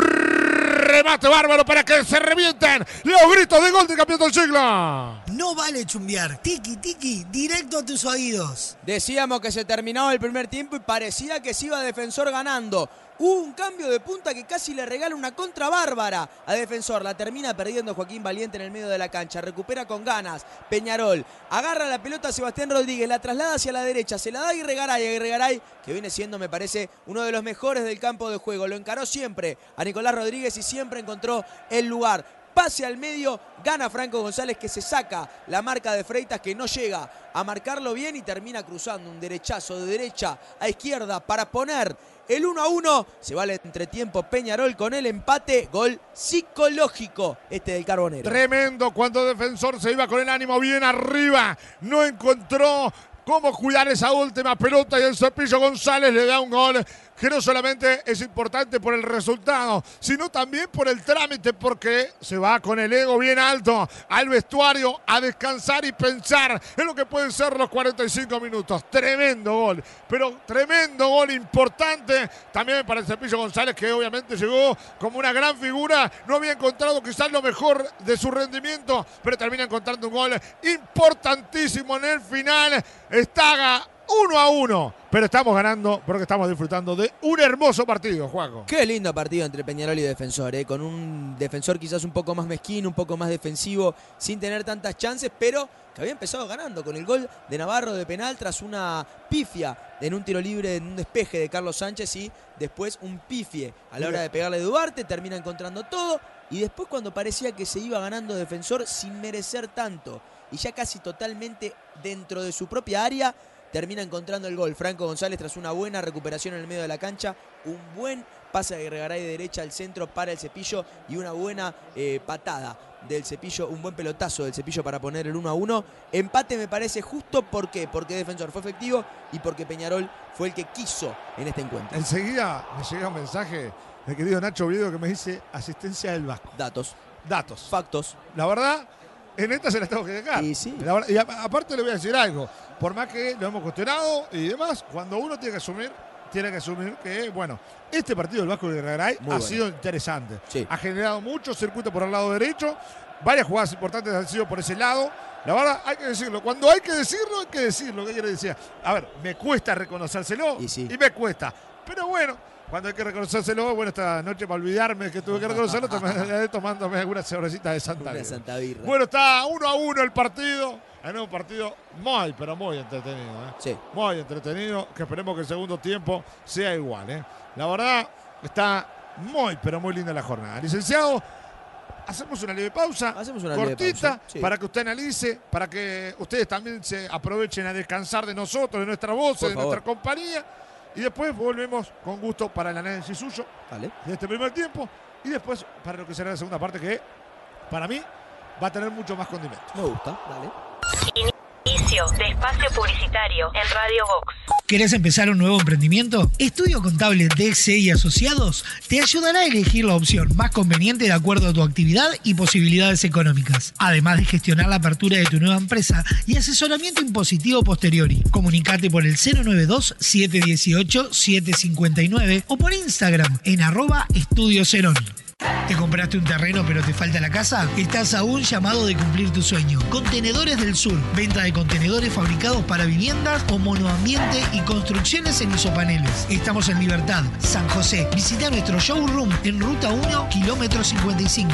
remate bárbaro para que se revienten los gritos de gol del campeón del siglo. No vale chumbear. Tiki, tiki, directo a tus oídos. Decíamos que se terminaba el primer tiempo y parecía que se iba Defensor ganando. Hubo un cambio de punta que casi le regala una contra bárbara a Defensor. La termina perdiendo Joaquín Valiente en el medio de la cancha. Recupera con ganas. Peñarol agarra la pelota a Sebastián Rodríguez, la traslada hacia la derecha, se la da a Aguirre Garay. Aguirre Garay, que viene siendo, me parece, uno de los mejores del campo de juego. Lo encaró siempre a Nicolás Rodríguez y siempre encontró el lugar. Pase al medio, gana Franco González que se saca la marca de Freitas que no llega a marcarlo bien y termina cruzando un derechazo de derecha a izquierda para poner el 1 a 1. Se va al entretiempo Peñarol con el empate. Gol psicológico este del Carbonero. Tremendo cuando Defensor se iba con el ánimo bien arriba. No encontró cómo cuidar esa última pelota y el Cepillo González le da un gol que no solamente es importante por el resultado, sino también por el trámite, porque se va con el ego bien alto al vestuario a descansar y pensar en lo que pueden ser los 45 minutos. Tremendo gol, pero tremendo gol importante también para el Cepillo González, que obviamente llegó como una gran figura. No había encontrado quizás lo mejor de su rendimiento, pero termina encontrando un gol importantísimo en el final. Está uno a uno, pero estamos ganando porque estamos disfrutando de un hermoso partido, Juaco. Qué lindo partido entre Peñarol y Defensor, ¿eh? con un defensor quizás un poco más mezquino, un poco más defensivo, sin tener tantas chances, pero que había empezado ganando con el gol de Navarro de penal tras una pifia en un tiro libre, en un despeje de Carlos Sánchez y después un pifie a la hora de pegarle a Duarte, termina encontrando todo y después cuando parecía que se iba ganando Defensor sin merecer tanto y ya casi totalmente dentro de su propia área, termina encontrando el gol. Franco González tras una buena recuperación en el medio de la cancha, un buen pase de Gregaray de derecha al centro para el cepillo y una buena eh, patada del cepillo, un buen pelotazo del cepillo para poner el 1 a 1. Empate me parece justo, ¿por qué? Porque Defensor fue efectivo y porque Peñarol fue el que quiso en este encuentro. Enseguida me llega un mensaje del querido Nacho Viedo que me dice asistencia del Vasco. Datos, Datos. factos. La verdad, en esta se las tengo que dejar. Y sí. La y a- aparte le voy a decir algo. Por más que lo hemos cuestionado y demás, cuando uno tiene que asumir, tiene que asumir que, bueno, este partido del Vasco de Garay ha bueno. sido interesante. Sí. Ha generado mucho circuito por el lado derecho. Varias jugadas importantes han sido por ese lado. La verdad, hay que decirlo. Cuando hay que decirlo, hay que decirlo. ¿Qué quiere decir? A ver, me cuesta reconocérselo Y sí. me cuesta. Pero bueno, cuando hay que reconocérselo, bueno, esta noche para olvidarme que tuve que reconocerlo, tomé- tomándome algunas cervecitas de Santa Birra. Santa Birra. Bueno, está uno a uno el partido. En un partido muy, pero muy entretenido. ¿eh? Sí. Muy entretenido. Que esperemos que el segundo tiempo sea igual. ¿eh? La verdad, está muy, pero muy linda la jornada. Licenciado, hacemos una leve pausa. Hacemos una leve cortita pausa, sí. para que usted analice, para que ustedes también se aprovechen a descansar de nosotros, de nuestra voz, Por de favor. nuestra compañía. Y después volvemos con gusto para el análisis suyo de este primer tiempo. Y después para lo que será la segunda parte, que para mí va a tener mucho más condimento. Me gusta. Dale. Inicio de espacio publicitario en Radio Vox. ¿Querés empezar un nuevo emprendimiento? Estudio Contable DXE y Asociados te ayudará a elegir la opción más conveniente de acuerdo a tu actividad y posibilidades económicas. Además de gestionar la apertura de tu nueva empresa y asesoramiento impositivo posteriori. Comunicate por el 092-718-759 o por Instagram en arroba Estudio Cerón. ¿Te compraste un terreno pero te falta la casa? Estás a un llamado de cumplir tu sueño. Contenedores del Sur. Venta de contenedores fabricados para viviendas o monoambiente y construcciones en isopaneles. Estamos en Libertad, San José. Visita nuestro showroom en Ruta 1, kilómetro 55.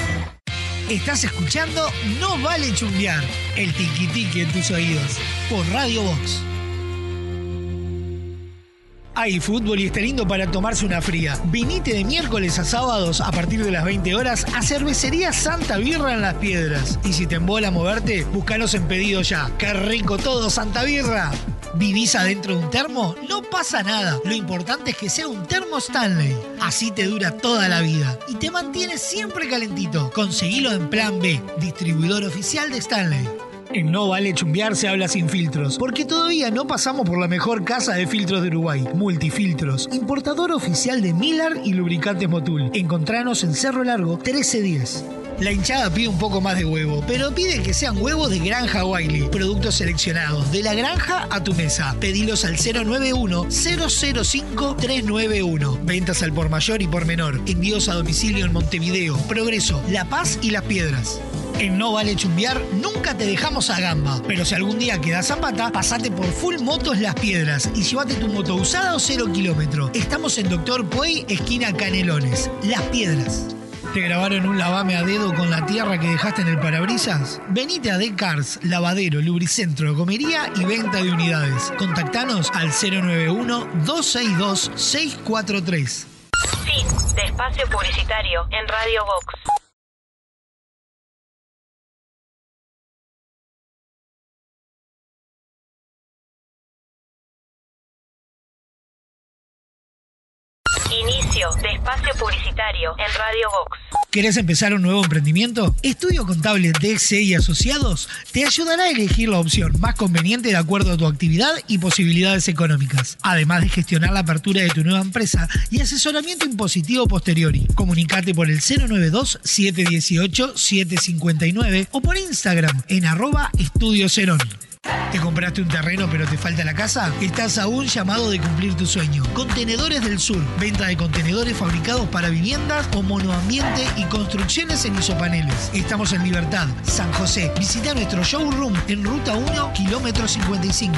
Estás escuchando No Vale Chumbear, el tiki en tus oídos, por Radio Box. Hay fútbol y está lindo para tomarse una fría. Vinite de miércoles a sábados a partir de las 20 horas a Cervecería Santa Birra en Las Piedras. Y si te embola moverte, búscanos en pedido ya. ¡Qué rico todo, Santa Birra! ¿Vivís adentro de un termo? No pasa nada. Lo importante es que sea un termo Stanley. Así te dura toda la vida. Y te mantiene siempre calentito. Conseguilo en Plan B, distribuidor oficial de Stanley. En No Vale Chumbear se habla sin filtros, porque todavía no pasamos por la mejor casa de filtros de Uruguay, Multifiltros, importador oficial de Millar y lubricantes Motul. Encontranos en Cerro Largo 1310. La hinchada pide un poco más de huevo, pero pide que sean huevos de Granja Wiley, productos seleccionados, de la granja a tu mesa. Pedilos al 091-005-391. Ventas al por mayor y por menor. Envíos a domicilio en Montevideo, Progreso, La Paz y Las Piedras. En No Vale Chumbear nunca te dejamos a gamba, pero si algún día quedas zapata, pasate por Full Motos Las Piedras y llévate tu moto usada o cero kilómetro. Estamos en Doctor Puey, esquina Canelones, Las Piedras. ¿Te grabaron un lavame a dedo con la tierra que dejaste en el parabrisas? Venite a Decars, lavadero, lubricentro, comería y venta de unidades. Contactanos al 091-262-643. Fin de espacio publicitario en Radio Vox. Inicio de espacio publicitario en Radio Vox. ¿Querés empezar un nuevo emprendimiento? Estudio Contable DXE y Asociados te ayudará a elegir la opción más conveniente de acuerdo a tu actividad y posibilidades económicas. Además de gestionar la apertura de tu nueva empresa y asesoramiento impositivo posteriori. Comunicate por el 092-718-759 o por Instagram en arroba Estudio Cerón. ¿Te compraste un terreno pero te falta la casa? Estás a un llamado de cumplir tu sueño. Contenedores del Sur. Venta de contenedores fabricados para viviendas o monoambiente y construcciones en isopaneles. Estamos en Libertad, San José. Visita nuestro showroom en Ruta 1, kilómetro 55.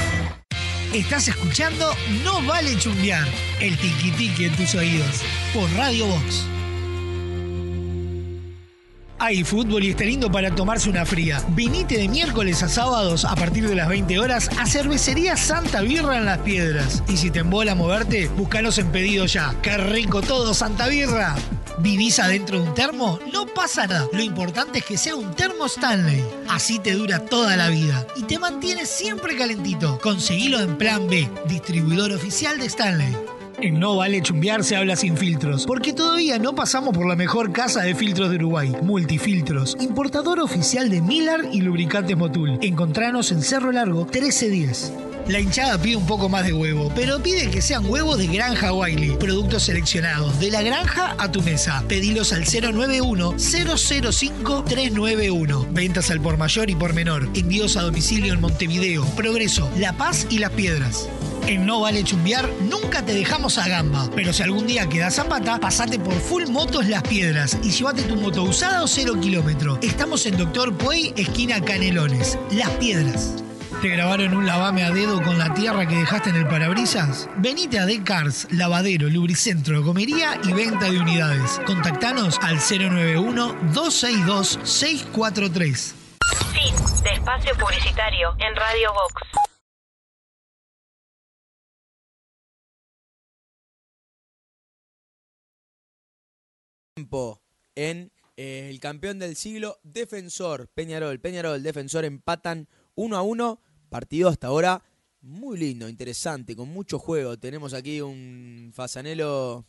Estás escuchando No Vale Chumbear, el tiki en tus oídos, por Radio Vox. Hay fútbol y está lindo para tomarse una fría. Vinite de miércoles a sábados a partir de las 20 horas a Cervecería Santa Birra en Las Piedras. Y si te embola moverte, búscanos en pedido ya. ¡Qué rico todo, Santa Birra! ¿Vivís adentro de un termo? No pasa nada. Lo importante es que sea un termo Stanley. Así te dura toda la vida y te mantiene siempre calentito. Conseguilo en Plan B, distribuidor oficial de Stanley. En No Vale Chumbear se habla sin filtros, porque todavía no pasamos por la mejor casa de filtros de Uruguay, Multifiltros, importador oficial de Miller y lubricantes Motul. Encontranos en Cerro Largo 1310. La hinchada pide un poco más de huevo, pero pide que sean huevos de Granja Wiley, productos seleccionados de la granja a tu mesa. Pedilos al 091-005-391. Ventas al por mayor y por menor. Envíos a domicilio en Montevideo, Progreso, La Paz y Las Piedras. En No Vale Chumbear nunca te dejamos a gamba, pero si algún día quedas zapata, pasate por Full Motos Las Piedras y llévate tu moto usada o cero kilómetro. Estamos en Doctor Puey, esquina Canelones, Las Piedras. ¿Te grabaron un lavame a dedo con la tierra que dejaste en el parabrisas? Venite a Decars, lavadero, lubricentro, comería y venta de unidades. Contactanos al 091-262-643. Fin de espacio publicitario en Radio Vox. En eh, el campeón del siglo, Defensor, Peñarol. Peñarol, Defensor empatan 1 a 1. Partido hasta ahora muy lindo, interesante, con mucho juego. Tenemos aquí un Fasanelo.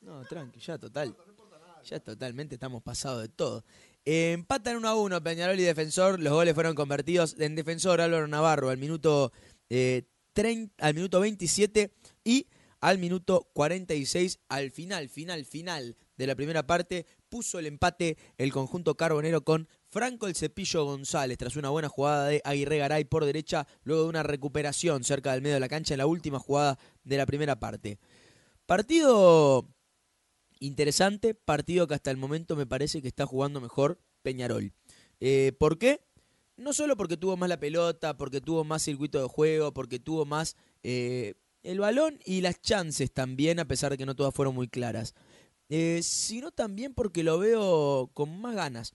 No, tranqui, ya total. Ya totalmente estamos pasados de todo. Empatan 1 a 1 Peñarol y Defensor. Los goles fueron convertidos en Defensor Álvaro Navarro al minuto, eh, 30, al minuto 27 y al minuto 46, al final, final, final de la primera parte, puso el empate el conjunto carbonero con Franco el Cepillo González, tras una buena jugada de Aguirre Garay por derecha, luego de una recuperación cerca del medio de la cancha en la última jugada de la primera parte. Partido interesante, partido que hasta el momento me parece que está jugando mejor Peñarol. Eh, ¿Por qué? No solo porque tuvo más la pelota, porque tuvo más circuito de juego, porque tuvo más eh, el balón y las chances también, a pesar de que no todas fueron muy claras. Eh, sino también porque lo veo con más ganas.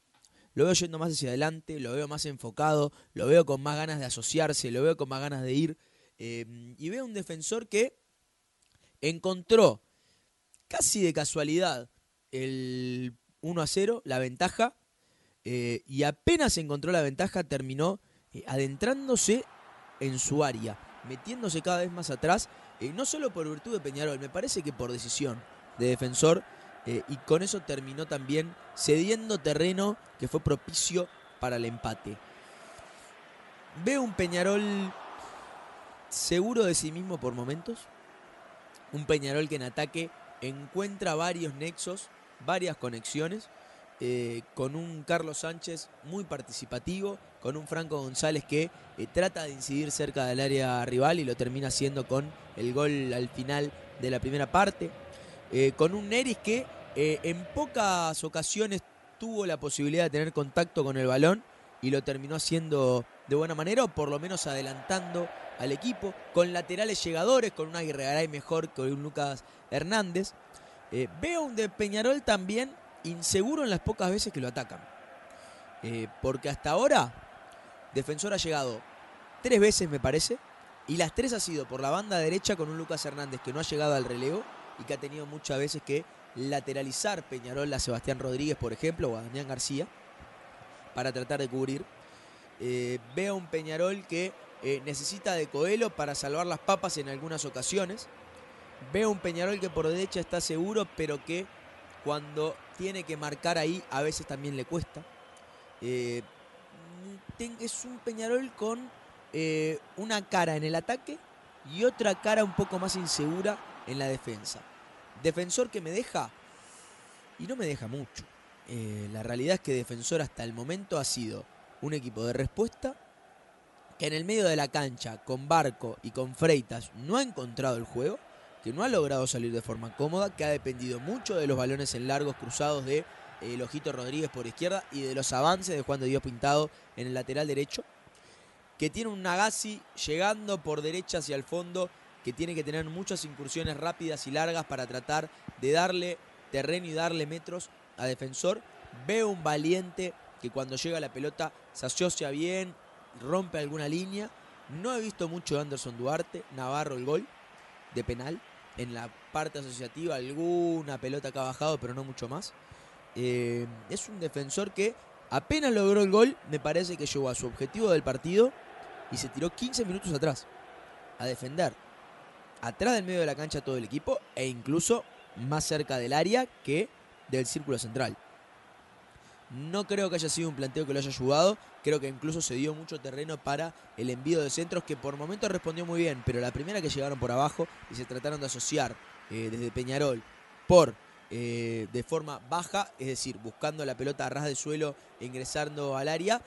Lo veo yendo más hacia adelante, lo veo más enfocado, lo veo con más ganas de asociarse, lo veo con más ganas de ir. eh, y veo un defensor que encontró casi de casualidad el 1 a 0, la ventaja, eh, y apenas encontró la ventaja terminó eh, adentrándose en su área, metiéndose cada vez más atrás, eh, no solo por virtud de Peñarol, me parece que por decisión de defensor, eh, y con eso terminó también cediendo terreno que fue propicio para el empate. Veo un Peñarol seguro de sí mismo por momentos, un Peñarol que en ataque encuentra varios nexos, varias conexiones, eh, con un Carlos Sánchez muy participativo, con un Franco González que eh, trata de incidir cerca del área rival y lo termina haciendo con el gol al final de la primera parte, eh, con un Neris que eh, en pocas ocasiones tuvo la posibilidad de tener contacto con el balón y lo terminó haciendo de buena manera o por lo menos adelantando al equipo, con laterales llegadores, con un Aguirre Garay mejor que un Lucas Hernández. Veo un de Peñarol también inseguro en las pocas veces que lo atacan. Porque hasta ahora, Defensor ha llegado tres veces, me parece, y las tres ha sido por la banda derecha con un Lucas Hernández que no ha llegado al relevo y que ha tenido muchas veces que lateralizar Peñarol a Sebastián Rodríguez, por ejemplo, o a Damián García, para tratar de cubrir. Eh, veo un Peñarol que eh, necesita de Coelho para salvar las papas en algunas ocasiones. Veo un Peñarol que por derecha está seguro, pero que cuando tiene que marcar ahí a veces también le cuesta. Eh, es un Peñarol con eh, una cara en el ataque y otra cara un poco más insegura en la defensa. Defensor que me deja y no me deja mucho. Eh, la realidad es que Defensor hasta el momento ha sido un equipo de respuesta que en el medio de la cancha, con Barco y con Freitas, no ha encontrado el juego, que no ha logrado salir de forma cómoda, que ha dependido mucho de los balones en largos cruzados de el Ojito Rodríguez por izquierda y de los avances de Juan de Dios Pintado en el lateral derecho, que tiene un Nagasi llegando por derecha hacia el fondo, que tiene que tener muchas incursiones rápidas y largas para tratar de darle terreno y darle metros a defensor, Veo un valiente que cuando llega la pelota se asocia bien, rompe alguna línea. No he visto mucho de Anderson Duarte, Navarro el gol de penal. En la parte asociativa alguna pelota que ha bajado, pero no mucho más. Eh, es un defensor que apenas logró el gol, me parece que llegó a su objetivo del partido y se tiró 15 minutos atrás a defender. Atrás del medio de la cancha todo el equipo e incluso más cerca del área que del círculo central. No creo que haya sido un planteo que lo haya ayudado. Creo que incluso se dio mucho terreno para el envío de centros que por momentos respondió muy bien. Pero la primera que llegaron por abajo y se trataron de asociar eh, desde Peñarol por eh, de forma baja, es decir, buscando la pelota a ras del suelo ingresando al área,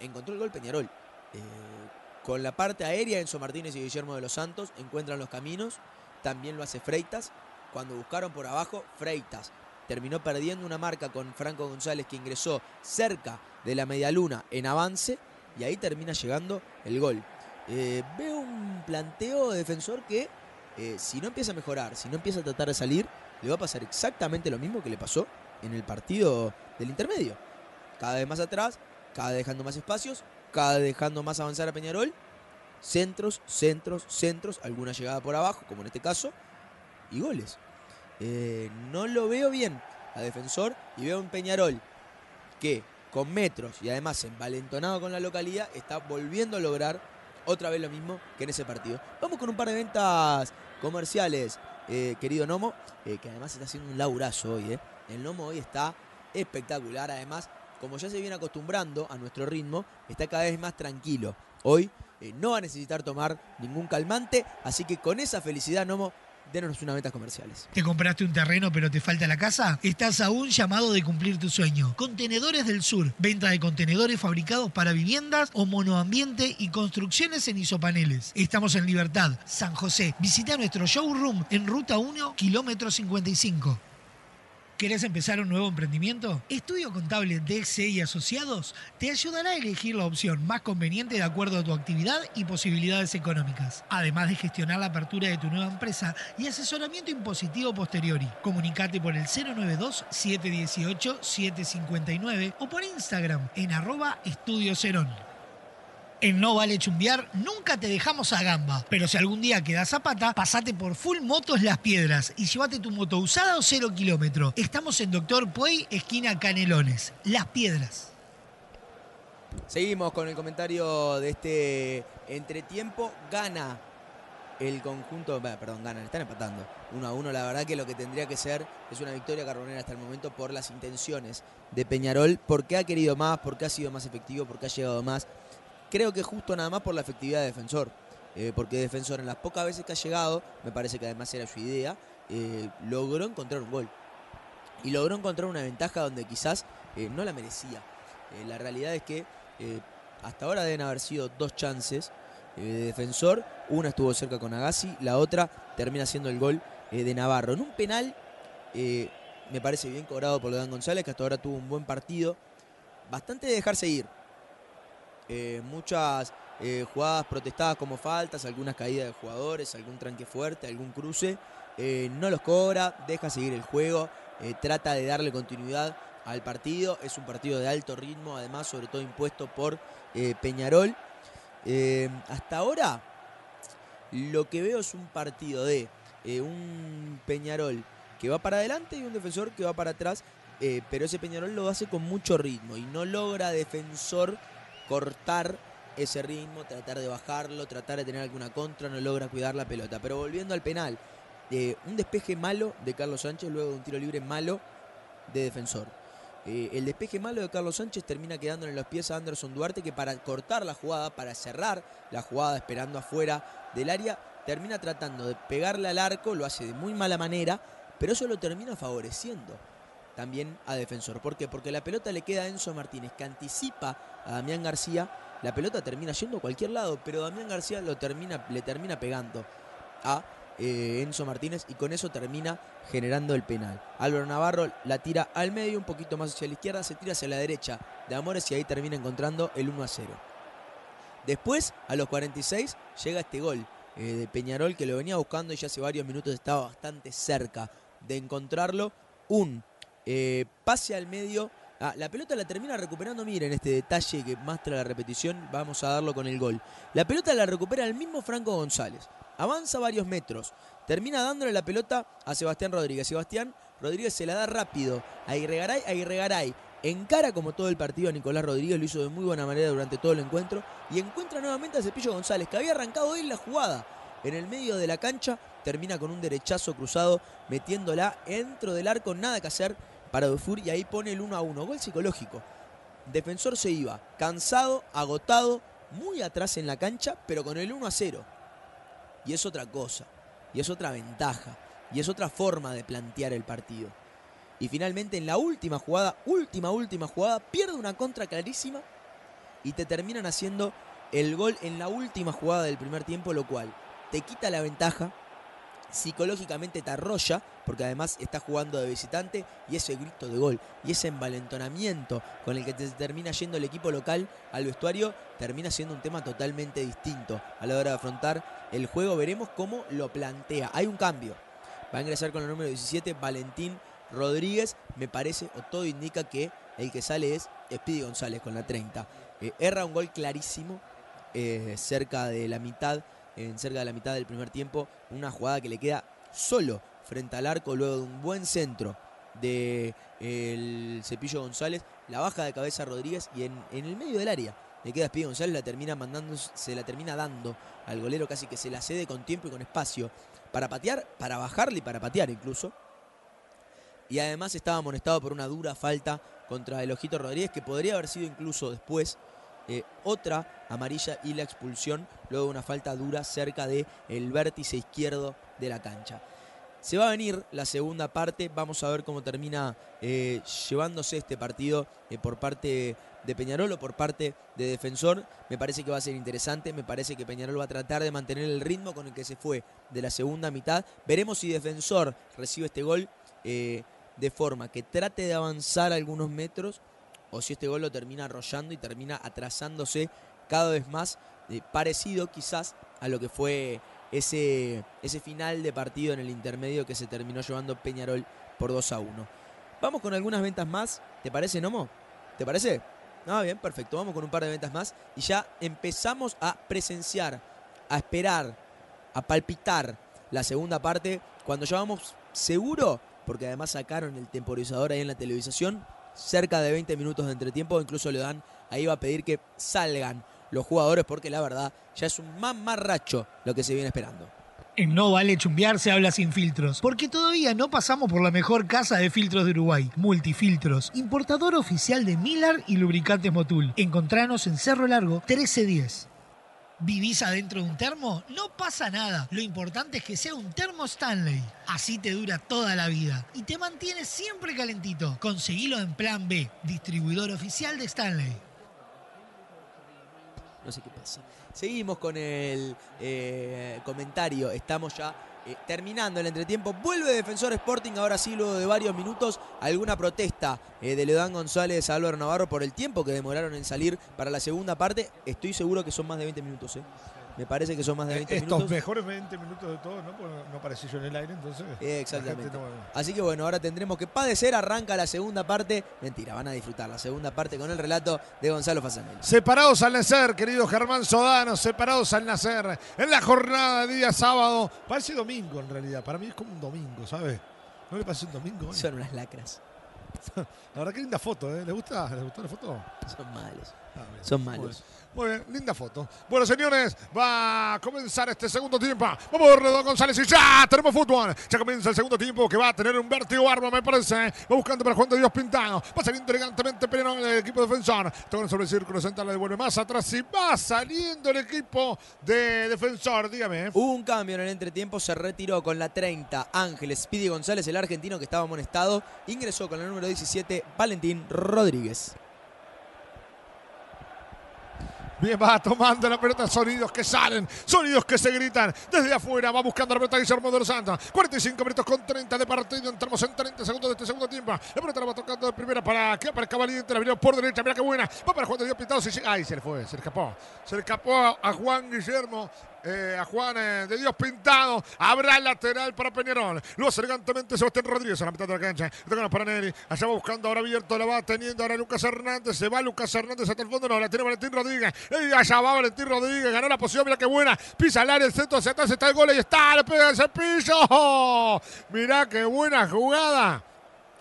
encontró el gol Peñarol. Eh, con la parte aérea, Enzo Martínez y Guillermo de los Santos encuentran los caminos. También lo hace Freitas. Cuando buscaron por abajo, Freitas terminó perdiendo una marca con Franco González que ingresó cerca de la media luna en avance y ahí termina llegando el gol. Eh, veo un planteo de defensor que si no empieza a mejorar, si no empieza a tratar de salir, le va a pasar exactamente lo mismo que le pasó en el partido del intermedio. Cada vez más atrás, cada vez dejando más espacios, cada vez dejando más avanzar a Peñarol. Centros, centros, centros, alguna llegada por abajo, como en este caso, y goles. Eh, no lo veo bien a defensor y veo un Peñarol que con metros y además envalentonado con la localidad está volviendo a lograr otra vez lo mismo que en ese partido. Vamos con un par de ventas comerciales, eh, querido Nomo, eh, que además está haciendo un laurazo hoy. El Nomo hoy está espectacular, además, como ya se viene acostumbrando a nuestro ritmo, está cada vez más tranquilo. Hoy no va a necesitar tomar ningún calmante, así que con esa felicidad, Nomo, denos una ventas comerciales. ¿Te compraste un terreno pero te falta la casa? Estás a un llamado de cumplir tu sueño. Contenedores del Sur. Venta de contenedores fabricados para viviendas o monoambiente y construcciones en isopaneles. Estamos en Libertad, San José. Visita nuestro showroom en Ruta 1, kilómetro 55. ¿Querés empezar un nuevo emprendimiento? Estudio Contable DXE y Asociados te ayudará a elegir la opción más conveniente de acuerdo a tu actividad y posibilidades económicas, además de gestionar la apertura de tu nueva empresa y asesoramiento impositivo posteriori. Comunicate por el 092-718-759 o por Instagram en arroba Estudio Cerón. En No Vale Chumbear nunca te dejamos a gamba, pero si algún día quedas a pata, pasate por Full Motos Las Piedras y llévate tu moto usada o cero kilómetro. Estamos en Doctor Puey, esquina Canelones. Las Piedras. Seguimos con el comentario de este entretiempo. Gana el conjunto, perdón, gana, están empatando. Uno a uno, la verdad que lo que tendría que ser es una victoria carbonera hasta el momento por las intenciones de Peñarol, porque ha querido más, porque ha sido más efectivo, porque ha llegado más. Creo que justo nada más por la efectividad de defensor. Eh, porque defensor en las pocas veces que ha llegado, me parece que además era su idea, eh, logró encontrar un gol. Y logró encontrar una ventaja donde quizás eh, no la merecía. la realidad es que hasta ahora deben haber sido dos chances de defensor. Una estuvo cerca con Agassi, la otra termina siendo el gol de Navarro. En un penal, me parece bien cobrado por León González, que hasta ahora tuvo un buen partido. Bastante de dejarse ir. Eh, muchas eh, jugadas protestadas como faltas, algunas caídas de jugadores, algún tranque fuerte, algún cruce. Eh, no los cobra, deja seguir el juego, trata de darle continuidad al partido. Es un partido de alto ritmo, además, sobre todo impuesto por Peñarol. hasta ahora, lo que veo es un partido de un Peñarol que va para adelante y un defensor que va para atrás. pero ese Peñarol lo hace con mucho ritmo y no logra defensor cortar ese ritmo, tratar de bajarlo, tratar de tener alguna contra, no logra cuidar la pelota. Pero volviendo al penal, eh, un despeje malo de Carlos Sánchez, luego de un tiro libre malo de defensor. Eh, el despeje malo de Carlos Sánchez termina quedando en los pies a Anderson Duarte, que para cortar la jugada, para cerrar la jugada esperando afuera del área, termina tratando de pegarle al arco, lo hace de muy mala manera, pero eso lo termina favoreciendo también a defensor. ¿Por qué? Porque la pelota le queda a Enzo Martínez, que anticipa a Damián García. La pelota termina yendo a cualquier lado, pero Damián García lo termina, le termina pegando a eh, Enzo Martínez y con eso termina generando el penal. Álvaro Navarro la tira al medio, un poquito más hacia la izquierda, se tira hacia la derecha de Amores y ahí termina encontrando el 1 a 0. Después, a los 46, llega este gol eh, de Peñarol que lo venía buscando y ya hace varios minutos estaba bastante cerca de encontrarlo. Un eh, pase al medio Ah, la pelota la termina recuperando, miren este detalle que muestra la repetición, vamos a darlo con el gol. La pelota la recupera el mismo Franco González. Avanza varios metros, termina dándole la pelota a Sebastián Rodríguez. Sebastián Rodríguez se la da rápido a Irregaray, a Irregaray. Encara como todo el partido a Nicolás Rodríguez, lo hizo de muy buena manera durante todo el encuentro. Y encuentra nuevamente a Cepillo González, que había arrancado él la jugada. En el medio de la cancha, termina con un derechazo cruzado, metiéndola dentro del arco, nada que hacer para Dufour y ahí pone el 1 a 1. Gol psicológico. Defensor se iba, cansado, agotado, muy atrás en la cancha, pero con el 1 a 0. Y es otra cosa, y es otra ventaja, y es otra forma de plantear el partido. Y finalmente en la última jugada, última, última jugada, pierde una contra clarísima y te terminan haciendo el gol en la última jugada del primer tiempo, lo cual te quita la ventaja, psicológicamente te arrolla, porque además está jugando de visitante, y ese grito de gol y ese envalentonamiento con el que te termina yendo el equipo local al vestuario termina siendo un tema totalmente distinto a la hora de afrontar el juego. Veremos cómo lo plantea. Hay un cambio. Va a ingresar con el número 17 Valentín Rodríguez. Me parece, o todo indica que el que sale es Speedy González con la 30. Eh, erra un gol clarísimo eh, cerca de la mitad en cerca de la mitad del primer tiempo, una jugada que le queda solo frente al arco luego de un buen centro de Cepillo González, la baja de cabeza Rodríguez y en, en el medio del área le queda Speedy González, la termina mandando, se la termina dando al golero casi que se la cede con tiempo y con espacio para patear, para bajarle y para patear incluso. Y además estaba amonestado por una dura falta contra el Ojito Rodríguez que podría haber sido incluso después eh, otra amarilla y la expulsión luego de una falta dura cerca del el vértice izquierdo de la cancha. Se va a venir la segunda parte, vamos a ver cómo termina eh, llevándose este partido eh, por parte de Peñarol o por parte de Defensor. Me parece que va a ser interesante, me parece que Peñarol va a tratar de mantener el ritmo con el que se fue de la segunda mitad. Veremos si Defensor recibe este gol de forma que trate de avanzar algunos metros o si este gol lo termina arrollando y termina atrasándose cada vez más, eh, parecido quizás a lo que fue ese, ese final de partido en el intermedio que se terminó llevando Peñarol por 2 a 1. Vamos con algunas ventas más, ¿te parece, Nomo? ¿Te parece? Ah, bien, perfecto. Vamos con un par de ventas más y ya empezamos a presenciar, a esperar, a palpitar la segunda parte cuando ya vamos seguro, porque además sacaron el temporizador ahí en la televisación, cerca de 20 minutos de entretiempo, incluso le dan, ahí va a pedir que salgan los jugadores porque la verdad ya es un mamarracho lo que se viene esperando. En No Vale Chumbear se habla sin filtros, porque todavía no pasamos por la mejor casa de filtros de Uruguay, Multifiltros, importador oficial de Milar y lubricantes Motul. Encontranos en Cerro Largo 1310. ¿Vivís adentro de un termo? No pasa nada. Lo importante es que sea un termo Stanley. Así te dura toda la vida y te mantiene siempre calentito. Conseguilo en Plan B, distribuidor oficial de Stanley. No sé qué pasa. Seguimos con el eh, comentario. Estamos ya eh, terminando el entretiempo. Vuelve Defensor Sporting, ahora sí, luego de varios minutos. Alguna protesta eh, de Leodán González a Álvaro Navarro por el tiempo que demoraron en salir para la segunda parte. Estoy seguro que son más de 20 minutos. ¿eh? Me parece que son más de 20 Estos minutos. mejores 20 minutos de todo, ¿no? Porque no aparecí yo en el aire, entonces. Eh, Exactamente. no- Así que bueno, ahora tendremos que padecer. Arranca la segunda parte. Mentira, van a disfrutar la segunda parte con el relato de Gonzalo Fasanel. Separados al nacer, querido Germán Sodano, separados al nacer. En la jornada de día sábado. Parece domingo en realidad. Para mí es como un domingo, ¿sabes? ¿No le parece un domingo? Son unas lacras. La verdad que linda foto, ¿eh? ¿Le gusta? ¿Le gustó la foto? Son malos. Son malos. Muy bien, linda foto. Bueno, señores, va a comenzar este segundo tiempo. Vamos Don González y ya tenemos fútbol. Ya comienza el segundo tiempo que va a tener un vértigo bárbaro, me parece. Va buscando para Juan de Dios Pintado. Va saliendo elegantemente pero el equipo defensor. Toca sobre el círculo central, le devuelve más atrás y va saliendo el equipo de defensor. Dígame. ¿eh? Hubo un cambio en el entretiempo, se retiró con la 30 Ángeles Speedy González, el argentino que estaba amonestado. Ingresó con el número 17 Valentín Rodríguez. Bien, va tomando la pelota, sonidos que salen, sonidos que se gritan desde afuera. Va buscando la pelota Guillermo de los Santos. 45 minutos con 30 de partido. Entramos en 30 segundos de este segundo tiempo. La pelota la va tocando de primera para que aparezca Valiente. La vino por derecha. Mira qué buena. Va para Juan de Dios Pintado. Sí. Ay, se le fue, se le escapó. Se le escapó a Juan Guillermo eh, a Juan eh, de Dios Pintado. Habrá lateral para Peñarol. Lo hace elegantemente Sebastián Rodríguez a la mitad de la cancha. Toca para Neri. Allá va buscando ahora abierto. La va teniendo ahora Lucas Hernández. Se va Lucas Hernández hasta el fondo. No, la tiene Valentín Rodríguez. Allá va Valentín Rodríguez. Ganó la posición. Mira qué buena. Pisa al área. El centro hacia atrás. Está el gol. Y está. Le pega el cepillo. Mirá qué buena jugada.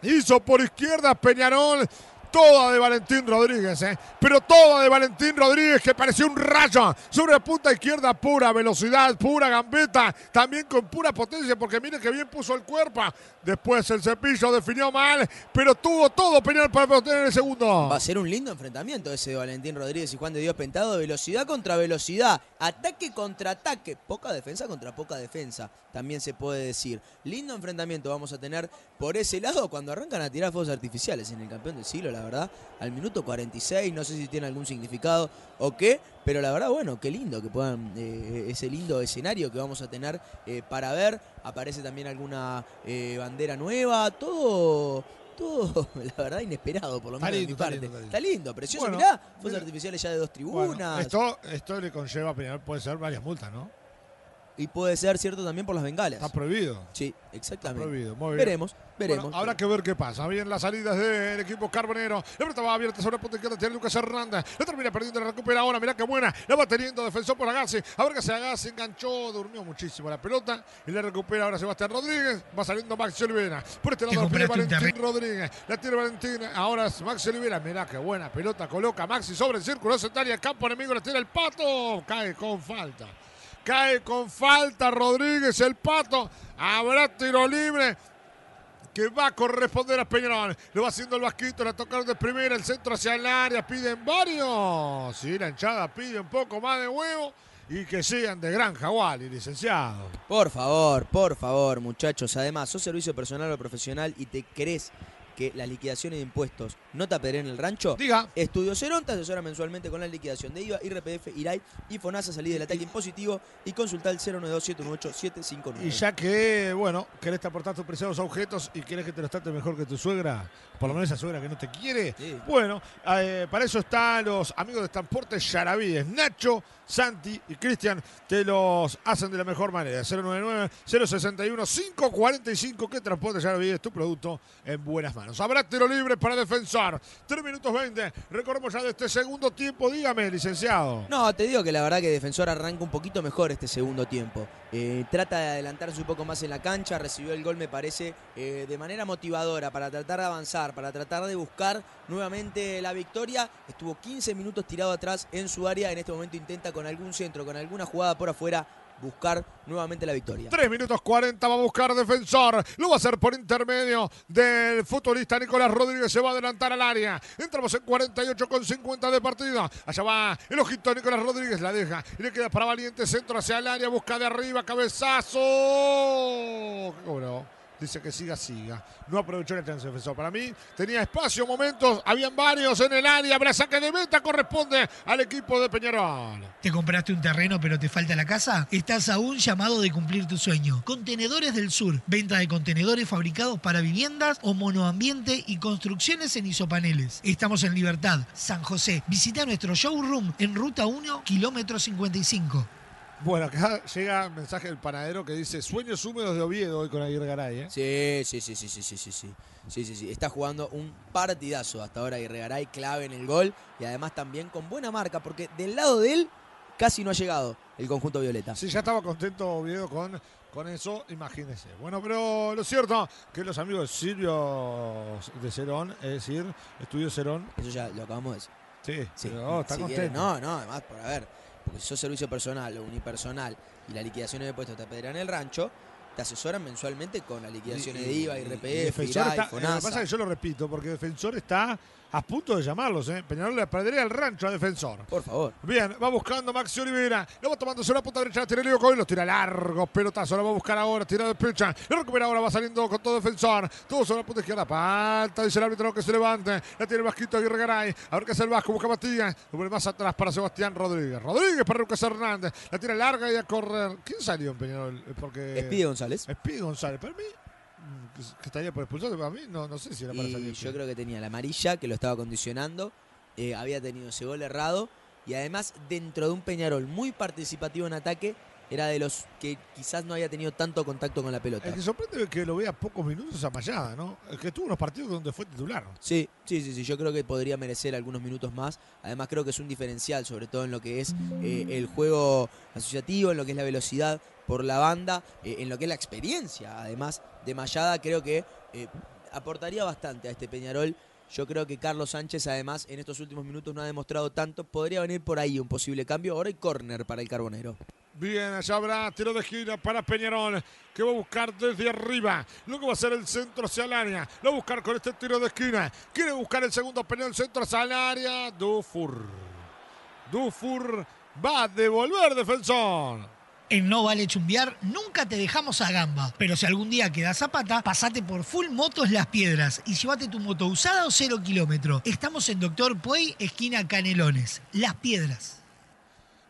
Hizo por izquierda Peñarol. Toda de Valentín Rodríguez, ¿eh? pero toda de Valentín Rodríguez que pareció un rayo sobre punta izquierda, pura velocidad, pura gambeta, también con pura potencia, porque mire que bien puso el cuerpo. Después el cepillo definió mal, pero tuvo todo Peñarol para obtener el segundo. Va a ser un lindo enfrentamiento ese de Valentín Rodríguez y Juan de Dios Pentado. Velocidad contra velocidad. Ataque contra ataque. Poca defensa contra poca defensa. También se puede decir. Lindo enfrentamiento vamos a tener por ese lado cuando arrancan a tirar fuegos artificiales en el campeón del siglo, la verdad. Al minuto 46. No sé si tiene algún significado o qué. Pero la verdad, bueno, qué lindo que puedan, eh, ese lindo escenario que vamos a tener eh, para ver. Aparece también alguna eh, bandera nueva, todo, todo, la verdad, inesperado, por lo menos de lindo, mi está parte. lindo, está lindo. Está lindo, precioso, Bueno, mirá, fuegos artificiales ya de dos Bueno, tribunas. esto, esto le conlleva a Peñarol, puede ser varias multas, ¿no? Y puede ser cierto también por las bengalas. Está prohibido. Sí, exactamente. prohibido, muy bien. Veremos, veremos. Bueno, habrá que ver qué pasa. Bien las salidas del equipo carbonero. La pelota va abierta sobre la punta izquierda. Tiene Lucas Hernández. La termina perdiendo, la recupera ahora. Mirá qué buena. La va teniendo defensor por Agassi. A ver qué se Agassi. Enganchó, durmió muchísimo la pelota. Y la recupera ahora Sebastián Rodríguez. Va saliendo Maxi Olivera. Por este Te lado pide un Valentín Rodríguez. La tiene Valentín. Ahora es Maxi Olivera. Mirá qué buena pelota. Coloca Maxi sobre el círculo central y el campo enemigo. La tira el pato. Cae con falta. Cae con falta Rodríguez, el pato. Habrá tiro libre que va a corresponder a Peñarol. Lo va haciendo el Vasquito, la tocaron de primera, el centro hacia el área, piden varios. Sí, la hinchada pide un poco más de huevo y que sean de Granja Wally, licenciado. Por favor, por favor, muchachos. Además, sos servicio personal o profesional y te crees que las liquidaciones de impuestos no te apedreen el rancho. Diga. Estudio Cerón te asesora mensualmente con la liquidación de IVA, IRPF, IRAI y FONASA. Salí del ataque impositivo y consulta el 092-718-759. Y ya que, bueno, querés aportar tus preciados objetos y querés que te los trate mejor que tu suegra, por lo menos esa suegra que no te quiere, Sí. bueno, eh, para eso están los amigos de Transportes Yaravíes, Nacho, Santi y Cristian, te los hacen de la mejor manera. 099-061-545, que Transportes Yaravíes, tu producto en buenas manos. Habrá tiro libre para defensor. 3 minutos 20, recorremos ya de este segundo tiempo, dígame, licenciado. No, te digo que la verdad que Defensor arranca un poquito mejor este segundo tiempo. Eh, trata de adelantarse un poco más en la cancha, recibió el gol me parece eh, de manera motivadora para tratar de avanzar, para tratar de buscar nuevamente la victoria. Estuvo 15 minutos tirado atrás en su área, en este momento intenta con algún centro, con alguna jugada por afuera buscar nuevamente la victoria. 3 minutos 40 va a buscar defensor. Lo va a hacer por intermedio del futbolista Nicolás Rodríguez. Se va a adelantar al área. Entramos en 48 con 50 de partido. Allá va el ojito Nicolás Rodríguez. La deja y le queda para Valiente. Centro hacia el área. Busca de arriba. Cabezazo. ¿Qué cobró? Dice que siga, siga. No aprovechó el chance defensor. Para mí tenía espacio, momentos. Habían varios en el área. Habrá saque de meta. Corresponde al equipo de Peñarol. ¿Te compraste un terreno pero te falta la casa? Estás a un llamado de cumplir tu sueño. Contenedores del Sur. Venta de contenedores fabricados para viviendas o monoambiente y construcciones en isopaneles. Estamos en Libertad, San José. Visita nuestro showroom en Ruta 1, kilómetro 55. Bueno, acá llega un mensaje del panadero que dice sueños húmedos de Oviedo hoy con Aguirre Garay. ¿eh? Sí, sí, sí, sí, sí, sí, sí, sí. Sí, sí, sí. Está jugando un partidazo hasta ahora y Regaray clave en el gol y además también con buena marca porque del lado de él casi no ha llegado el conjunto violeta. Sí, ya estaba contento Oviedo con, con eso, imagínese. Bueno, pero lo cierto que los amigos de Silvio de Cerón, es decir, Estudio Cerón, Eso ya lo acabamos de decir. sí, Sí, pero, oh, está si contento. quieren, no, no, además, por a ver, porque si sos servicio personal o unipersonal y la liquidación de impuestos te apedrean el rancho, te asesoran mensualmente con las liquidaciones de IVA, y IRAI, está- Lo que pasa es que yo lo repito, porque Defensor está a punto de llamarlos. ¿eh? Peñarol le perdería el rancho a Defensor. Por favor. Bien, va buscando Maxi Olivera. Lo va tomando sobre la punta derecha. Tira Leo Coy. Los tira largo. Pelotazo. Lo va a buscar ahora. Tira de pecha. Lo recupera ahora. Va saliendo con todo defensor. Todo sobre la punta izquierda. Falta. Dice el árbitro que se levante. La tiene el Vasquito Aguirre Garay. A ver qué hace el Vasco. Busca Matías. Lo pone más atrás para Sebastián Rodríguez. Rodríguez para Lucas Hernández. La tira larga y a correr. ¿Quién salió en Peñarol? Eh, Porque. Espide González. Espide González. Para mí. mm, que- Que estaría por expulsarse. Para mí. No, no sé si era para Y salir. yo creo que tenía la amarilla que lo estaba condicionando. eh, había tenido ese gol errado. y además dentro de un Peñarol muy participativo en ataque, era de los que quizás no había tenido tanto contacto con la pelota. El que sorprende es que lo vea pocos minutos a Mayada, ¿no? El que tuvo unos partidos donde fue titular. Sí, sí, sí, sí, yo creo que podría merecer algunos minutos más. Además creo que es un diferencial, sobre todo en lo que es eh, el juego asociativo, en lo que es la velocidad por la banda, eh, en lo que es la experiencia, además de Mayada, creo que eh, aportaría bastante a este Peñarol. Yo creo que Carlos Sánchez, además, en estos últimos minutos no ha demostrado tanto. Podría venir por ahí un posible cambio. Ahora hay córner para el Carbonero. Bien, allá habrá tiro de esquina para Peñarol, que va a buscar desde arriba. Que va a ser el centro hacia el área. Lo va a buscar con este tiro de esquina. Quiere buscar el segundo Peñarol, centro hacia el área. Dufur. Dufur va a devolver defensor. En No Vale Chumbiar nunca te dejamos a gamba, pero si algún día quedas zapata, pasate por Full Motos Las Piedras y llévate tu moto usada o cero kilómetro. Estamos en Doctor Puey, esquina Canelones. Las Piedras.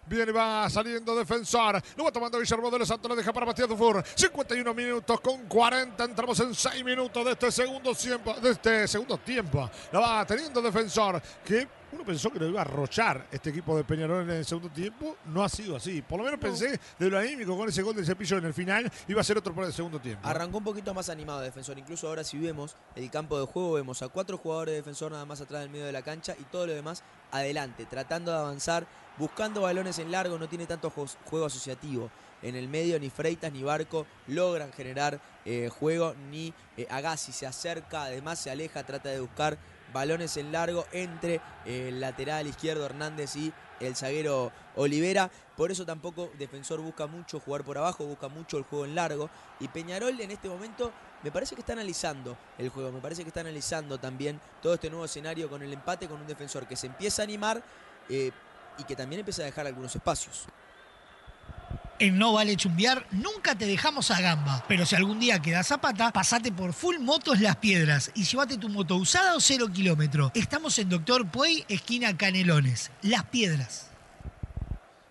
Viene, va saliendo defensor. Lo va tomando Guillermo de los Santos. Lo deja para Matías Dufour. 51 minutos con 40. Entramos en 6 minutos de este segundo tiempo. De este segundo tiempo. La va teniendo defensor. Que uno pensó que lo iba a arrochar este equipo de Peñarol en el segundo tiempo. No ha sido así. Por lo menos pensé de lo anímico con ese gol del cepillo en el final. Iba a ser otro por el segundo tiempo. Arrancó un poquito más animado defensor. Incluso ahora si vemos el campo de juego, vemos a cuatro jugadores de defensor nada más atrás del medio de la cancha y todo lo demás adelante, tratando de avanzar, buscando balones en largo, no tiene tanto juego asociativo. En el medio ni Freitas ni Barco logran generar eh, juego, ni eh, Agassi se acerca, además se aleja, trata de buscar balones en largo entre eh, el lateral izquierdo Hernández y el zaguero Olivera. Por eso tampoco Defensor busca mucho jugar por abajo, busca mucho el juego en largo. Y Peñarol en este momento me parece que está analizando el juego, me parece que está analizando también todo este nuevo escenario con el empate con un defensor que se empieza a animar y que también empieza a dejar algunos espacios. En No Vale Chumbiar nunca te dejamos a gamba, pero si algún día quedas zapata, pasate por Full Motos Las Piedras y llévate tu moto usada o cero kilómetro. Estamos en Doctor Puey, esquina Canelones. Las Piedras.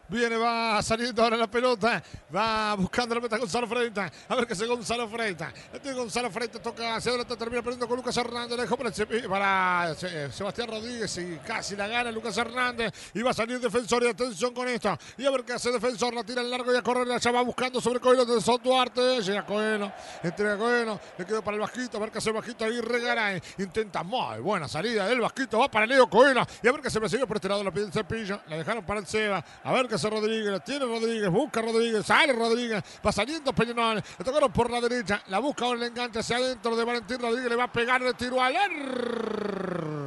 Viene, va saliendo ahora la pelota. Va buscando la meta Gonzalo Freita. A ver qué hace Gonzalo Freita. Gonzalo Freita toca hacia adelante, termina perdiendo con Lucas Hernández. Dejó para, para eh, Sebastián Rodríguez y casi la gana Lucas Hernández. Y va a salir defensor y atención con esto. Y a ver qué hace defensor. La tira en largo y a correr. Ya va buscando sobre Coelho de Son Duarte. Llega Coelho. Entrega Coelho. Le quedó para el Vasquito. A ver qué hace el Vasquito ahí. Regaray. Intenta muy buena salida del Vasquito. Va para Leo Coelho. Y a ver qué se sigue por este lado. La pide el cepillo. La dejaron para el Seba. A ver qué hace Rodríguez. La tiene Rodríguez. Busca Rodríguez. Sale Rodríguez. Va saliendo Peñarol. Le tocaron por la derecha. La busca ahora el enganche hacia adentro de Valentín Rodríguez. Le va a pegar de tiro al arco.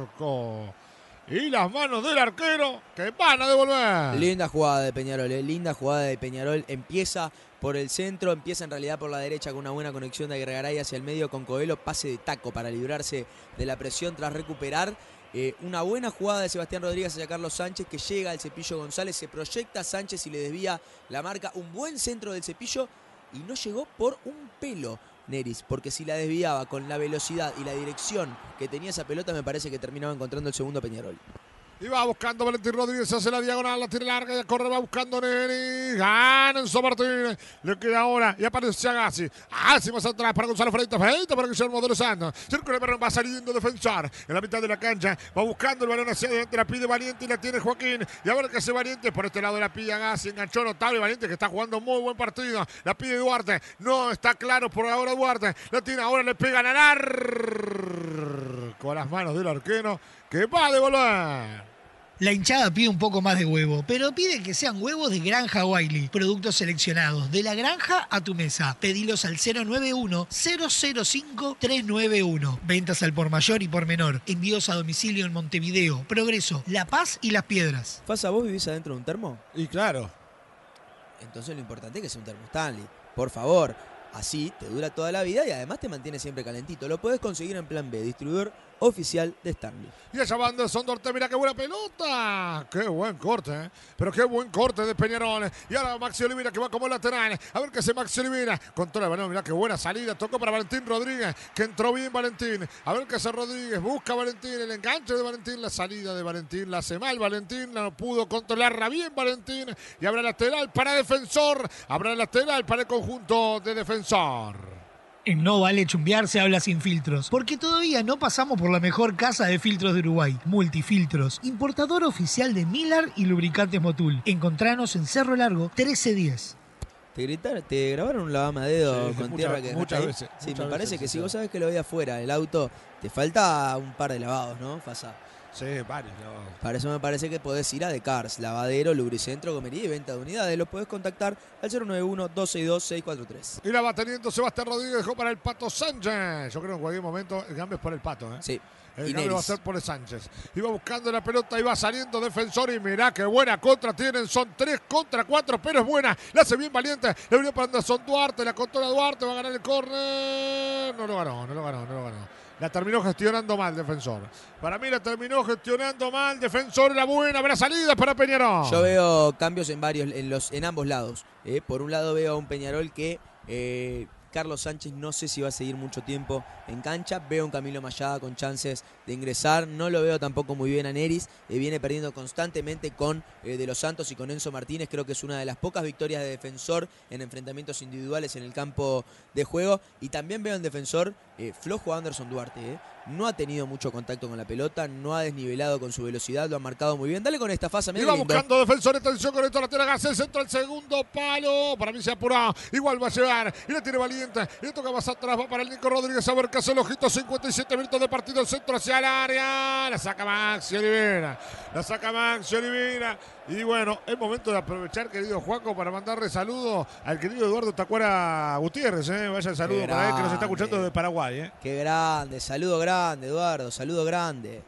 Y las manos del arquero que van a devolver. Linda jugada de Peñarol, eh, linda jugada de Peñarol. Empieza por el centro, empieza en realidad por la derecha con una buena conexión de Agregaray hacia el medio con Coelho. Pase de taco para librarse de la presión tras recuperar. Eh, una buena jugada de Sebastián Rodríguez hacia Carlos Sánchez que llega al cepillo González, se proyecta Sánchez y le desvía la marca. Un buen centro del cepillo y no llegó por un pelo. Neris, porque si la desviaba con la velocidad y la dirección que tenía esa pelota, me parece que terminaba encontrando el segundo Peñarol. Y va buscando Valentín Rodríguez, hace la diagonal, la tira larga y corre, va buscando Neri. Gana Enzo Martínez. Le queda ahora y aparece Agassi. Agassi más atrás para Gonzalo Freita. Freita para Guillermo de los Santos. Círculo de va saliendo defensor en la mitad de la cancha. Va buscando el balón hacia adelante. La pide Valiente y la tiene Joaquín. Y a ver qué hace Valiente. Por este lado la pide Agassi. Enganchó notable Valiente que está jugando muy buen partido. La pide Duarte. No está claro por ahora Duarte. La tiene ahora, le pegan al arco. A las manos del arquero que va a devolver. La hinchada pide un poco más de huevo, pero pide que sean huevos de Granja Wiley. Productos seleccionados, de la granja a tu mesa. Pedilos al 091-005-391. Ventas al por mayor y por menor. Envíos a domicilio en Montevideo, Progreso, La Paz y Las Piedras. ¿Pasa vos vivís adentro de un termo? Y claro. Entonces lo importante es que sea un termo Stanley. Por favor, así te dura toda la vida y además te mantiene siempre calentito. Lo puedes conseguir en Plan B, distribuidor oficial de Stanley. Y allá van de Sondorte, mira qué buena pelota. Qué buen corte, ¿eh? pero qué buen corte de Peñarol. Y ahora Maxi Olivera que va como lateral. A ver qué hace Maxi Olivera. Controla el balón, mira qué buena salida. Tocó para Valentín Rodríguez, que entró bien Valentín. A ver qué hace Rodríguez. Busca Valentín, el enganche de Valentín, la salida de Valentín. La hace mal Valentín, no pudo controlarla bien Valentín. Y habrá lateral para defensor. Habrá lateral para el conjunto de defensor. En No Vale Chumbear se habla sin filtros, porque todavía no pasamos por la mejor casa de filtros de Uruguay, Multifiltros, importador oficial de Miller y lubricantes Motul. Encontranos en Cerro Largo 1310. ¿Te, gritaron, ¿Te grabaron un lavamadedo Sí, con muchas- tierra que muchas veces, Sí, muchas me parece veces, que sí, si sí. vos sabés que lo veía afuera, el auto, te falta un par de lavados, ¿no? Fasa. Sí, varios. no. Para eso me parece que podés ir a The Cars, lavadero, lubricentro, comería y venta de unidades. Lo podés contactar al 091-262-643. Y la va teniendo Sebastián Rodríguez, dejó para el Pato Sánchez. Yo creo que en cualquier momento el cambio es por el Pato. ¿eh? Sí. El cambio va a ser por el Sánchez. Iba buscando la pelota, iba saliendo defensor y mirá qué buena contra tienen. Son tres contra cuatro, pero es buena. La hace bien valiente. Le abrió para Anderson Duarte, la controla Duarte, va a ganar el córner. No lo ganó, no lo ganó, no lo ganó. La terminó gestionando mal defensor. Para mí la terminó gestionando mal defensor. La buena, buena salida para Peñarol. Yo veo cambios en varios, en los, en ambos lados. ¿eh? Por un lado veo a un Peñarol que eh, Carlos Sánchez no sé si va a seguir mucho tiempo en cancha. Veo un Camilo Mayada con chances de ingresar. No lo veo tampoco muy bien a Neris. eh, viene perdiendo constantemente con eh, De Los Santos y con Enzo Martínez. Creo que es una de las pocas victorias de defensor en enfrentamientos individuales en el campo de juego. Y también veo en defensor eh, flojo a Anderson Duarte. No ha tenido mucho contacto con la pelota, no ha desnivelado con su velocidad, lo ha marcado muy bien. Dale con esta fase, Iba buscando defensor, atención con esto, la tiene Garcés, centro al segundo palo. Para mí se apuró, igual va a llegar. Y la tiene valiente. Y le toca más atrás, va para el Nico Rodríguez. A ver qué hace el ojito. 57 minutos de partido, el centro hacia el área. La saca Maxi Olivera. La saca Maxi Olivera. Y bueno, es momento de aprovechar, querido Juaco, para mandarle saludos al querido Eduardo Tacuara Gutiérrez. ¿eh? Vaya el saludo para él que nos está escuchando desde Paraguay. ¿eh? Qué grande, saludo grande, Eduardo, saludo grande.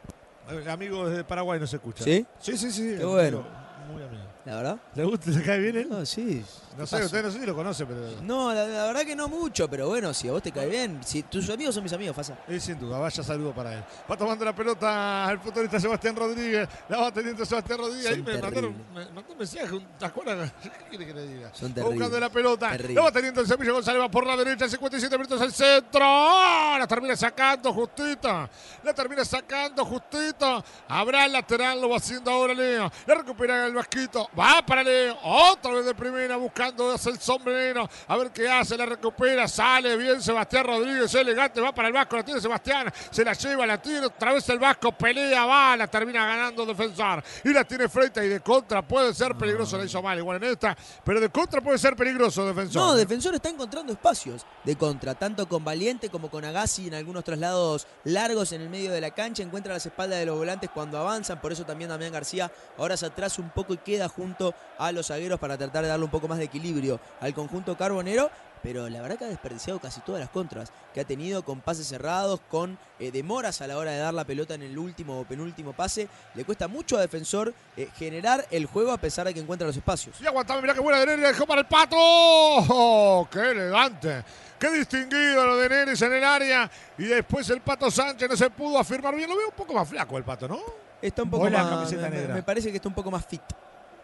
El amigo desde Paraguay nos escucha. ¿Sí? Sí, sí, sí. Qué bueno. Muy amigo. ¿La verdad? ¿Le gusta? ¿Le cae bien él? No, sí. No ¿qué sé, pasa? usted no sé si lo conoce, pero. No, la, la verdad que no mucho, pero bueno, si a vos te cae bien, si tus amigos son mis amigos, Fasa. Eh, sin duda, vaya saludo para él. Va tomando la pelota el futbolista Sebastián Rodríguez. La va teniendo Sebastián Rodríguez. Son Ahí me mandaron, me mandó un mensaje, un. ¿Qué quiere que le diga? Son terribles. buscando la pelota. Terribles. La va teniendo el Semillo González. Va por la derecha. 57 minutos al centro. ¡Oh! La termina sacando justita. La termina sacando justita. Habrá el lateral. Lo va haciendo ahora Leo. La recupera el Vasquito. Va para Leo. Otra vez de primera buscando hacer el sombrero. A ver qué hace. La recupera. Sale bien Sebastián Rodríguez. Elegante. Va para el Vasco. La tiene Sebastián. Se la lleva. La tiene otra vez el Vasco. Pelea. Va. La termina ganando defensor. Y la tiene Freita. Y de contra puede ser peligroso. La hizo mal igual en esta. Pero de contra puede ser peligroso defensor. No, Defensor está encontrando espacios de contra, tanto con Valiente como con Agassi en algunos traslados largos en el medio de la cancha. Encuentra las espaldas de los volantes cuando avanzan, por eso también Damián García ahora se atrasa un poco y queda junto a los zagueros para tratar de darle un poco más de equilibrio al conjunto carbonero. Pero la verdad que ha desperdiciado casi todas las contras que ha tenido con pases cerrados, con eh, demoras a la hora de dar la pelota en el último o penúltimo pase. Le cuesta mucho a Defensor eh, generar el juego a pesar de que encuentra los espacios. Y aguantame, mirá qué buena de Neris, dejó para el pato. ¡Oh! ¡Qué elegante! ¡Qué distinguido lo de Neris en el área! Y después el pato Sánchez no se pudo afirmar bien. Lo veo un poco más flaco el pato, ¿no? Está un poco más. camiseta me- me, negra. me parece que está un poco más fit.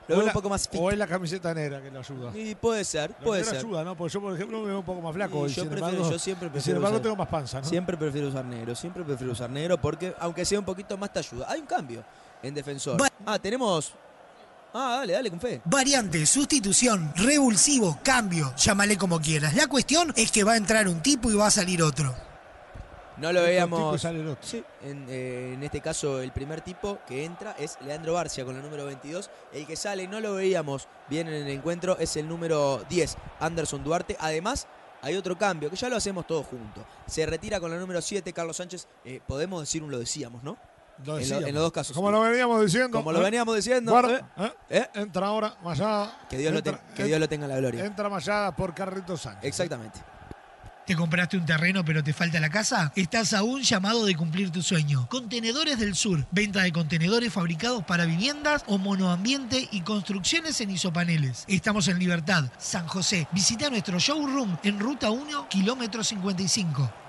Lo O veo la- un poco más fit. O es la camiseta negra que lo ayuda. Y puede ser, puede ser. ayuda, ¿no? Porque yo, por ejemplo, me veo un poco más flaco. Y y yo, sin prefiero- embargo- yo siempre y prefiero. Sin embargo, usar- tengo más panza, ¿no? Siempre prefiero usar negro, siempre prefiero usar negro porque, aunque sea un poquito más, te ayuda. Hay un cambio en defensor. Va- Ah, tenemos. Ah, dale, dale, con fe. Variante, sustitución, revulsivo, cambio, llámale como quieras. La cuestión es que va a entrar un tipo y va a salir otro. No lo veíamos. Sí, en, eh, en este caso el primer tipo que entra es Leandro Barcia con el número 22. El que sale, no lo veíamos bien en el encuentro, es el número 10, Anderson Duarte. Además, hay otro cambio, que ya lo hacemos todos juntos. Se retira con el número 7, Carlos Sánchez. Eh, podemos decir un lo decíamos, ¿no? Lo En, lo- decíamos. en los dos casos. Como lo veníamos diciendo. Como lo ¿eh? veníamos diciendo. Guarda, Entra ahora Mayada. que Dios, lo, te- que Dios lo tenga en la gloria. Entra Mayada por Carrito Sánchez. Exactamente. ¿Te compraste un terreno pero te falta la casa? Estás a un llamado de cumplir tu sueño. Contenedores del Sur. Venta de contenedores fabricados para viviendas o monoambiente y construcciones en isopaneles. Estamos en Libertad, San José. Visita nuestro showroom en Ruta 1, kilómetro 55.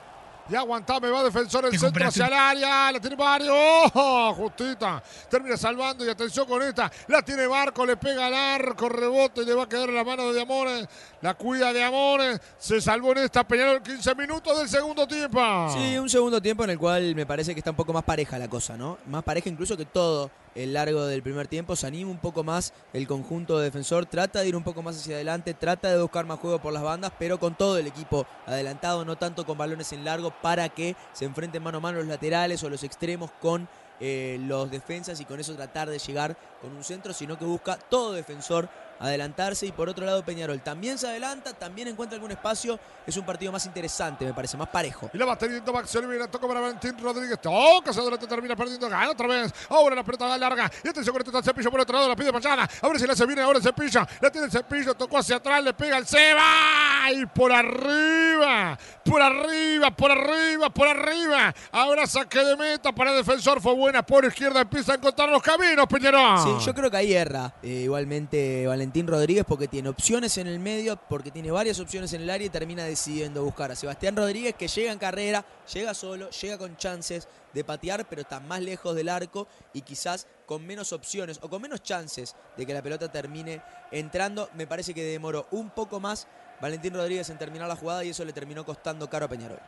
Y aguantame, va defensor el centro compraste hacia el área, la tiene Mario, ¡Oh! justita, termina salvando y atención con esta, la tiene Barco, le pega al arco, rebote y le va a quedar en la mano de Diamores, la cuida de Amores, se salvó en esta Peñarol 15 minutos del segundo tiempo. Sí, un segundo tiempo en el cual me parece que está un poco más pareja la cosa, ¿no? Más pareja incluso que todo el largo del primer tiempo, se anima un poco más el conjunto defensor, trata de ir un poco más hacia adelante, trata de buscar más juego por las bandas, pero con todo el equipo adelantado, no tanto con balones en largo, para que se enfrenten mano a mano los laterales o los extremos con eh, los defensas y con eso tratar de llegar con un centro, sino que busca todo defensor adelantarse. Y por otro lado Peñarol también se adelanta, también encuentra algún espacio, es un partido más interesante, me parece, más parejo. Y la va teniendo Max Olivera, toca para Valentín Rodríguez, toca, se adelanta, termina perdiendo, gana otra vez, ahora la pelota larga, y atención con este cepillo por otro lado, la pide Machada, a ver si la se viene ahora el cepillo, la tiene el cepillo, tocó hacia atrás, le pega el Seba, y por arriba, por arriba, por arriba, por arriba, ahora saque de meta para el defensor, fue buena por izquierda, empieza a encontrar los caminos, Peñarol. Sí, yo creo que ahí erra eh, igualmente Valentín Rodríguez porque tiene opciones en el medio, porque tiene varias opciones en el área y termina decidiendo buscar a Sebastián Rodríguez que llega en carrera, llega solo, llega con chances de patear, pero está más lejos del arco y quizás con menos opciones o con menos chances de que la pelota termine entrando. Me parece que demoró un poco más Valentín Rodríguez en terminar la jugada y eso le terminó costando caro a Peñarol.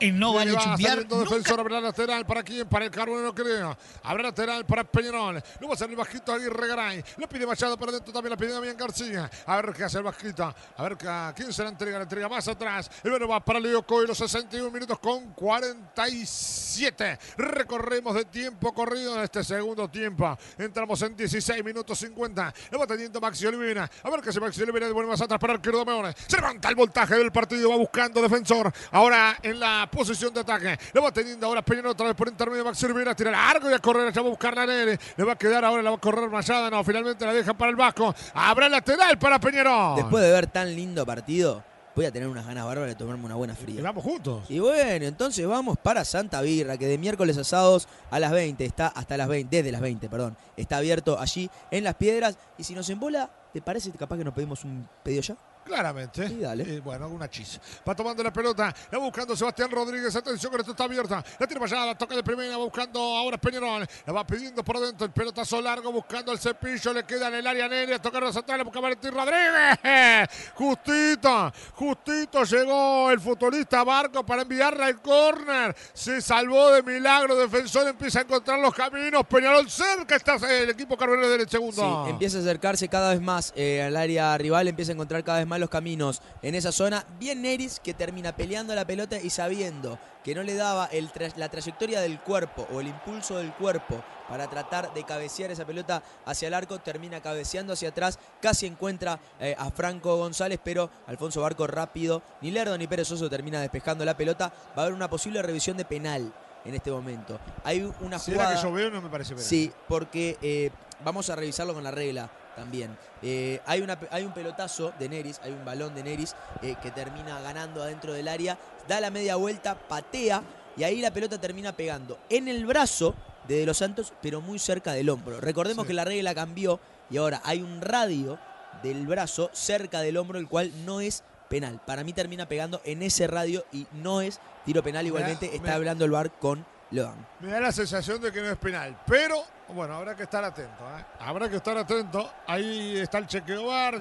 En no vale va chumbear. defensor, habrá lateral para quién, para el Carbonero no creo. Habrá lateral para Peñarol. No va a salir bajito Aguirre Garay. Le pide Machado para adentro también, la pide Damián García. A ver qué hace el bajito. A ver a quién se la entrega, la entrega más atrás. El bueno va para Leo Coy, los 61 minutos con 47. Recorremos de tiempo corrido en este segundo tiempo. Entramos en 16 minutos 50. Le va teniendo Maxi Olivera. A ver qué hace Maxi Olivera, devuelve más atrás para el Meone. Se levanta el voltaje del partido, va buscando defensor. Ahora en la posición de ataque. Le va teniendo ahora Peñarol otra vez por intermedio. Maxi Olivera tira largo y a correr. Ya va a buscar la Nere. Le va a quedar ahora, la va a correr Mayada. No, finalmente la deja para el Vasco. Habrá lateral para Peñarol. Después de ver tan lindo partido, voy a tener unas ganas bárbaras de tomarme una buena Y fría. vamos juntos. Y bueno, entonces vamos para Santa Birra, que de miércoles asados a las 20 está hasta las 20, desde las 20, perdón, está abierto allí en Las Piedras. Y si nos embola, ¿te parece capaz que nos pedimos un pedido ya? Claramente. Sí, dale. Eh, bueno, una chis. Va tomando la pelota. La buscando Sebastián Rodríguez. Atención, que esto está abierta. La tira para allá. La toca de primera. Buscando ahora Peñarol. La va pidiendo por dentro. El pelotazo largo. Buscando el cepillo. Le queda en el área Neria. Tocar los atrás. Le busca Valentín Rodríguez. Justito. Justito llegó el futbolista Barco para enviarla al córner. Se salvó de milagro. Defensor empieza a encontrar los caminos. Peñarol cerca está el equipo Carbonero del segundo. Sí, empieza a acercarse cada vez más eh, al área rival, empieza a encontrar cada vez más los caminos en esa zona. Bien Neris que termina peleando la pelota y sabiendo que no le daba el tra- la trayectoria del cuerpo o el impulso del cuerpo para tratar de cabecear esa pelota hacia el arco, termina cabeceando hacia atrás, casi encuentra eh, a Franco González, pero Alfonso Barco rápido, ni Lerdo ni Perezoso termina despejando la pelota. Va a haber una posible revisión de penal en este momento. Hay una jugada... que yo veo, no me parece penal. Sí, porque eh, vamos a revisarlo con la regla también. Eh, hay, una, hay un pelotazo de Neris, hay un balón de Neris eh, que termina ganando adentro del área, da la media vuelta, patea y ahí la pelota termina pegando en el brazo de De Los Santos, pero muy cerca del hombro. Recordemos Sí. que la regla cambió y ahora hay un radio del brazo cerca del hombro, el cual no es penal. Para mí termina pegando en ese radio y no es tiro penal. Igualmente me- está hablando el bar con Logan. Me da la sensación de que no es penal, pero bueno, habrá que estar atento. ¿eh? Habrá que estar atento. Ahí está el chequeo bar.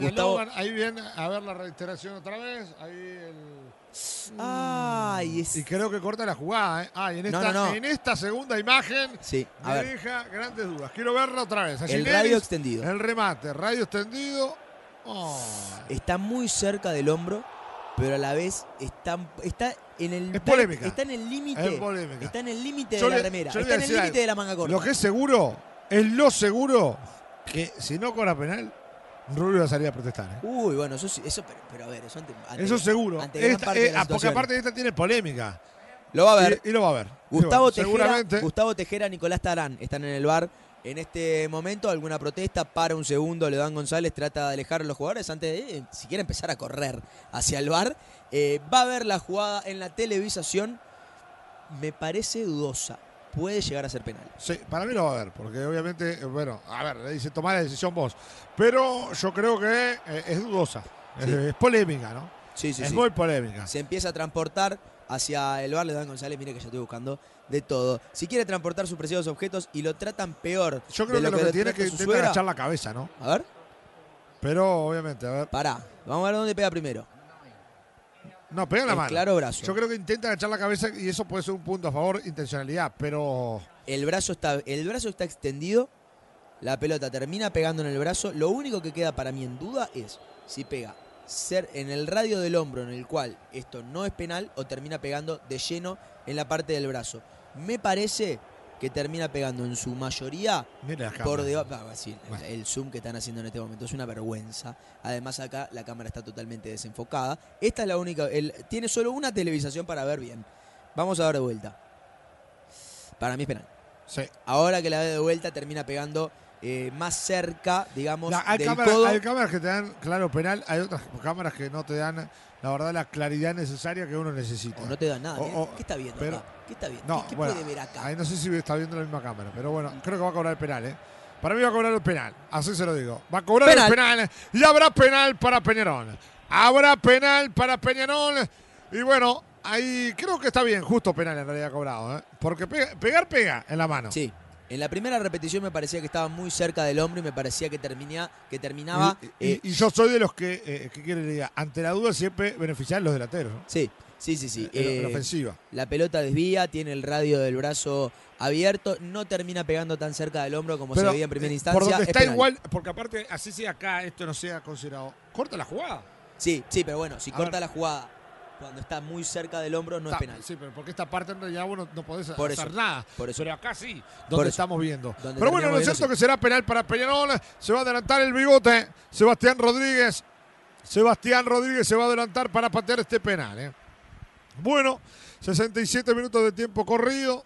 Ahí viene a ver la reiteración otra vez. Ahí el. Ay, es... Y creo que corta la jugada. ¿eh? Ah, y en No, esta, no, no. en esta segunda imagen Sí, a me ver. deja grandes dudas. Quiero verla otra vez. Allí El Neris, radio extendido. El remate, radio extendido. Oh, Está muy cerca del hombro, pero a la vez está, está en el Es polémica. Está en el límite. Es. Está en el límite de la remera. Está en el límite de la manga corta. Lo que es seguro, es lo seguro que si no cobra penal, Rubio va a salir a protestar. ¿eh? Uy, bueno, eso sí, eso, pero, pero a ver, eso ante, ante- Eso seguro. ante gran Esta- parte de eh, la ah, porque aparte de esta tiene polémica. Lo va a ver. Y, y lo va a ver. Gustavo, bueno, Tejera, seguramente. Gustavo Tejera, Nicolás Tarán están en el bar. En este momento, alguna protesta, para un segundo, Leodán González trata de alejar a los jugadores antes de eh, siquiera empezar a correr hacia el bar. Eh, va a ver la jugada en la televisación. Me parece dudosa. Puede llegar a ser penal. Sí, para mí lo va a ver, porque obviamente, eh, bueno, a ver, le dice tomar la decisión vos. Pero yo creo que eh, es dudosa. Es, Sí. es polémica, ¿no? Sí, sí, es sí. muy polémica. Se empieza a transportar hacia el bar Leodán González. Mire que yo estoy buscando de todo. Si quiere transportar sus preciosos objetos y lo tratan peor. Yo creo de que lo que, tiene es que intentar suegra- agachar la cabeza, ¿no? A ver, Pero obviamente, a ver. pará. Vamos a ver dónde pega primero. No, pega la El mano. claro brazo. Yo creo que intenta agachar la cabeza y eso puede ser un punto a favor, intencionalidad, pero El brazo está, el brazo está extendido, la pelota termina pegando en el brazo. Lo único que queda para mí en duda es si pega ser en el radio del hombro en el cual esto no es penal o termina pegando de lleno en la parte del brazo. Me parece que termina pegando en su mayoría Mira por debajo. Ah, sí, el- el zoom que están haciendo en este momento es una vergüenza. Además acá la cámara está totalmente desenfocada. Esta es la única, el- tiene solo una televisación para ver bien. Vamos a ver de vuelta. Para mí es penal. Sí. Ahora que la ve de vuelta termina pegando eh, más cerca, digamos, La- hay, del cámaras, codo. hay cámaras que te dan, claro, penal. Hay otras cámaras que no te dan, la verdad, la claridad necesaria que uno necesita. O no te dan nada. O- ¿Qué, o- qué está viendo pero- acá? ¿Qué está viendo? No, ¿Qué, qué bueno, puede ver acá? ahí no sé si está viendo la misma cámara, pero bueno, creo que va a cobrar el penal, ¿eh? Para mí va a cobrar el penal, así se lo digo. Va a cobrar Penal. el penal y habrá penal para Peñarol. Habrá penal para Peñarol. Y bueno, ahí creo que está bien, justo penal en realidad cobrado, ¿eh? Porque pega- pegar pega en la mano. Sí. En la primera repetición me parecía que estaba muy cerca del hombro y me parecía que, termina, que terminaba. Y, y- eh, y yo soy de los que, eh, ¿qué quiere diga? Ante la duda siempre beneficiar a los delanteros, ¿no? sí, sí, sí, sí. Eh, ofensiva. La pelota desvía, tiene el radio del brazo abierto, no termina pegando tan cerca del hombro como se Pero, veía en primera instancia. Por donde está igual, porque aparte, así sea acá, esto no sea considerado. Corta la jugada. Sí, sí, pero bueno, si A corta ver. la jugada cuando está muy cerca del hombro no Está- es penal. Sí, pero porque esta parte en realidad vos no, no podés Por hacer eso, nada. por eso. Pero acá sí, donde estamos viendo. Donde Pero bueno, lo cierto sí. que será penal para Peñarol. Se va a adelantar el bigote. Sebastián Rodríguez. Sebastián Rodríguez se va a adelantar para patear este penal. ¿eh? Bueno, 67 minutos de tiempo corrido.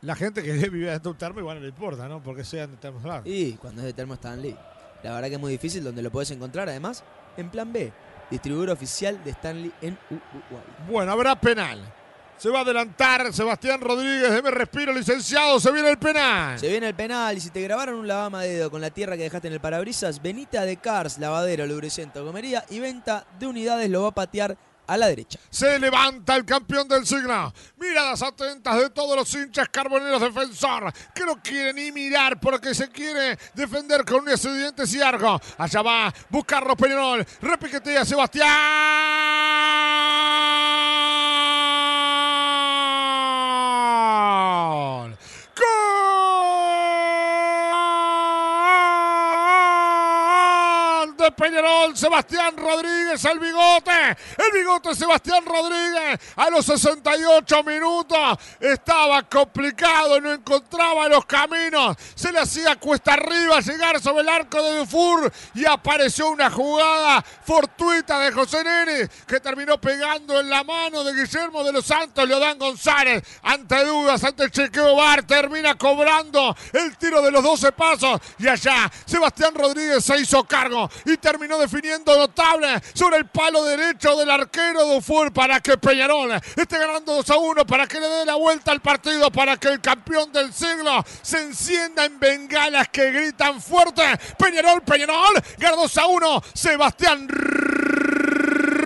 La gente que vive dentro de termo igual no le importa, ¿no? Porque sean de largos. Y cuando es de Termo Stanley. La verdad que es muy difícil donde lo puedes encontrar además en plan B, distribuidor oficial de Stanley en Uruguay. Bueno, habrá penal. Se va a adelantar Sebastián Rodríguez. Deme respiro, licenciado. Se viene el penal. Se viene el penal y si te grabaron un lavama de dedo con la tierra que dejaste en el parabrisas, Benita de Cars, lavadero, lubricento, comería y venta de unidades lo va a patear a la derecha. Se levanta el campeón del siglo. Miradas atentas de todos los hinchas carboneros defensor que no quiere ni mirar porque se quiere defender con uñas y dientes y arco. Allá va, buscarlo Peñarol. Repiquetea Sebastián. Sebastián Rodríguez, el bigote, el bigote Sebastián Rodríguez a los 68 minutos estaba complicado, no encontraba los caminos, se le hacía cuesta arriba llegar sobre el arco de Dufour y apareció una jugada fortuita de José Neri que terminó pegando en la mano de Guillermo de los Santos, Leodán González, ante dudas, ante chequeo bar, termina cobrando el tiro de los 12 pasos y allá Sebastián Rodríguez se hizo cargo y terminó definiendo notable sobre el palo derecho del arquero Dufour para que Peñarol esté ganando 2 a 1, para que le dé la vuelta al partido, para que el campeón del siglo se encienda en bengalas que gritan fuerte. Peñarol, Peñarol, gana 2 a 1, Sebastián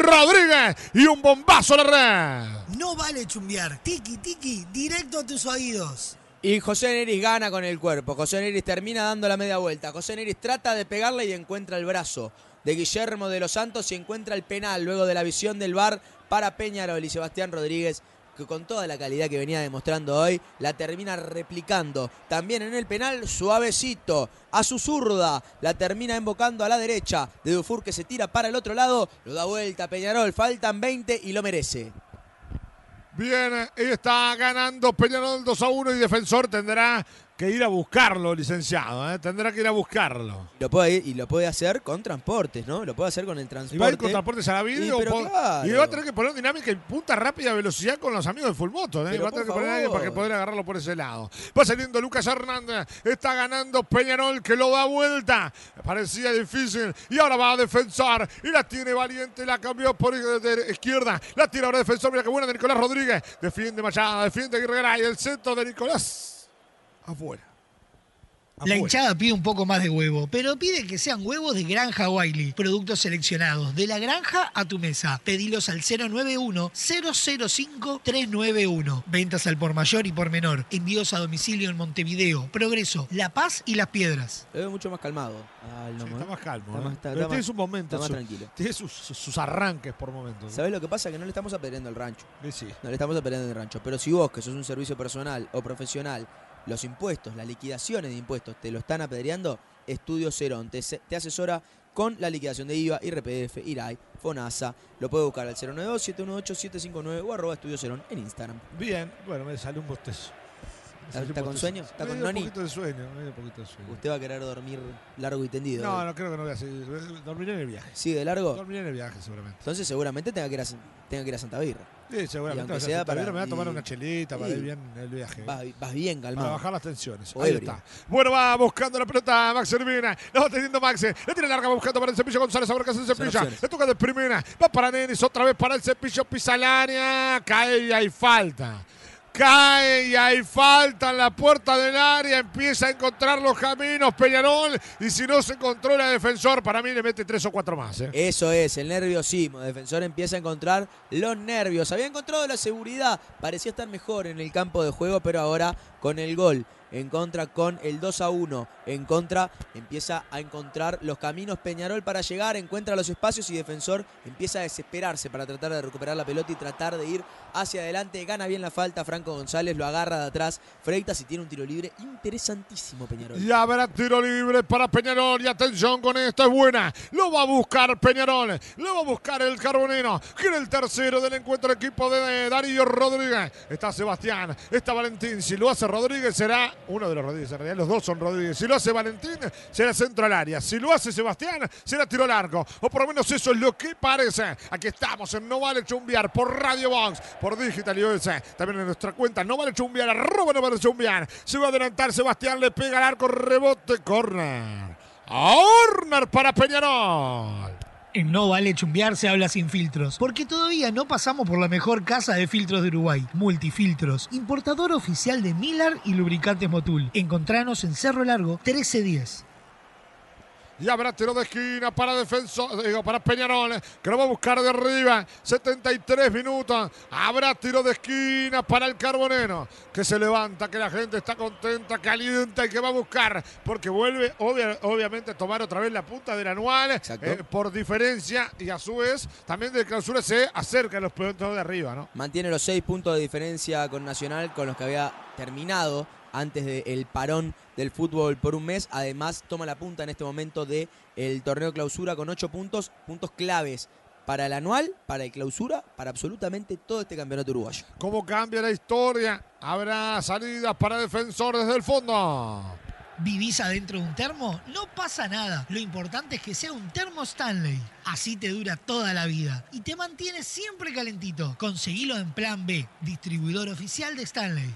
Rodríguez y un bombazo a la red. No vale chumbear. Tiki, tiki, directo a tus oídos. Y José Neris gana con el cuerpo. José Neris termina dando la media vuelta. José Neris trata de pegarle y encuentra el brazo de Guillermo de los Santos y encuentra el penal luego de la visión del VAR para Peñarol y Sebastián Rodríguez que con toda la calidad que venía demostrando hoy, la termina replicando. También en el penal, suavecito, a su zurda, la termina invocando a la derecha. De Dufour que se tira para el otro lado, lo da vuelta Peñarol, faltan 20 y lo merece. Bien, está ganando Peñarol 2 a 1 y Defensor tendrá que ir a buscarlo, licenciado. ¿eh? Tendrá que ir a buscarlo. Lo puede ir- y lo puede hacer con transportes, ¿no? Lo puede hacer con el transporte. Y va a ir con transportes a la Y, vida. claro. y va a tener que poner dinámica y punta rápida velocidad con los amigos de Fulmoto. ¿eh? Va a tener que poner alguien para que poder agarrarlo por ese lado. Va saliendo Lucas Hernández. Está ganando Peñarol que lo da vuelta. Parecía difícil. Y ahora va a defensor. Y la tiene valiente. La cambió por izquierda. La tira ahora defensor. Mira qué buena de Nicolás Rodríguez. Defiende Machado. Defiende Aguirre Garay. El centro de Nicolás. Afuera. La hinchada pide un poco más de huevo, pero pide que sean huevos de Granja Wiley, productos seleccionados de la granja a tu mesa. Pedilos al 091-005-391. Ventas al por mayor y por menor. Envíos a domicilio en Montevideo, Progreso, La Paz y Las Piedras. Lo veo mucho más calmado. al Sí, Nomo, está ¿eh? más calmo. Está ¿eh? más- está- Pero está tiene más- sus momentos. está más su- tranquilo. Tiene sus, sus arranques por momentos. ¿Sabés lo que pasa? Que no le estamos apedreando el rancho. Sí, sí. No le estamos apedreando el rancho. Pero si vos, que sos un servicio personal o profesional, los impuestos, las liquidaciones de impuestos te lo están apedreando, Estudio Cerón te, te asesora con la liquidación de IVA, IRPF, IRAI, FONASA. Lo puede buscar al 092-718-759 o arroba Estudio Cerón en Instagram. Bien, bueno, me salió un bostezo. ¿Está- con sueño? ¿Está Me con Noni? Un poquito de sueño, me dio un poquito de sueño. Usted va a querer dormir largo y tendido. No, no creo que no voy a seguir. Dormiré en el viaje. ¿Sigue de largo? Dormiré en el viaje, seguramente. Entonces seguramente tenga que ir a, tenga que ir a Santa Birra. Sí, Y seguramente. aunque sea Santa para- me voy a tomar y- una chelita para y- ir bien en el viaje. Vas, vas bien Para calmado. bajar las tensiones. O Ahí ebrio. está. Bueno, va buscando la pelota Max Urbina. La va teniendo Max. La tiene larga va buscando para el cepillo González. Ahora que hace el cepillo. Le toca de primera. Va para Nenis. Otra vez para el cepillo. Pisa el área. Cae y hay falta. Cae y hay falta en la puerta del área. Empieza a encontrar los caminos Peñarol. Y si no se controla el defensor, para mí le mete tres o cuatro más. ¿eh? Eso es, el nerviosismo. El defensor empieza a encontrar los nervios. Había encontrado la seguridad. Parecía estar mejor en el campo de juego, pero ahora con el gol en contra con el 2 a 1. En contra empieza a encontrar los caminos Peñarol para llegar, encuentra los espacios y defensor empieza a desesperarse para tratar de recuperar la pelota y tratar de ir hacia adelante. Gana bien la falta Franco González, lo agarra de atrás. Freitas y tiene un tiro libre interesantísimo Peñarol. Y habrá tiro libre para Peñarol. Y atención con esto, es buena. Lo va a buscar Peñarol. Lo va a buscar el Carbonero. Que el tercero del encuentro equipo de Darío Rodríguez. Está Sebastián, está Valentín. Si lo hace Rodríguez será uno de los Rodríguez. En realidad los dos son Rodríguez. Si lo hace Valentín será centro al área. Si lo hace Sebastián será tiro largo. O por lo menos eso es lo que parece. Aquí estamos en No Vale Chumbiar por Radio Box, Digital US. También en nuestra cuenta No Vale Chumbiar, arroba No Vale Chumbiar. Se va a adelantar Sebastián, le pega al arco, rebote, corner. Corner para Peñarol. En No Vale Chumbear se habla sin filtros, porque todavía no pasamos por la mejor casa de filtros de Uruguay, Multifiltros, importador oficial de Miller y lubricantes Motul. Encontranos en Cerro Largo 1310. Y habrá tiro de esquina para defensor, digo, para Peñarol, que lo va a buscar de arriba. 73 minutos. Habrá tiro de esquina para el Carbonero, que se levanta, que la gente está contenta, calienta y que va a buscar, porque vuelve obvia- obviamente a tomar otra vez la punta del anual eh, por diferencia y a su vez también de clausura se acerca a los puntos de arriba, ¿no? Mantiene los seis puntos de diferencia con Nacional, con los que había terminado antes del parón del fútbol por un mes. Además, toma la punta en este momento del el torneo clausura con ocho puntos, puntos claves para el anual, para el clausura, para absolutamente todo este campeonato uruguayo. ¿Cómo cambia la historia? Habrá salidas para defensor desde el fondo. ¿Vivís adentro de un termo? No pasa nada. Lo importante es que sea un termo Stanley. Así te dura toda la vida y te mantiene siempre calentito. Conseguilo en Plan B, distribuidor oficial de Stanley.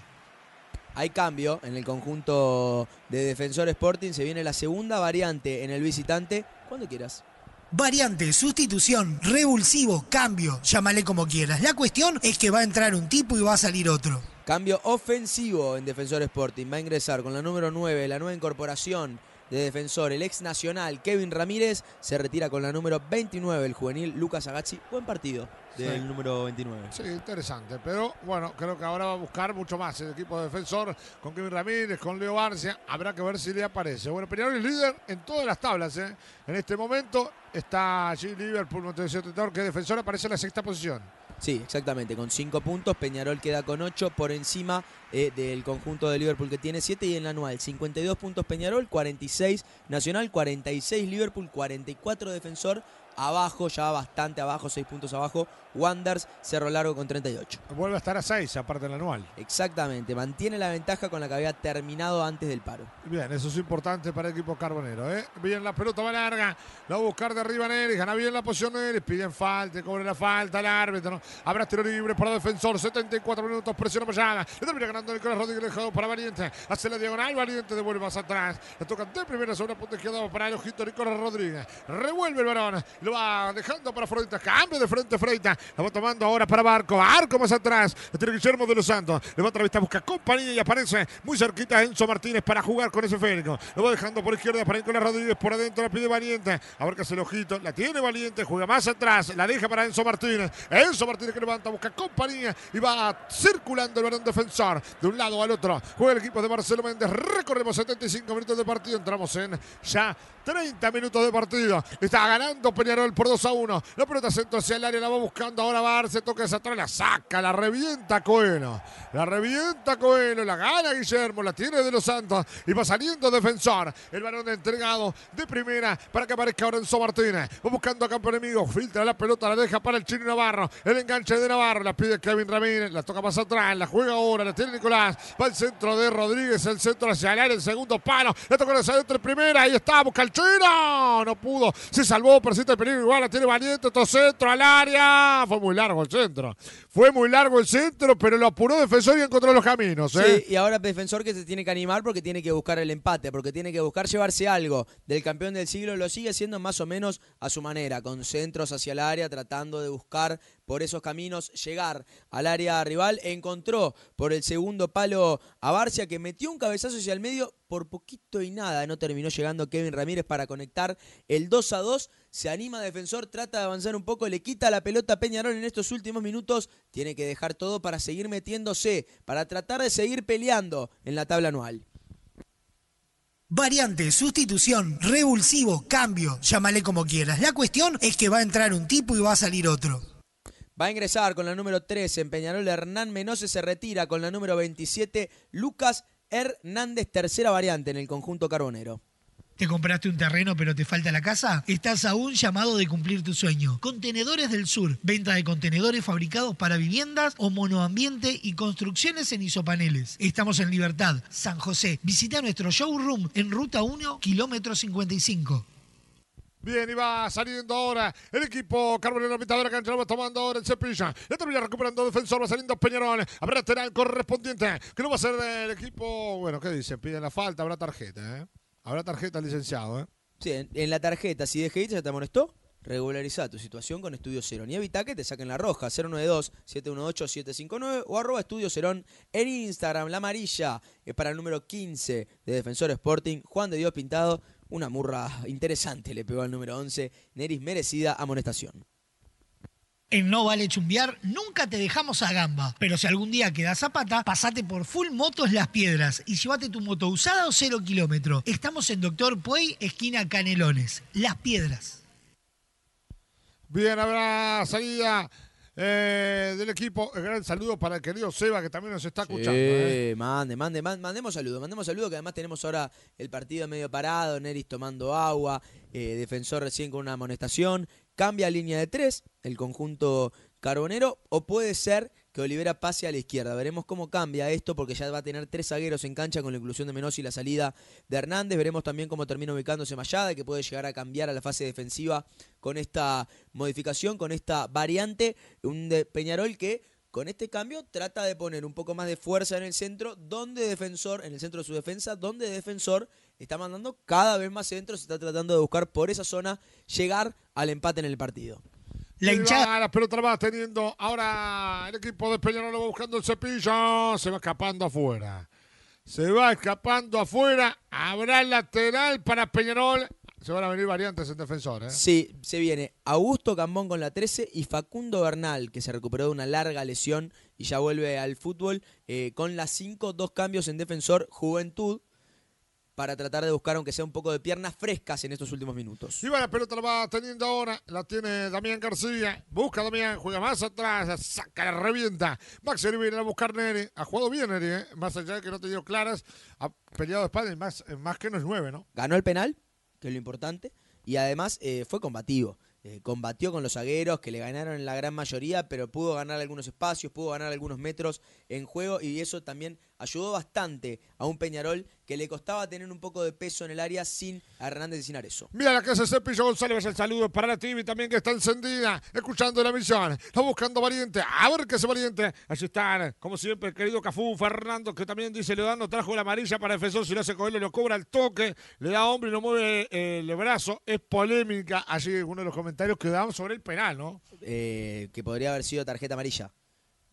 Hay cambio en el conjunto de Defensor Sporting. Se viene la segunda variante en el visitante. Cuando quieras. Variante, sustitución, revulsivo, cambio, llámale como quieras. La cuestión es que va a entrar un tipo y va a salir otro. Cambio ofensivo en Defensor Sporting. Va a ingresar con la número 9, la nueva incorporación de Defensor, el ex nacional Kevin Ramírez. Se retira con la número 29, el juvenil Lucas Agazzi. Buen partido del Sí. número 29. Sí, interesante. Pero bueno, creo que ahora va a buscar mucho más el equipo de defensor con Kevin Ramírez, con Leo Barcia. Habrá que ver si le aparece. Bueno, Peñarol es líder en todas las tablas. ¿eh? En este momento está allí Liverpool, Montevideo Tetón, que defensor aparece en la sexta posición. Sí, exactamente, con 5 puntos. Peñarol queda con 8 por encima eh, del conjunto de Liverpool que tiene 7 y en el anual 52 puntos Peñarol, 46 Nacional, 46 Liverpool, 44 Defensor. Abajo, ya bastante abajo, 6 puntos abajo, Wanders, Cerro Largo con 38. Vuelve a estar a 6, aparte del anual. Exactamente, mantiene la ventaja con la que había terminado antes del paro. Bien, eso es importante para el equipo carbonero. ¿eh? Bien, la pelota va larga. La va a buscar de arriba Neris. Gana bien la posición Neris. Piden falta, cobra la falta el árbitro. ¿no? Habrá tiro libre para defensor. 74 minutos, presión apoyada. Le termina ganando Nicolás Rodríguez dejado para Valiente. Hace la diagonal. Valiente devuelve más atrás. Le tocan de primera sobre la punta izquierda para el ojito Nicolás Rodríguez. Revuelve el varón. Lo va dejando para Freitas. Cambio de frente Freitas. La va tomando ahora para Barco. Arco más atrás. Tiene Guillermo de los Santos. Levanta la vista, busca compañía y aparece muy cerquita Enzo Martínez para jugar con ese Férico. Lo va dejando por izquierda para Nicolás Rodríguez. Por adentro la pide Valiente. Abarca el ojito. La tiene Valiente. Juega más atrás. La deja para Enzo Martínez. Enzo Martínez que levanta, busca compañía y va circulando el balón defensor de un lado al otro. Juega el equipo de Marcelo Méndez. Recorremos 75 minutos de partido. Entramos en ya 30 minutos de partido. Está ganando Peñarol por 2 a 1. La pelota centro hacia el área. La va buscando ahora Barce. Toca esa atrás. La saca. La revienta Coelho. La revienta Coelho. La gana Guillermo. La tiene de los Santos. Y va saliendo defensor. El balón entregado de primera para que aparezca Enzo Martínez. Va buscando a campo enemigo. Filtra la pelota. La deja para el chino Navarro. El enganche de Navarro. La pide Kevin Ramírez. La toca más atrás. La juega ahora. La tiene Nicolás. Va el centro de Rodríguez. El centro hacia el área. El segundo palo. La toca hacia adentro en primera. Ahí está. Busca el chino. No pudo. Se salvó. Persiste el peligro. Igual la tiene Valiente. Otro centro al área. Fue muy largo el centro. Fue muy largo el centro, pero lo apuró defensor y encontró los caminos. ¿eh? Sí, y ahora defensor que se tiene que animar porque tiene que buscar el empate, porque tiene que buscar llevarse algo del campeón del siglo. Lo sigue haciendo más o menos a su manera, con centros hacia el área, tratando de buscar por esos caminos llegar al área rival. Encontró por el segundo palo a Barcia que metió un cabezazo hacia el medio por poquito y nada. No terminó llegando Kevin Ramírez para conectar el 2 a 2. Se anima defensor, trata de avanzar un poco, le quita la pelota a Peñarol en estos últimos minutos. Tiene que dejar todo para seguir metiéndose, para tratar de seguir peleando en la tabla anual. Variante, sustitución, revulsivo, cambio, llámale como quieras. La cuestión es que va a entrar un tipo y va a salir otro. Va a ingresar con la número 13 en Peñarol Hernán Menose, se retira con la número 27 Lucas Hernández, tercera variante en el conjunto carbonero. ¿Te compraste un terreno pero te falta la casa? Estás a un llamado de cumplir tu sueño. Contenedores del Sur. Venta de contenedores fabricados para viviendas o monoambiente y construcciones en isopaneles. Estamos en Libertad, San José. Visita nuestro showroom en Ruta 1, kilómetro 55. Bien, y va saliendo ahora el equipo Carbonero, mitad de la cancha, lo va tomando ahora el Cepilla. Ya termina recuperando defensor, va saliendo Peñarol. Habrá lateral correspondiente, que no va a ser del equipo. Bueno, ¿qué dice? Piden la falta, habrá tarjeta, ¿eh? Habrá tarjeta licenciado, ¿eh? Sí, en, en la tarjeta, si DGI ya te amonestó, regulariza tu situación con Estudio Cerón y evita que te saquen la roja 092-718-759 o arroba Estudio Cerón en Instagram. La amarilla es para el número 15 de Defensor Sporting, Juan de Dios Pintado. Una murra interesante le pegó al número 11, Neris merecida amonestación. En No Vale Chumbiar nunca te dejamos a gamba, pero si algún día quedas zapata, pasate por Full Motos Las Piedras y llévate tu moto usada o cero kilómetro. Estamos en Doctor Puey, esquina Canelones. Las Piedras. Bien, habrá salida eh, del equipo. Gran saludo para el querido Seba, que también nos está escuchando. ¿eh? Mande, mande, mande, mandemos saludos, mandemos saludos, que además tenemos ahora el partido medio parado, Neris tomando agua, eh, defensor recién con una amonestación, cambia línea de tres, el conjunto carbonero, o puede ser que Olivera pase a la izquierda. Veremos cómo cambia esto, porque ya va a tener tres zagueros en cancha con la inclusión de Menos y la salida de Hernández. Veremos también cómo termina ubicándose Mayada, que puede llegar a cambiar a la fase defensiva con esta modificación, con esta variante. Un de Peñarol que con este cambio trata de poner un poco más de fuerza en el centro, donde defensor, en el centro de su defensa, donde defensor está mandando cada vez más centro, se está tratando de buscar por esa zona llegar al empate en el partido. La hinchada. La pelota la va teniendo ahora el equipo de Peñarol, va buscando el cepillo. Se va escapando afuera. Se va escapando afuera. Habrá lateral para Peñarol. Se van a venir variantes en defensor, ¿eh? Sí, se viene Augusto Cambón con la 13 y Facundo Bernal, que se recuperó de una larga lesión y ya vuelve al fútbol eh, con las 5, dos cambios en defensor, Juventud, para tratar de buscar, aunque sea un poco de piernas frescas en estos últimos minutos. Y va, la pelota la va teniendo ahora. La tiene Damián García. Busca Damián, juega más atrás. la Saca, la revienta. Maxi viene a buscar Neri. Ha jugado bien Neri, ¿eh? Más allá de que no te dio claras. Ha peleado de espalda y más, más que no es nueve, ¿no? Ganó el penal, que es lo importante, y además eh, fue combativo. Eh, combatió con los zagueros que le ganaron en la gran mayoría, pero pudo ganar algunos espacios, pudo ganar algunos metros en juego y eso también ayudó bastante a un Peñarol que le costaba tener un poco de peso en el área sin a Hernández y sin Arezo. Mira la casa Cepillo González, el saludo para la TV también que está encendida, escuchando la misión. Está buscando valiente, a ver qué hace valiente. Allí están, como siempre, el querido Cafú Fernando, que también dice, le dando trajo la amarilla para defensor, si lo hace Coelho, lo cobra el toque, le da hombre y no mueve eh, el brazo. Es polémica allí uno de los comentarios que daban sobre el penal, ¿no? Eh, que podría haber sido tarjeta amarilla.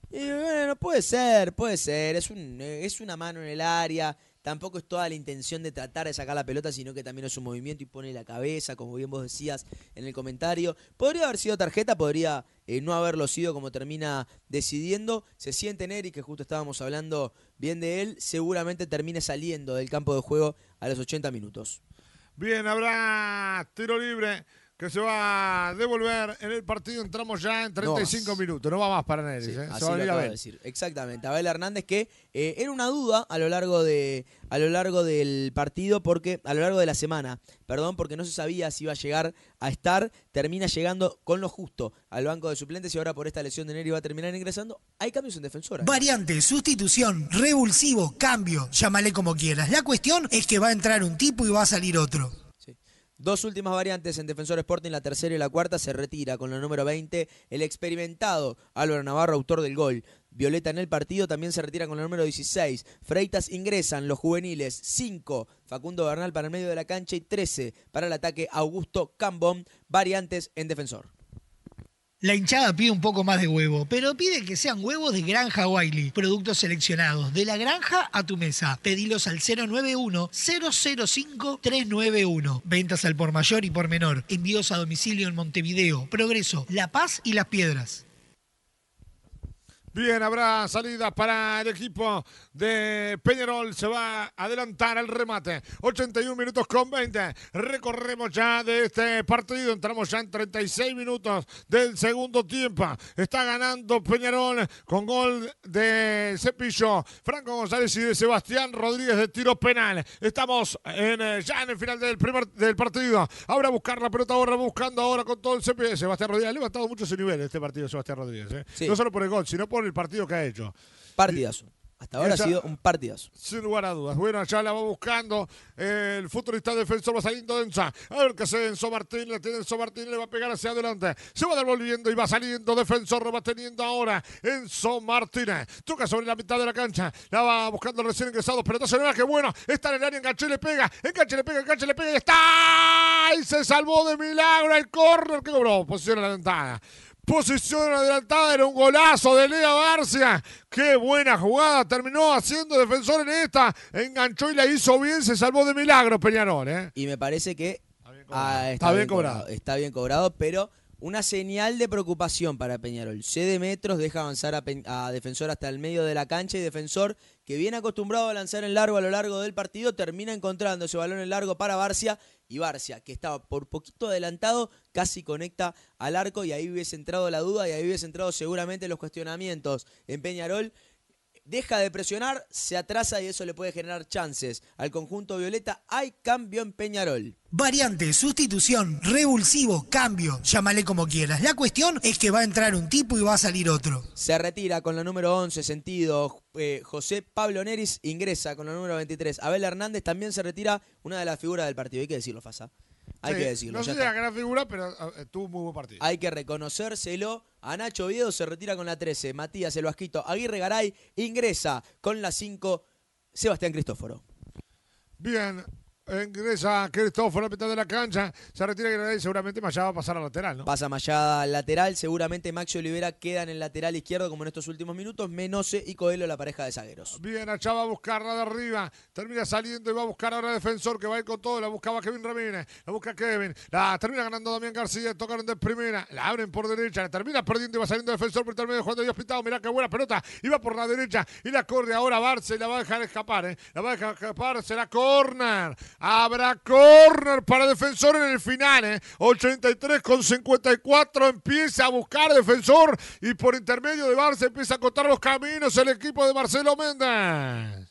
Y bueno, puede ser, puede ser. Es, un, es una mano en el área. Tampoco es toda la intención de tratar de sacar la pelota, sino que también es un movimiento y pone la cabeza, como bien vos decías en el comentario. Podría haber sido tarjeta, podría eh, no haberlo sido como termina decidiendo. Se siente Neri, que justo estábamos hablando bien de él, seguramente termine saliendo del campo de juego a los 80 minutos. Bien, habrá tiro libre que se va a devolver en el partido. Entramos ya en 35 minutos. No va más para Neris. Sí, ¿eh? así Se va a lo ir a acabo ver. de decir. Exactamente. Abel Hernández que eh, era una duda a lo largo de a lo largo del partido porque a lo largo de la semana, perdón, porque no se sabía si iba a llegar a estar, termina llegando con lo justo al banco de suplentes y ahora por esta lesión de Neri va a terminar ingresando. Hay cambios en defensora. Variante, sustitución, revulsivo, cambio, llámale como quieras. La cuestión es que va a entrar un tipo y va a salir otro. Dos últimas variantes en Defensor Sporting, la tercera y la cuarta se retira con la número 20 el experimentado Álvaro Navarro, autor del gol. Violeta en el partido también se retira con la número 16. Freitas ingresan los juveniles 5. Facundo Bernal para el medio de la cancha y 13 para el ataque Augusto Cambón. Variantes en Defensor. La hinchada pide un poco más de huevo, pero pide que sean huevos de Granja Wiley, productos seleccionados, de la granja a tu mesa. Pedilos al 091-005-391. Ventas al por mayor y por menor. Envíos a domicilio en Montevideo, Progreso, La Paz y Las Piedras. Bien, habrá salida para el equipo de Peñarol. Se va a adelantar el remate. 81 minutos con 20. Recorremos ya de este partido. Entramos ya en 36 minutos del segundo tiempo. Está ganando Peñarol con gol de Cepillo, Franco González y de Sebastián Rodríguez de tiro penal. Estamos en, eh, ya en el final del primer del partido. Ahora buscar la pelota ahora, buscando ahora con todo el Cepillo. Sebastián Rodríguez ha levantado mucho ese nivel este partido, Sebastián Rodríguez. ¿eh? Sí. No solo por el gol, sino por el partido que ha hecho. Partidazo. Hasta ahora ha sido un partidazo. Sin lugar a dudas. Bueno, ya la va buscando el futurista defensor, va saliendo Densa. A ver qué hace Enzo Martín, la tiene Enzo Martín, le va a pegar hacia adelante. Se va devolviendo y va saliendo defensor, lo va teniendo ahora Enzo Martínez. Toca sobre la mitad de la cancha, la va buscando recién ingresado, pelotazo de que bueno, está en el área, enganche, le pega, enganche, le pega, enganche, le pega y está. Y se salvó de milagro el córner que cobró, posición adelantada. Posición adelantada, era un golazo de Lea Barcia. Qué buena jugada, terminó haciendo defensor en esta. Enganchó y la hizo bien, se salvó de milagro Peñarol, ¿eh? Y me parece que ah, Está bien cobrado. Está bien cobrado, pero una señal de preocupación para Peñarol. Cede metros, deja avanzar a, Pe- a Defensor hasta el medio de la cancha y Defensor, que viene acostumbrado a lanzar en largo a lo largo del partido, termina encontrando ese balón en largo para Barcia y Barcia, que estaba por poquito adelantado, casi conecta al arco y ahí hubiese entrado la duda y ahí hubiese entrado seguramente los cuestionamientos en Peñarol. Deja de presionar, se atrasa y eso le puede generar chances al conjunto violeta. Hay cambio en Peñarol. Variante, sustitución, revulsivo, cambio, llámale como quieras. La cuestión es que va a entrar un tipo y va a salir otro. Se retira con la número 11, sentido eh, José Pablo Neris, ingresa con la número 23. Abel Hernández también se retira, una de las figuras del partido. Hay que decirlo, Fasa. Hay Sí, que decirlo. No sé si la gran figura, pero eh, tuvo un muy buen partido. Hay que reconocérselo. A Nacho Oviedo se retira con la 13. Matías El Vasquito Aguirre Garay ingresa con la 5. Sebastián Cristóforo. Bien, ingresa Cristóforo a la mitad de la cancha. Se retira Granada y seguramente Maya va a pasar a lateral, ¿no? Pasa Mayada al lateral. Seguramente Maxi Olivera queda en el lateral izquierdo como en estos últimos minutos. Menose y Coelho la pareja de zagueros. Bien, allá va a buscarla de arriba. Termina saliendo y va a buscar ahora defensor que va a ir con todo. La buscaba Kevin Ramírez. La busca Kevin. La termina ganando Damián García. Tocaron de primera. La abren por derecha. La termina perdiendo y va saliendo defensor por intermedio de Juan de Dios Pitado. Mirá qué buena pelota. Iba por la derecha y la corre ahora Barça y la va a dejar escapar. ¿eh? La va a dejar escapar. Será corner. Habrá corner para defensor en el final. ¿eh? 83 con 54. Empieza a buscar defensor y por intermedio de Barça empieza a contar los caminos el equipo de Marcelo Méndez.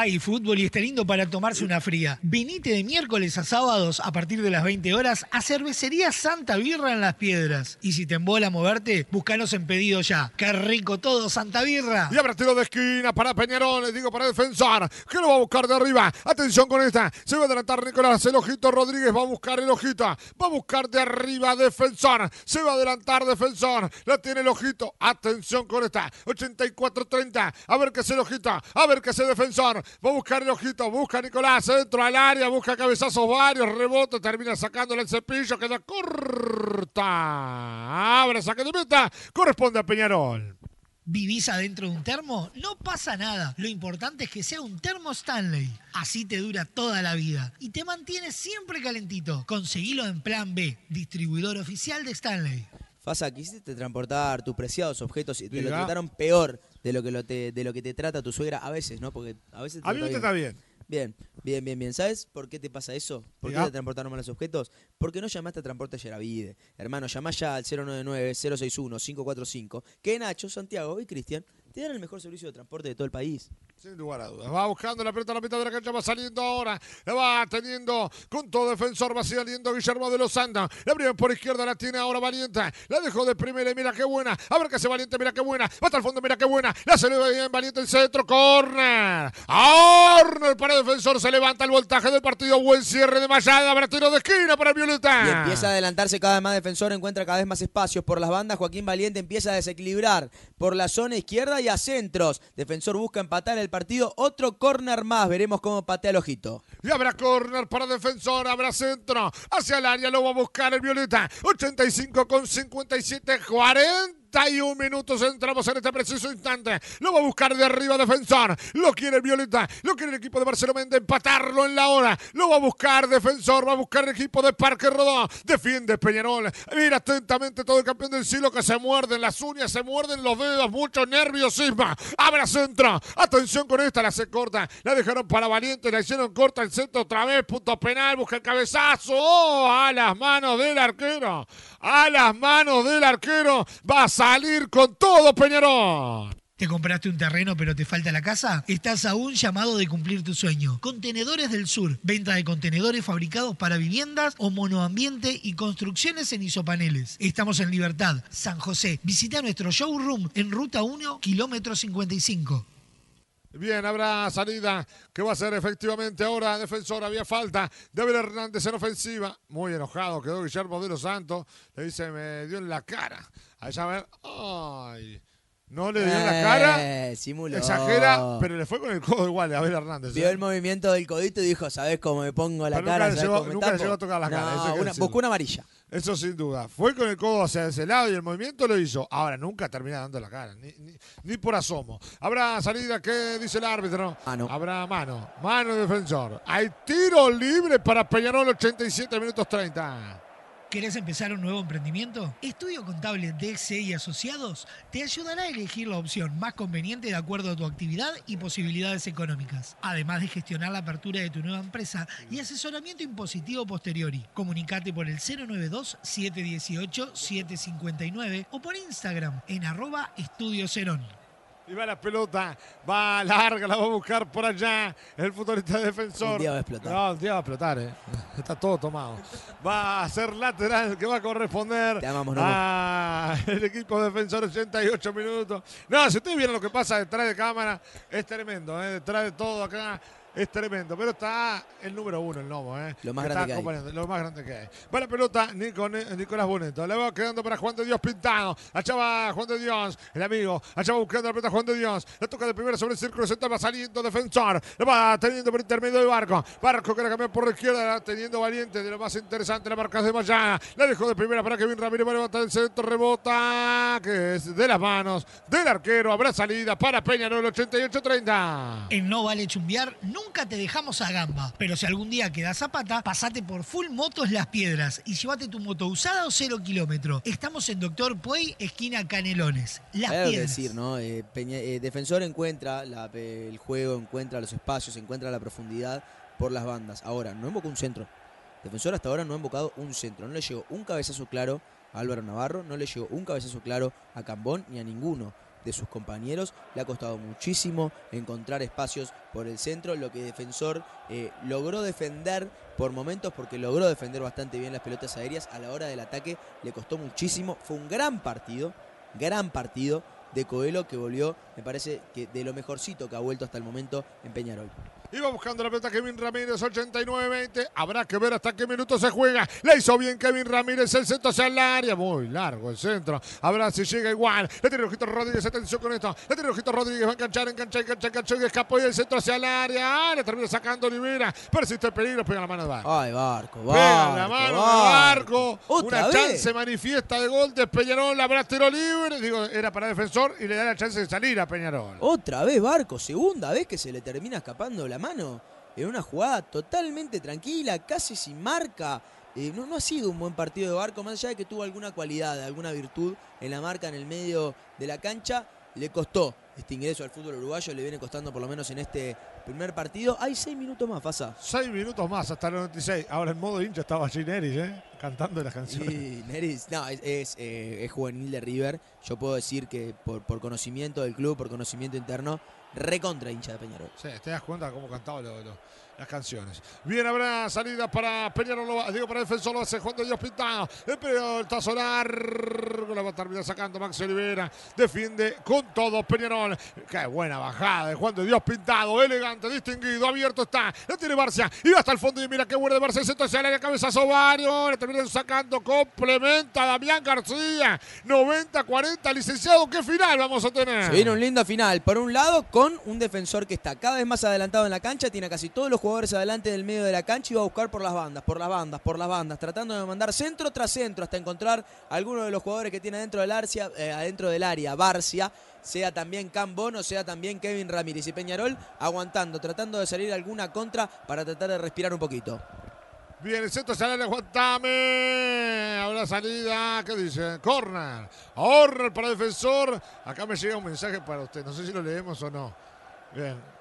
Hay fútbol y está lindo para tomarse una fría. Venite de miércoles a sábados a partir de las 20 horas a Cervecería Santa Birra en Las Piedras. Y si te embola moverte, búscanos en pedido ya. ¡Qué rico todo, Santa Birra! Y habrá tiro de esquina para Peñarol, les digo para defensor. Que lo va a buscar de arriba. Atención con esta. Se va a adelantar Nicolás. El ojito Rodríguez va a buscar el ojito. Va a buscar de arriba defensor. Se va a adelantar defensor. La tiene el ojito. Atención con esta. 84-30. A ver qué es el ojito. A ver qué el defensor. Va a buscar el ojito. Busca Nicolás. Dentro al área. Busca cabezazos varios. Rebote. Termina sacándole el cepillo. Queda corta. Abre saque de meta. Corresponde a Peñarol. ¿Vivís adentro de un termo? No pasa nada. Lo importante es que sea un termo Stanley. Así te dura toda la vida y te mantiene siempre calentito. Conseguilo en Plan B, distribuidor oficial de Stanley. Fasa, quisiste transportar tus preciados objetos y te lo trataron peor de lo que lo te, de lo que te trata tu suegra a veces, ¿no? Porque a veces te A mí me trata bien. Bien, bien, bien, bien. ¿Sabes por qué te pasa eso? ¿Por Diga. qué te transportaron mal los objetos? Porque no llamaste a Transporte Yaravide. Hermano, llamá ya al 099-061-545, que Nacho, Santiago y Cristian te dan el mejor servicio de transporte de todo el país. Sin lugar a dudas. Va buscando la pelota a la mitad de la cancha, va saliendo ahora. La va teniendo con todo defensor, va saliendo Guillermo de los Santos. La abrieron por izquierda, la tiene ahora Valiente. La dejó de primera y mira qué buena. A ver qué hace Valiente, mira qué buena. Va hasta el fondo, mira qué buena. La se bien Valiente el centro, corner. Corner para defensor, se levanta el voltaje del partido. Buen cierre de Mayada, habrá tiro de esquina para Violeta. Y empieza a adelantarse cada vez más defensor, encuentra cada vez más espacios por las bandas. Joaquín Valiente empieza a desequilibrar por la zona izquierda y a centros. Defensor busca empatar el partido. Otro córner más. Veremos cómo patea el ojito. Y habrá córner para defensor, habrá centro. Hacia el área lo va a buscar el Violeta. 85 con 57, 41 minutos entramos en este preciso instante. Lo va a buscar de arriba defensor. Lo quiere el Violeta. Lo quiere el equipo de Barcelona de empatarlo en la hora. Lo va a buscar defensor. Va a buscar el equipo de Parque Rodó. Defiende Peñarol. Mira atentamente todo el campeón del siglo que se muerden las uñas, se muerden los dedos. Mucho nerviosismo. Abra centro. Atención con esta. La se corta. La dejaron para Valiente. La hicieron corta el centro otra vez. Punto penal. Busca el cabezazo. Oh, a las manos del arquero. A las manos del arquero. Va a salir con todo Peñarol. ¿Te compraste un terreno pero te falta la casa? Estás a un llamado de cumplir tu sueño. Contenedores del Sur. Venta de contenedores fabricados para viviendas o monoambiente y construcciones en isopaneles. Estamos en Libertad, San José. Visita nuestro showroom en Ruta 1, kilómetro 55. Bien, habrá salida que va a ser efectivamente ahora defensor. Había falta de Abel Hernández en ofensiva. Muy enojado quedó Guillermo de los Santos. Le dice, me dio en la cara. A ver. Ay. No le dio en la cara. Eh, simuló. Exagera, pero le fue con el codo igual a Abel Hernández. Vio ¿eh? el movimiento del codito y dijo, ¿sabés cómo me pongo la Pero cara? nunca le ¿Sabés llegó- nunca le tapo?" llegó a tocar la cara, No, eso una- decirlo. buscó una amarilla. Eso sin duda. Fue con el codo hacia ese lado y el movimiento lo hizo. Ahora nunca termina dando la cara, ni, ni- ni por asomo. Habrá salida, ¿qué dice el árbitro? Mano. Habrá mano. Mano defensor. Hay tiro libre para Peñarol, 87 minutos 30. ¿Querés empezar un nuevo emprendimiento? Estudio Contable DCE y Asociados te ayudará a elegir la opción más conveniente de acuerdo a tu actividad y posibilidades económicas, además de gestionar la apertura de tu nueva empresa y asesoramiento impositivo posteriori. Comunicate por el 092-718-759 o por Instagram en arroba Estudio Cerón. Y va la pelota, va larga, la va a buscar por allá. El futbolista defensor. Un día va a explotar. No, un día va a explotar, eh. Está todo tomado. Va a ser lateral que va a corresponder amamos, a el equipo defensor 88 minutos. No, si ustedes vieron lo que pasa detrás de cámara, es tremendo, eh. Detrás de todo acá. Es tremendo, pero está el número uno, el Nomo, ¿eh? Lo más Está grande que hay. Lo más grande que hay. Va la pelota, Nico, Nicolás Boneto. Le va quedando para Juan de Dios pintado. Allá va Juan de Dios, el amigo. Allá va buscando la pelota Juan de Dios. La toca de primera sobre el círculo central, va saliendo defensor. La va teniendo por intermedio de Barco. Barco que la cambió por la izquierda, la teniendo valiente de lo más interesante. La marca de Mayana. La dejó de primera para Kevin Ramírez. Va a levantar el centro, rebota. Que es de las manos del arquero. Habrá salida para Peñarol, 88-30. En No Vale Chumbiar nunca te dejamos a gamba, pero si algún día quedas zapata, pasate por Full Motos Las Piedras y llévate tu moto usada o cero kilómetro. Estamos en Doctor Puey, esquina Canelones. Las Hay Piedras. decir, ¿no? Eh, Peña- eh, defensor encuentra la- el juego, encuentra los espacios, encuentra la profundidad por las bandas. Ahora, no invocó un centro. Defensor hasta ahora no ha invocado un centro. No le llegó un cabezazo claro a Álvaro Navarro, no le llegó un cabezazo claro a Cambón ni a ninguno de sus compañeros. Le ha costado muchísimo encontrar espacios por el centro, lo que Defensor eh, logró defender por momentos, porque logró defender bastante bien las pelotas aéreas. A la hora del ataque le costó muchísimo. Fue un gran partido, gran partido de Coelho que volvió, me parece que de lo mejorcito que ha vuelto hasta el momento en Peñarol. Iba buscando la pelota Kevin Ramírez, 89-20. Habrá que ver hasta qué minuto se juega. Le hizo bien Kevin Ramírez, el centro hacia el área. Muy largo el centro. Habrá si llega igual. Le tiene Rojito Rodríguez, atención con esto. Le tiene Rojito Rodríguez, va a enganchar, enganchar, enganchar, enganchar. Y escapó y el centro hacia el área. Ah, le termina sacando Olivera. Persiste el peligro, pega la mano de Barco. Ay, Barco, Barco. Pega la mano de Barco. ¿Otra Una vez? chance manifiesta de gol de Peñarol. Habrá tiro libre. Digo, era para defensor y le da la chance de salir a Peñarol. Otra vez Barco, segunda vez que se le termina escapando la mano en una jugada totalmente tranquila, casi sin marca. Eh, no, no ha sido un buen partido de Barco, más allá de que tuvo alguna cualidad, alguna virtud en la marca en el medio de la cancha, le costó este ingreso al fútbol uruguayo, le viene costando por lo menos en este primer partido. Hay seis minutos más, Fasa. Seis minutos más hasta el 96. Ahora en modo hincha estaba allí Neris, ¿eh? Cantando las canciones. Sí, Neris, no, es, es, eh, es juvenil de River. Yo puedo decir que por, por conocimiento del club, por conocimiento interno, recontra hincha de Peñarol. Sí, te das cuenta cómo cantaba lo- lo- las canciones. Bien, habrá salida para Peñarol, digo para Defensor, lo hace Juan de Dios Pintado. El Peñarol está largo, la va a terminar sacando Max Olivera. Defiende con todo Peñarol. Qué buena bajada de Juan de Dios Pintado, elegante, distinguido, abierto está. La tiene Barcia y va hasta el fondo y mira qué buena de Barcia. El centro hacia el área, cabezazo varios. La terminan sacando, complementa Damián García. 90-40, licenciado, qué final vamos a tener. Se viene un lindo final. Por un lado, con un defensor que está cada vez más adelantado en la cancha, tiene a casi todos los jugadores adelante del medio de la cancha y va a buscar por las bandas, por las bandas, por las bandas, tratando de mandar centro tras centro hasta encontrar alguno de los jugadores que tiene adentro del, Arcia, eh, adentro del área, Barcia, sea también Cam Bono, sea también Kevin Ramírez y Peñarol, aguantando, tratando de salir alguna contra para tratar de respirar un poquito. Bien, el centro sale, aguantame. Ahora salida, ¿qué dice? Corner. Corner para defensor. Acá me llega un mensaje para usted. No sé si lo leemos o no. Bien.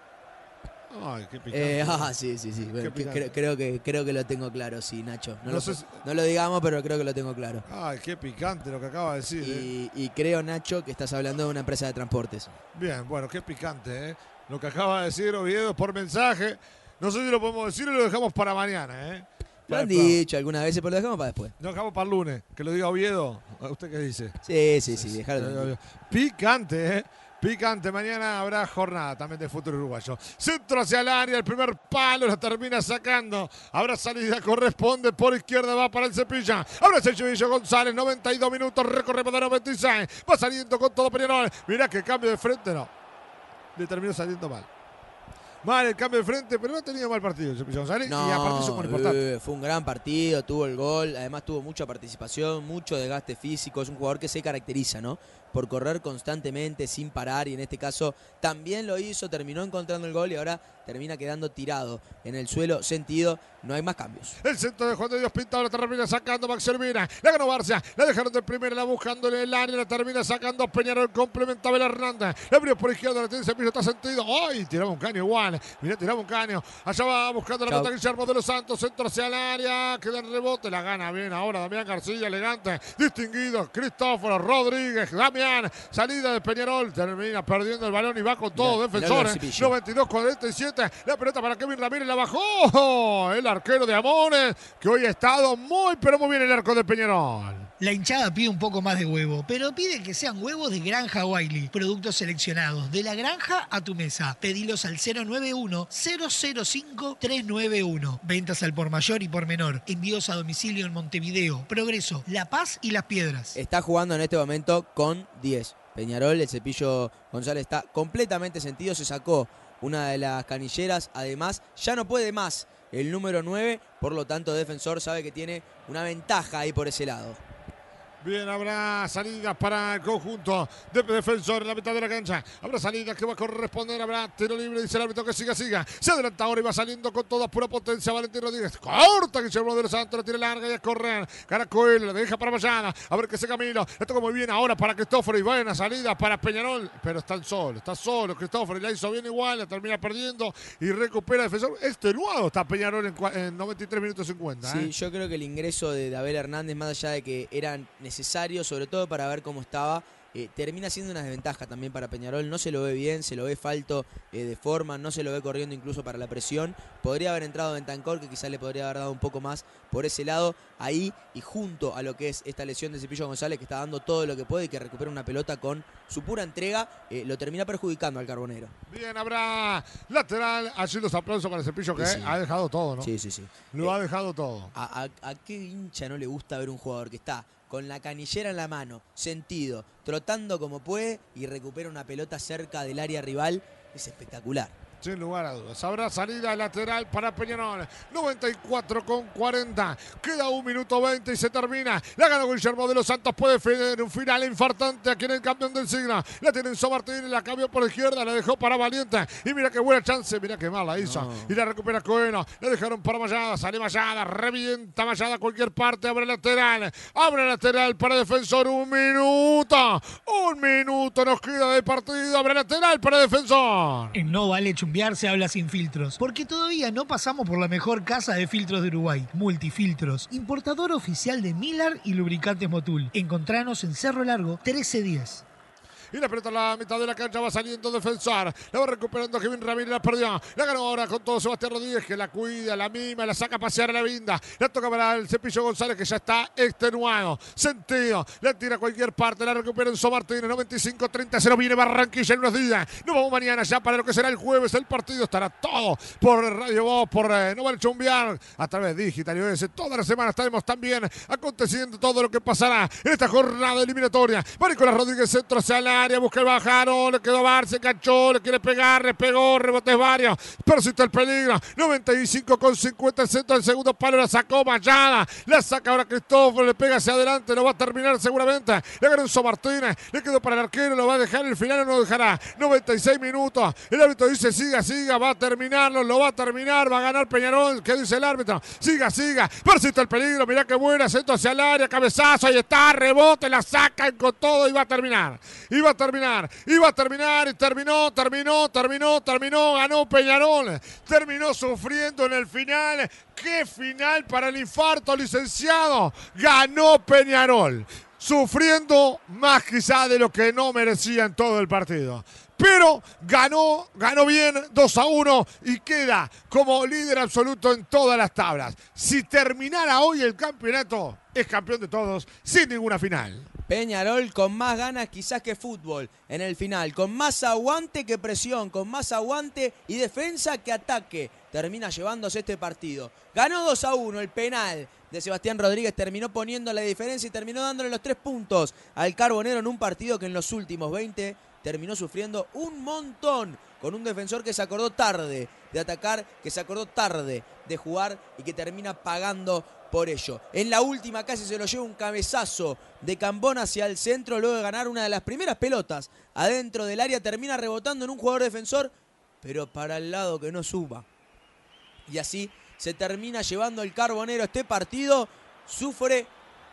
Ay, qué picante. Eh, ah, sí, sí, sí. Bueno, creo, creo que, creo que lo tengo claro, sí, Nacho. No, No lo, sé si- no lo digamos, pero creo que lo tengo claro. Ay, qué picante lo que acaba de decir. eh. Y, creo, Nacho, que estás hablando de una empresa de transportes. Bien, bueno, qué picante, ¿eh? Lo que acaba de decir Oviedo por mensaje. No sé si lo podemos decir o lo dejamos para mañana, ¿eh? Lo han dicho algunas veces, pero lo dejamos para después. Lo dejamos para el lunes. Que lo diga Oviedo. ¿Usted qué dice? Sí, sí, sí, dejar de... Picante, ¿eh? Picante. Mañana habrá jornada también de fútbol uruguayo. Centro hacia el área, el primer palo la termina sacando. Habrá salida, corresponde por izquierda, va para el cepilla. Habrá Sergio González, 92 minutos, recorre para 96. Va saliendo con todo Peñarol. Mirá que cambio de frente, no. Le terminó saliendo mal. Mal el cambio de frente, pero no tenía mal partido el Cepillo González. y aparte eso es muy importante. eh, fue un gran partido, tuvo el gol, además tuvo mucha participación, mucho desgaste físico, es un jugador que se caracteriza, ¿no? Por correr constantemente, sin parar, y en este caso también lo hizo, terminó encontrando el gol y ahora termina quedando tirado en el suelo, sentido, no hay más cambios. El centro de Juan de Dios Pintado la termina sacando Max Elvira. La ganó Barcia. La dejaron de primera, la buscando en el área. La termina sacando Peñarol. Complementa Abel Hernández. La abrió por izquierda. La tiene Cepillo. Está sentido. ¡Ay! Tiraba un caño igual. Mirá, tiraba un caño. Allá va buscando la pelota Guillermo de los Santos. Centro hacia el área. Queda en rebote. La gana bien ahora Damián García. Elegante. Distinguido. Cristóforo Rodríguez. Damián. Salida de Peñarol. Termina perdiendo el balón y va con todo. Defensores. el Cepillo. 92 47. La pelota para Kevin Ramírez. La bajó. El arquero de Amores. Que hoy ha estado muy, pero muy bien el arco de Peñarol. La hinchada pide un poco más de huevo, pero pide que sean huevos de Granja Wiley. Productos seleccionados, de la granja a tu mesa. Pedilos al 091-005-391. Ventas al por mayor y por menor. Envíos a domicilio en Montevideo, Progreso, La Paz y Las Piedras. Está jugando en este momento con 10. Peñarol, el cepillo González está completamente sentido, se sacó una de las canilleras, además ya no puede más el número 9, por lo tanto Defensor sabe que tiene una ventaja ahí por ese lado. Bien, habrá salidas para el conjunto de defensor en la mitad de la cancha. Habrá salidas que va a corresponder. Habrá tiro libre, dice el árbitro que siga, siga. Se adelanta ahora y va saliendo con toda pura potencia. Valentín Rodríguez corta Guillermo de los Santos, la tira larga y a correr. Caracol, la deja para Mayana. A ver qué se Camilo. Le toca muy bien ahora para Cristóforo y buena salida para Peñarol. Pero están solo, está solo Cristóforo y la hizo bien igual. La termina perdiendo y recupera defensor. Extenuado está Peñarol en, cua- en 93 minutos 50. Sí, ¿eh? yo creo que el ingreso de Abel Hernández, más allá de que era necesario, sobre todo para ver cómo estaba, eh, termina siendo una desventaja también para Peñarol. No se lo ve bien, se lo ve falto eh, de forma, no se lo ve corriendo incluso para la presión. Podría haber entrado Bentancor, que quizás le podría haber dado un poco más por ese lado, ahí y junto a lo que es esta lesión de Cepillo González, que está dando todo lo que puede y que recupera una pelota con su pura entrega, eh, lo termina perjudicando al Carbonero. Bien, habrá lateral. Allí los aplausos para Cepillo que Sí, ha dejado todo, ¿no? Sí, sí, sí. Lo ha dejado todo. ¿A, a- a qué hincha no le gusta ver un jugador que está con la canillera en la mano, sentido, trotando como puede y recupera una pelota cerca del área rival? Es espectacular. Sin lugar a dudas. Habrá salida lateral para Peñarol. 94 con 40. Queda un minuto 20 y se termina. La ganó Guillermo de los Santos. Puede definir un final infartante aquí en el campeón del siglo. La tiene Enzo Martínez. La cambió por izquierda. La dejó para Valiente. Y mira qué buena chance. Mira qué mal la hizo. No. Y la recupera Coeno. La dejaron para Mayada. Sale Mayada. Revienta Mayada a cualquier parte. Abre lateral. Abre lateral para defensor. Un minuto. Un minuto nos queda de partido. Abre lateral para defensor. En No Vale Chumbear se habla sin filtros, porque todavía no pasamos por la mejor casa de filtros de Uruguay, Multifiltros, importador oficial de Millar y lubricantes Motul. Encontranos en Cerro Largo 1310. Y la pelota a la mitad de la cancha va saliendo defensor. La va recuperando Kevin Ramírez, la perdió. La ganó ahora con todo Sebastián Rodríguez, que la cuida, la mima, la saca a pasear a la vinda. La toca para el Cepillo González, que ya está extenuado. Sentido. La tira a cualquier parte. La recupera Enzo Martínez. 95-30-0. Viene Barranquilla en unos días. Nos vamos mañana ya para lo que será el jueves. El partido estará todo por Radio Voz, por eh, No Vale Chumbear, a través de Digital y OS. Toda la semana estaremos también aconteciendo todo lo que pasará en esta jornada eliminatoria. Va Nicolás Rodríguez, centro hacia el busca el bajaro, le quedó Bar, se enganchó, le quiere pegar, le pegó, rebotes varios, persiste el peligro. 95 con 50 el centro del segundo palo, la sacó Mayada, la saca ahora Cristóforo, le pega hacia adelante, no va a terminar seguramente. Le ganó Martínez, le quedó para el arquero, lo va a dejar el final no lo dejará. 96 minutos, el árbitro dice siga, siga, va a terminarlo, lo va a terminar, va a ganar Peñarol, ¿qué dice el árbitro? Siga, siga, persiste el peligro, mirá qué buena, centro hacia el área, cabezazo, ahí está, rebote, la sacan con todo y va a terminar. A terminar, va a terminar, y terminó, terminó, terminó, terminó, ganó Peñarol, terminó sufriendo en el final. ¡Qué final para el infarto, licenciado! Ganó Peñarol, sufriendo más quizá de lo que no merecía en todo el partido. Pero ganó, ganó bien 2 a 1 y queda como líder absoluto en todas las tablas. Si terminara hoy el campeonato, es campeón de todos sin ninguna final. Peñarol con más ganas quizás que fútbol en el final, con más aguante que presión, con más aguante y defensa que ataque. Termina llevándose este partido. Ganó 2 a 1 el penal de Sebastián Rodríguez, terminó poniendo la diferencia y terminó dándole los tres puntos al Carbonero en un partido que en los últimos 20 terminó sufriendo un montón con un defensor que se acordó tarde de atacar, que se acordó tarde de jugar y que termina pagando por ello. En la última casi se lo lleva un cabezazo de Cambón hacia el centro luego de ganar una de las primeras pelotas adentro del área, termina rebotando en un jugador defensor, pero para el lado que no suba. Y así se termina llevando el Carbonero este partido, sufre,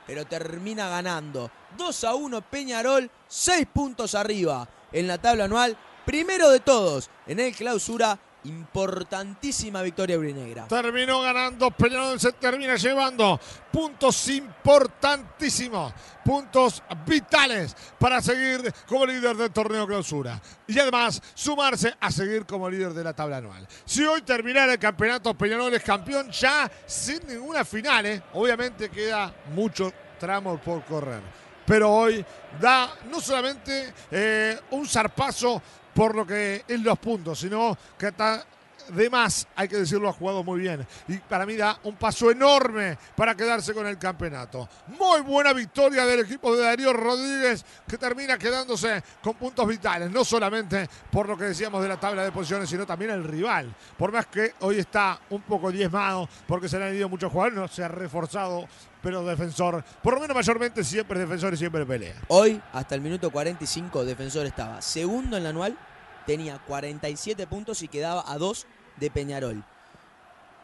pero termina ganando. 2 a 1 Peñarol, 6 puntos arriba en la tabla anual, primero de todos en el clausura, importantísima victoria brinegra. Terminó ganando, Peñarol se termina llevando puntos importantísimos, puntos vitales para seguir como líder del torneo clausura. Y además sumarse a seguir como líder de la tabla anual. Si hoy terminara el campeonato, Peñarol es campeón ya sin ninguna final. ¿eh? Obviamente queda mucho tramo por correr. Pero hoy da no solamente eh, un zarpazo por lo que es los puntos, sino que está de más, hay que decirlo, ha jugado muy bien. Y para mí da un paso enorme para quedarse con el campeonato. Muy buena victoria del equipo de Darío Rodríguez, que termina quedándose con puntos vitales, no solamente por lo que decíamos de la tabla de posiciones, sino también el rival. Por más que hoy está un poco diezmado, porque se le han ido muchos jugadores, no se ha reforzado, pero defensor, por lo menos mayormente siempre defensor y siempre pelea. Hoy, hasta el minuto 45, Defensor estaba segundo en la anual, tenía 47 puntos y quedaba a 2 de Peñarol.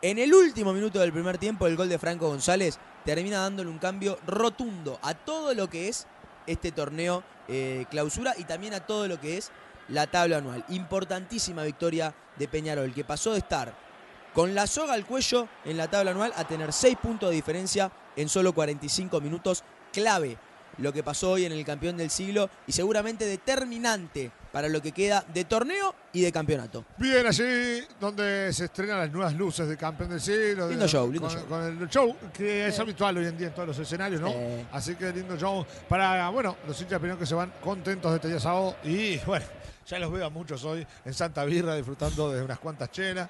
En el último minuto del primer tiempo, el gol de Franco González termina dándole un cambio rotundo a todo lo que es este torneo eh, clausura y también a todo lo que es la tabla anual. Importantísima victoria de Peñarol, que pasó de estar con la soga al cuello en la tabla anual a tener 6 puntos de diferencia en solo 45 minutos. Clave lo que pasó hoy en el campeón del siglo y seguramente determinante para lo que queda de torneo y de campeonato. Bien, allí donde se estrenan las nuevas luces de campeón del siglo. Lindo de- show, lindo con, show. con el show que es habitual hoy en día en todos los escenarios, ¿no? Sí. Así que lindo show para, bueno, los hinchas de que se van contentos de este día sábado. Y bueno, ya los veo a muchos hoy en Santa Birra disfrutando de unas cuantas chelas.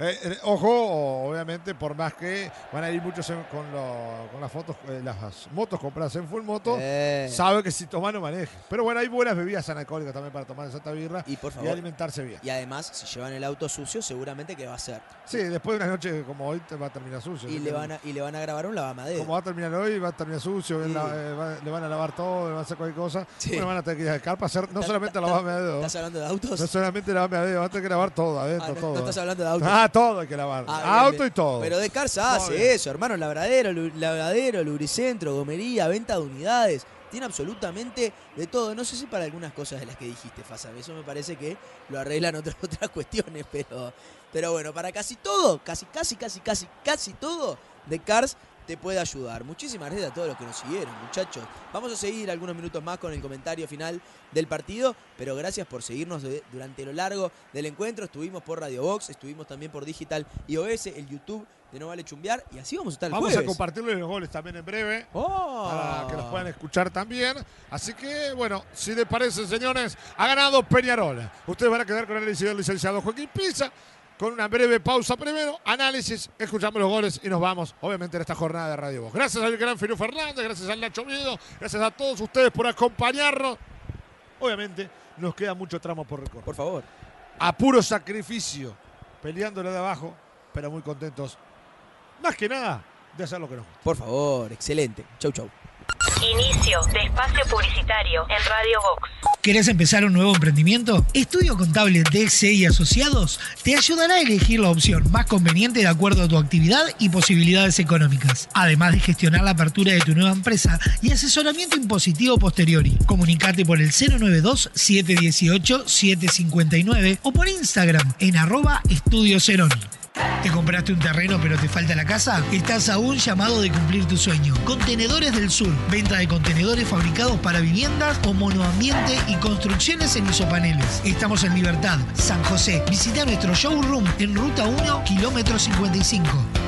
Eh, eh, ojo, obviamente, por más que van a ir muchos en- con, lo- con las fotos, eh, las motos compradas en full moto, Eh. sabe que si toma no maneje. Pero bueno, hay buenas bebidas analcohólicas también para tomar en Santa Birra Y por y favor. alimentarse bien. Y además, si llevan el auto sucio, seguramente que va a ser. Sí, después de una noche como hoy te va a terminar sucio. Y le van a, y le van a grabar un lavamaderos. Como va a terminar hoy, va a terminar sucio, Sí. la- va- le van a lavar todo, le van a hacer cualquier cosa. Sí. Bueno, van a tener que ir a hacer no solamente ta- lavarme a dedo, ¿Estás hablando de autos? no solamente lavarme a dedo, van a tener que lavar todo, adentro, Ah, no, todo. no estás hablando de autos. Ah, todo hay que lavar. Ah, Auto y todo. Pero de Cars Muy hace bien. eso, hermano. Labradero, lavadero, lubricentro, gomería, venta de unidades. Tiene absolutamente de todo. No sé si para algunas cosas de las que dijiste, Fasa. Eso me parece que lo arreglan otras, otras cuestiones. Pero, pero bueno, para casi todo, casi, casi, casi, casi, casi todo, de Cars te puede ayudar. Muchísimas gracias a todos los que nos siguieron, muchachos. Vamos a seguir algunos minutos más con el comentario final del partido, pero gracias por seguirnos de- durante lo largo del encuentro. Estuvimos por Radio Box, estuvimos también por Digital iOS, el YouTube de No Vale Chumbear, y así vamos a estar el Vamos a jueves. compartirles los goles también en breve. ¡Oh! Para que los puedan escuchar también. Así que, bueno, si les parece, señores, ha ganado Peñarol. Ustedes van a quedar con el licenciado Joaquín Pisa. Con una breve pausa primero, análisis, escuchamos los goles y nos vamos, obviamente, en esta jornada de Radio Voz. Gracias al gran Firu Fernández, gracias al Nacho Miedo, gracias a todos ustedes por acompañarnos. Obviamente, nos queda mucho tramo por recorrer. Por favor. A puro sacrificio, peleándolo de abajo, pero muy contentos. Más que nada, de hacer lo que nos gusta. Por favor, excelente. Chau, chau. Inicio de espacio publicitario en Radio Vox. ¿Querés empezar un nuevo emprendimiento? Estudio Contable DXE y Asociados te ayudará a elegir la opción más conveniente de acuerdo a tu actividad y posibilidades económicas, además de gestionar la apertura de tu nueva empresa y asesoramiento impositivo posteriori. Comunicate por el 092-718-759 o por Instagram en arroba Estudio Cerón. ¿Te compraste un terreno pero te falta la casa? Estás a un llamado de cumplir tu sueño. Contenedores del Sur. Venta de contenedores fabricados para viviendas o monoambiente y construcciones en isopaneles. Estamos en Libertad, San José. Visita nuestro showroom en Ruta 1, kilómetro 55.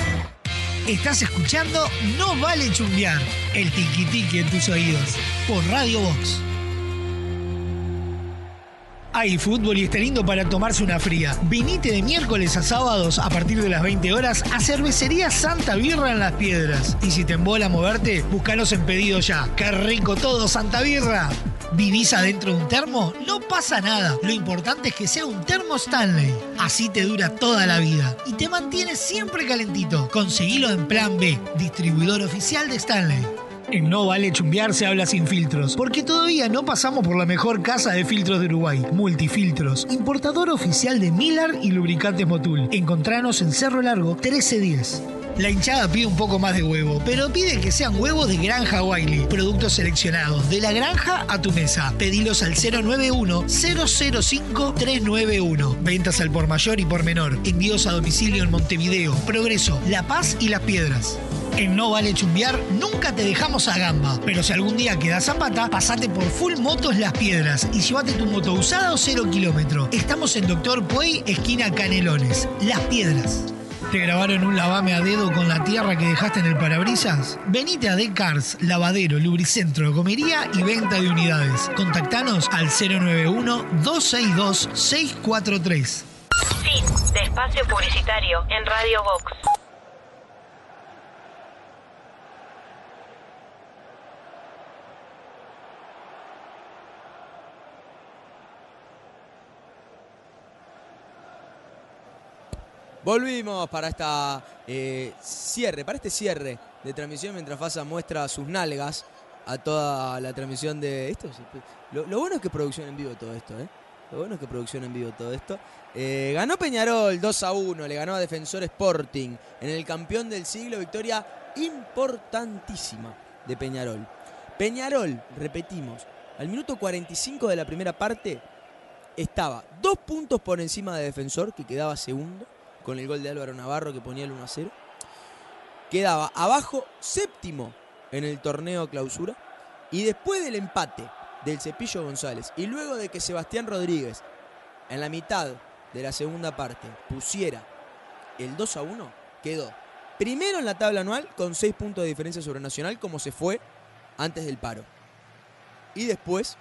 Estás escuchando No Vale Chumbear, el tiki tiki en tus oídos, por Radio Box. Hay fútbol y está lindo para tomarse una fría. Vinite de miércoles a sábados a partir de las 20 horas a Cervecería Santa Birra en Las Piedras. Y si te embola moverte, búscanos en pedido ya. ¡Qué rico todo, Santa Birra! ¿Vivís adentro de un termo? No pasa nada. Lo importante es que sea un termo Stanley. Así te dura toda la vida. Y te mantiene siempre calentito. Conseguilo en Plan B, distribuidor oficial de Stanley. En No Vale Chumbear se habla sin filtros, porque todavía no pasamos por la mejor casa de filtros de Uruguay, Multifiltros, importador oficial de Miller y lubricantes Motul. Encontranos en Cerro Largo 1310. La hinchada pide un poco más de huevo, pero pide que sean huevos de Granja Wiley, productos seleccionados, de la granja a tu mesa. Pedilos al 091-005-391. Ventas al por mayor y por menor. Envíos a domicilio en Montevideo, Progreso, La Paz y Las Piedras. En No Vale Chumbear nunca te dejamos a gamba, pero si algún día quedas zapata, pasate por Full Motos Las Piedras y llévate tu moto usada o cero kilómetro. Estamos en Doctor Puey, esquina Canelones, Las Piedras. ¿Te grabaron un lavame a dedo con la tierra que dejaste en el parabrisas? Venite a Decars, lavadero, lubricentro, comería y venta de unidades. Contactanos al 091-262-643. Fin de espacio publicitario en Radio Vox. Volvimos para esta eh, cierre, para este cierre de transmisión mientras Fasa muestra sus nalgas. a toda la transmisión de esto. es- Lo, lo bueno es que producción en vivo todo esto, ¿eh? Lo bueno es que producción en vivo todo esto. Eh, ganó Peñarol 2 a 1, le ganó a Defensor Sporting en el campeón del siglo, victoria importantísima de Peñarol. Peñarol, repetimos, al minuto 45 de la primera parte estaba dos puntos por encima de Defensor, que quedaba segundo, con el gol de Álvaro Navarro que ponía el 1 a 0. Quedaba abajo séptimo en el torneo clausura. Y después del empate del Cepillo González y luego de que Sebastián Rodríguez en la mitad de la segunda parte pusiera el 2 a 1, quedó primero en la tabla anual con 6 puntos de diferencia sobre Nacional como se fue antes del paro. Y después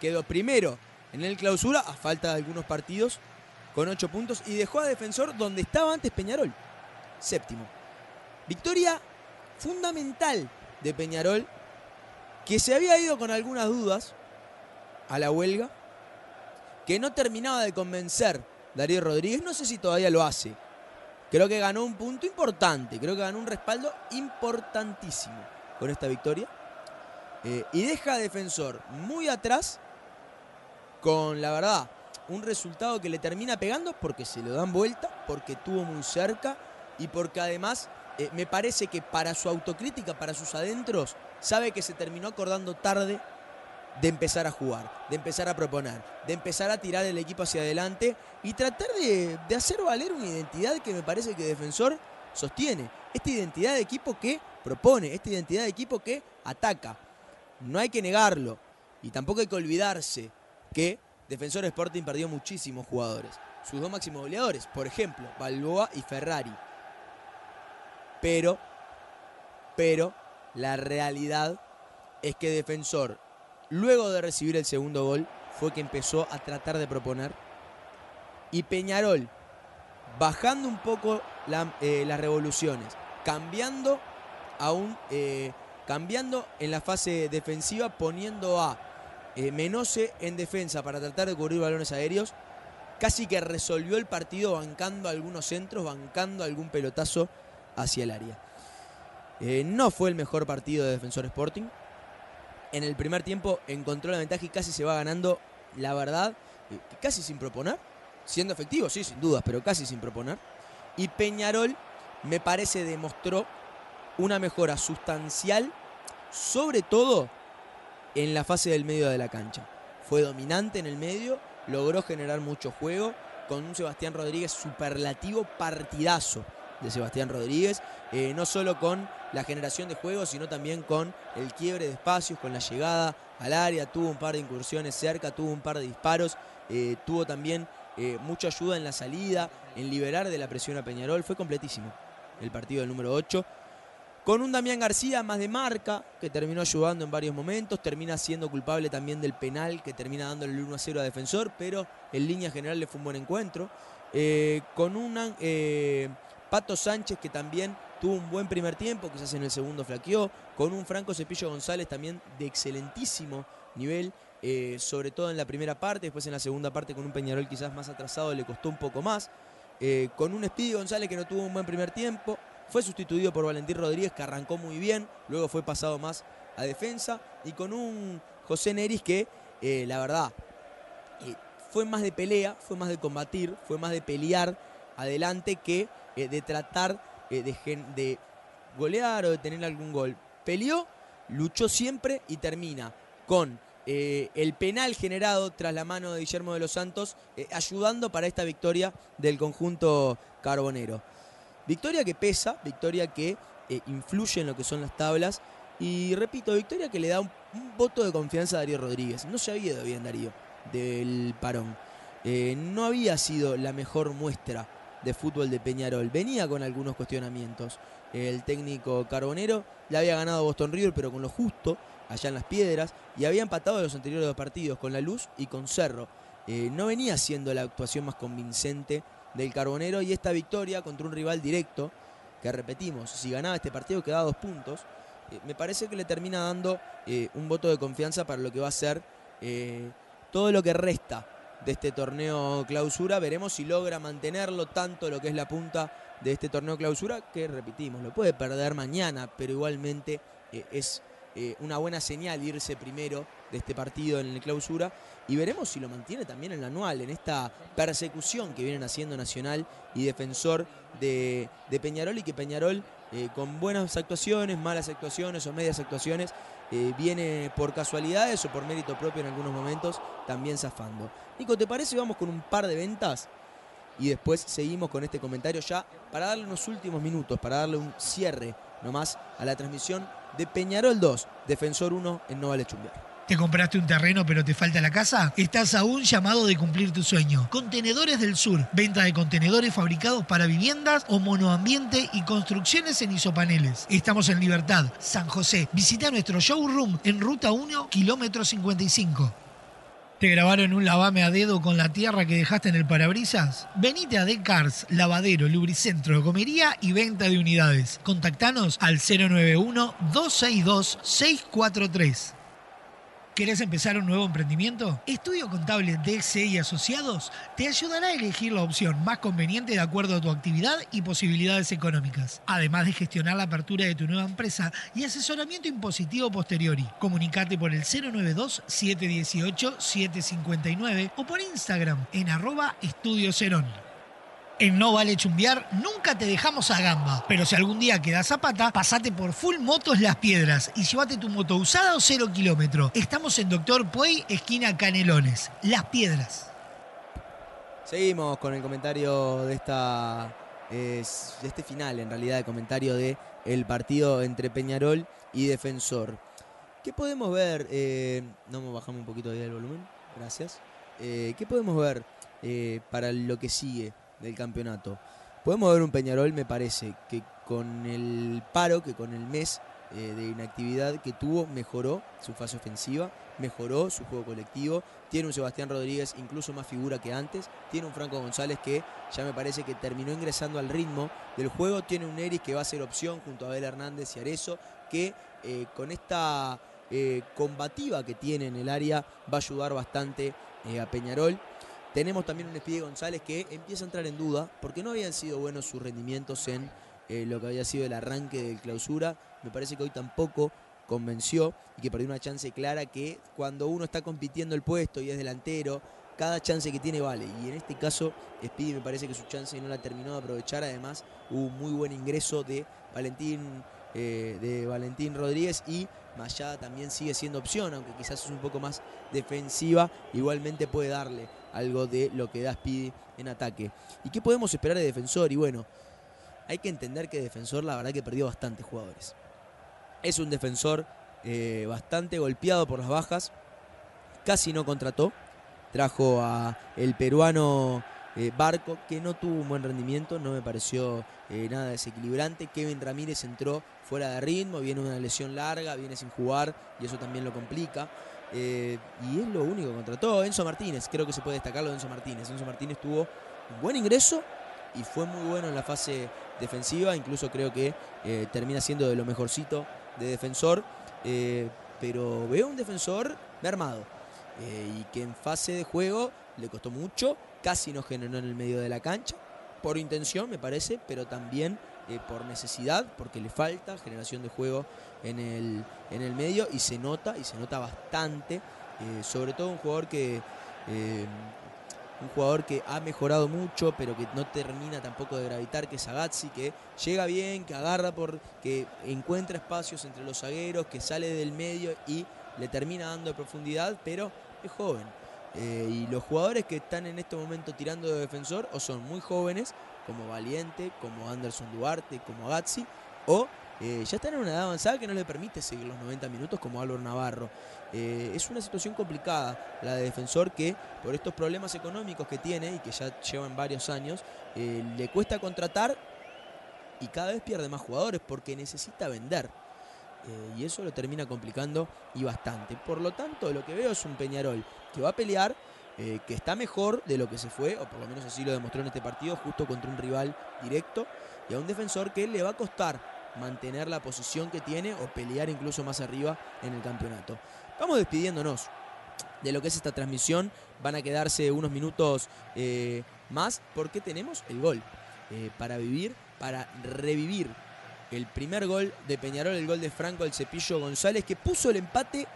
quedó primero en el clausura a falta de algunos partidos con 8 puntos y dejó a Defensor donde estaba antes Peñarol, séptimo. Victoria fundamental de Peñarol que se había ido con algunas dudas a la huelga, que no terminaba de convencer Darío Rodríguez, no sé si todavía lo hace. Creo que ganó un punto importante, creo que ganó un respaldo importantísimo con esta victoria. Eh, y deja a Defensor muy atrás con, la verdad, un resultado que le termina pegando porque se lo dan vuelta, porque estuvo muy cerca y porque además eh, me parece que para su autocrítica, para sus adentros, sabe que se terminó acordando tarde de empezar a jugar, de empezar a proponer, de empezar a tirar el equipo hacia adelante y tratar de, de hacer valer una identidad que me parece que Defensor sostiene. Esta identidad de equipo que propone, esta identidad de equipo que ataca. No hay que negarlo y tampoco hay que olvidarse que Defensor Sporting perdió muchísimos jugadores. Sus dos máximos goleadores, por ejemplo, Balboa y Ferrari. Pero, pero, la realidad es que Defensor, luego de recibir el segundo gol, fue que empezó a tratar de proponer. Y Peñarol, bajando un poco eh, las revoluciones, cambiando aún, eh, cambiando en la fase defensiva, poniendo a eh, Menose en defensa para tratar de cubrir balones aéreos, casi que resolvió el partido bancando algunos centros, bancando algún pelotazo hacia el área. Eh, no fue el mejor partido de Defensor Sporting. En el primer tiempo encontró la ventaja y casi se va ganando, la verdad, eh, casi sin proponer. Siendo efectivo, sí, sin dudas, pero casi sin proponer. Y Peñarol, me parece, demostró una mejora sustancial, sobre todo en la fase del medio de la cancha. Fue dominante en el medio, logró generar mucho juego, con un Sebastián Rodríguez superlativo partidazo de Sebastián Rodríguez, eh, no solo con la generación de juego, sino también con el quiebre de espacios, con la llegada al área, tuvo un par de incursiones cerca, tuvo un par de disparos, eh, tuvo también eh, mucha ayuda en la salida, en liberar de la presión a Peñarol, fue completísimo el partido del número 8. Con un Damián García más de marca, que terminó ayudando en varios momentos, termina siendo culpable también del penal que termina dándole el 1 a 0 a defensor, pero en línea general le fue un buen encuentro. Eh, con un Pato Sánchez que también tuvo un buen primer tiempo, quizás en el segundo flaqueó, con un Franco Cepillo González también de excelentísimo nivel, eh, sobre todo en la primera parte, después en la segunda parte con un Peñarol quizás más atrasado le costó un poco más, eh, con un Speedy González que no tuvo un buen primer tiempo, fue sustituido por Valentín Rodríguez que arrancó muy bien, luego fue pasado más a defensa y con un José Neris que eh, la verdad eh, fue más de pelea, fue más de combatir, fue más de pelear adelante que eh, de tratar de, golear o de tener algún gol. Peleó, luchó siempre y termina con el penal generado tras la mano de Guillermo de los Santos, ayudando para esta victoria del conjunto carbonero. Victoria que pesa, victoria que eh, influye en lo que son las tablas. Y repito, victoria que le da un, voto de confianza a Darío Rodríguez. No se había ido bien Darío del parón. Eh, no había sido la mejor muestra de fútbol de Peñarol. Venía con algunos cuestionamientos. El técnico carbonero le había ganado Boston River, pero con lo justo, allá en las piedras, y había empatado los anteriores dos partidos con La Luz y con Cerro. Eh, no venía siendo la actuación más convincente del Carbonero y esta victoria contra un rival directo, que repetimos, si ganaba este partido quedaba dos puntos, eh, me parece que le termina dando eh, un voto de confianza para lo que va a ser eh, todo lo que resta de este torneo clausura. Veremos si logra mantenerlo tanto lo que es la punta de este torneo clausura, que repetimos, lo puede perder mañana, pero igualmente es una buena señal irse primero de este partido en el clausura y veremos si lo mantiene también en el anual, en esta persecución que vienen haciendo Nacional y defensor de, de Peñarol y que Peñarol eh, con buenas actuaciones, malas actuaciones o medias actuaciones, eh, viene por casualidades o por mérito propio en algunos momentos también zafando. Nico, ¿te parece? Vamos con un par de ventas y después seguimos con este comentario ya para darle unos últimos minutos, para darle un cierre nomás a la transmisión de Peñarol 2, Defensor 1 en No Vale Chumbear. ¿Te compraste un terreno pero te falta la casa? Estás a un llamado de cumplir tu sueño. Contenedores del Sur. Venta de contenedores fabricados para viviendas o monoambiente y construcciones en isopaneles. Estamos en Libertad, San José. Visita nuestro showroom en Ruta 1, kilómetro 55. ¿Te grabaron un lavame a dedo con la tierra que dejaste en el parabrisas? Venite a Decars, lavadero, lubricentro, comería y venta de unidades. Contactanos al 091-262-643. ¿Querés empezar un nuevo emprendimiento? Estudio Contable DCI y Asociados te ayudará a elegir la opción más conveniente de acuerdo a tu actividad y posibilidades económicas, además de gestionar la apertura de tu nueva empresa y asesoramiento impositivo posteriori. Comunicate por el 092-718-759 o por Instagram en arroba Estudio Cerón. En No Vale Chumbear nunca te dejamos a gamba, pero si algún día quedas a pata, pasate por Full Motos Las Piedras y llévate tu moto usada o cero kilómetro. Estamos en Doctor Puey, esquina Canelones. Las Piedras. Seguimos con el comentario de esta es- de este final, en realidad, el comentario de partido entre Peñarol y Defensor. ¿Qué podemos ver? Eh, no bajamos un poquito ahí el volumen, gracias. Eh, ¿Qué podemos ver eh, para lo que sigue del campeonato? Podemos ver un Peñarol, me parece, que con el paro, que con el mes eh, de inactividad que tuvo, mejoró su fase ofensiva, mejoró su juego colectivo. Tiene un Sebastián Rodríguez incluso más figura que antes. Tiene un Franco González que ya me parece que terminó ingresando al ritmo del juego. Tiene un Eris que va a ser opción junto a Abel Hernández y Arezo, que eh, con esta eh, combativa que tiene en el área va a ayudar bastante a Peñarol. Tenemos también un Speedy González que empieza a entrar en duda porque no habían sido buenos sus rendimientos en eh, lo que había sido el arranque del clausura. Me parece que hoy tampoco convenció y que perdió una chance clara que cuando uno está compitiendo el puesto y es delantero, cada chance que tiene vale. Y en este caso, Speedy me parece que su chance no la terminó de aprovechar. Además, hubo un muy buen ingreso de Valentín, eh, de Valentín Rodríguez y Mayada también sigue siendo opción, aunque quizás es un poco más defensiva. Igualmente puede darle algo de lo que da Speedy en ataque. ¿Y qué podemos esperar de defensor? Y bueno, hay que entender que defensor la verdad que perdió bastantes jugadores. Es un defensor eh, bastante golpeado por las bajas. Casi no contrató. Trajo a el peruano eh, Barco, que no tuvo un buen rendimiento, no me pareció eh, nada desequilibrante. Kevin Ramírez entró fuera de ritmo, viene una lesión larga, viene sin jugar y eso también lo complica. Eh, y es lo único que contrató. Enzo Martínez, creo que se puede destacarlo de Enzo Martínez. Enzo Martínez tuvo un buen ingreso y fue muy bueno en la fase defensiva, incluso creo que termina siendo de lo mejorcito de defensor, pero veo un defensor mermado y que en fase de juego le costó mucho, casi no generó en el medio de la cancha, por intención me parece, pero también eh, por necesidad, porque le falta generación de juego en el, en el medio y se nota, y se nota bastante, eh, sobre todo un jugador que... eh, un jugador que ha mejorado mucho, pero que no termina tampoco de gravitar, que es Agazzi, que llega bien, que agarra por, que encuentra espacios entre los zagueros, que sale del medio y le termina dando profundidad, pero es joven. Eh, y los jugadores que están en este momento tirando de defensor o son muy jóvenes, como Valiente, como Anderson Duarte, como Agazzi, o eh, ya están en una edad avanzada que no le permite seguir los 90 minutos como Álvaro Navarro. Eh, es una situación complicada la de defensor que por estos problemas económicos que tiene y que ya llevan varios años, le cuesta contratar y cada vez pierde más jugadores porque necesita vender. Eh, y eso lo termina complicando y bastante. Por lo tanto, lo que veo es un Peñarol que va a pelear, eh, que está mejor de lo que se fue, o por lo menos así lo demostró en este partido, justo contra un rival directo, y a un defensor que le va a costar mantener la posición que tiene o pelear incluso más arriba en el campeonato. Vamos despidiéndonos de lo que es esta transmisión. Van a quedarse unos minutos eh, más porque tenemos el gol. para vivir, para revivir el primer gol de Peñarol, el gol de Franco el Cepillo González, que puso el empate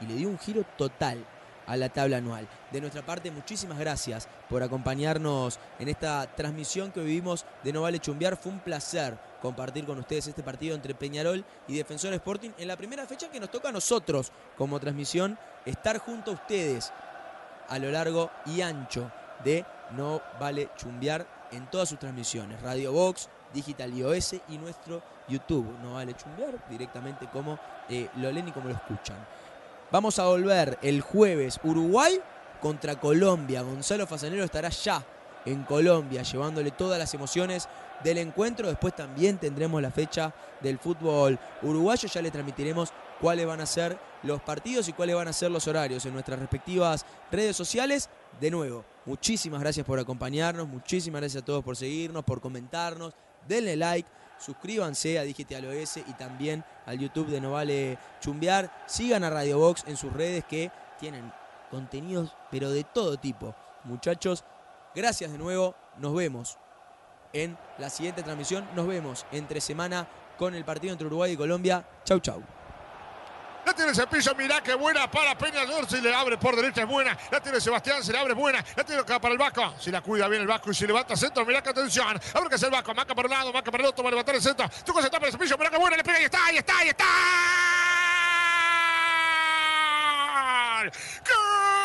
y le dio un giro total a la tabla anual. De nuestra parte, muchísimas gracias por acompañarnos en esta transmisión que vivimos de No Vale Chumbear. Fue un placer compartir con ustedes este partido entre Peñarol y Defensor Sporting en la primera fecha que nos toca a nosotros como transmisión estar junto a ustedes a lo largo y ancho de No Vale Chumbear en todas sus transmisiones. Radio Box, Digital iOS y nuestro YouTube. No vale chumbear directamente como eh, lo leen y como lo escuchan. Vamos a volver el jueves Uruguay contra Colombia. Gonzalo Fasanero estará ya en Colombia llevándole todas las emociones del encuentro. Después también tendremos la fecha del fútbol uruguayo. Ya le transmitiremos cuáles van a ser los partidos y cuáles van a ser los horarios en nuestras respectivas redes sociales. De nuevo, muchísimas gracias por acompañarnos, muchísimas gracias a todos por seguirnos, por comentarnos. Denle like, suscríbanse a Digital OS y también al YouTube de No Vale Chumbear. Sigan a Radio Box en sus redes que tienen contenidos, pero de todo tipo. Muchachos, gracias de nuevo. Nos vemos en la siguiente transmisión. Nos vemos entre semana con el partido entre Uruguay y Colombia. Chau, chau. La tiene Cepillo, mirá qué buena para Peñarol. Si le abre por derecha es buena. La tiene Sebastián, se le abre buena. La tiene acá para el Vasco. Si la cuida bien el Vasco y se levanta centro, mirá qué atención. Abre que es el Vasco. Marca por un lado, marca por el otro, va levantar el centro. Tú se tapa el Cepillo, mirá qué buena. Le pega y está, ahí está, ahí está. ¡Gol!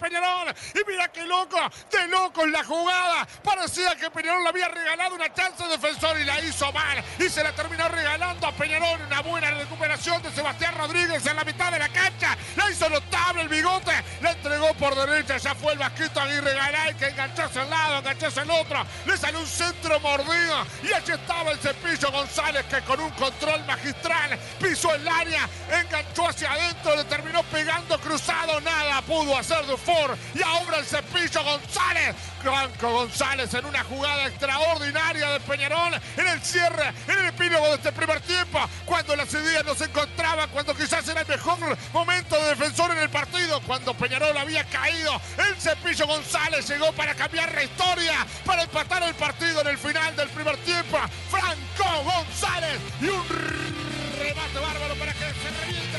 Peñarol. Y mira qué loco, de loco en la jugada. Parecía que Peñarol le había regalado una chance defensor y la hizo mal. Y se la terminó regalando a Peñarol. Una buena recuperación de Sebastián Rodríguez en la mitad de la cancha. La hizo notable el bigote. La entregó por derecha. Ya fue el Vasquito Aguirre Garay que enganchó hacia el lado, enganchó hacia el otro. Le salió un centro mordido. Y allí estaba el Cepillo González que con un control magistral pisó el área, enganchó hacia adentro, le terminó pegando cruzado. Nada pudo hacer y ahora el cepillo González. Franco González en una jugada extraordinaria de Peñarol. En el cierre, en el epílogo de este primer tiempo. Cuando las ideas no se encontraban, cuando quizás era el mejor momento de defensor en el partido. Cuando Peñarol había caído, el cepillo González llegó para cambiar la historia. Para empatar el partido en el final del primer tiempo. Franco González y un remate bárbaro para que se reviente.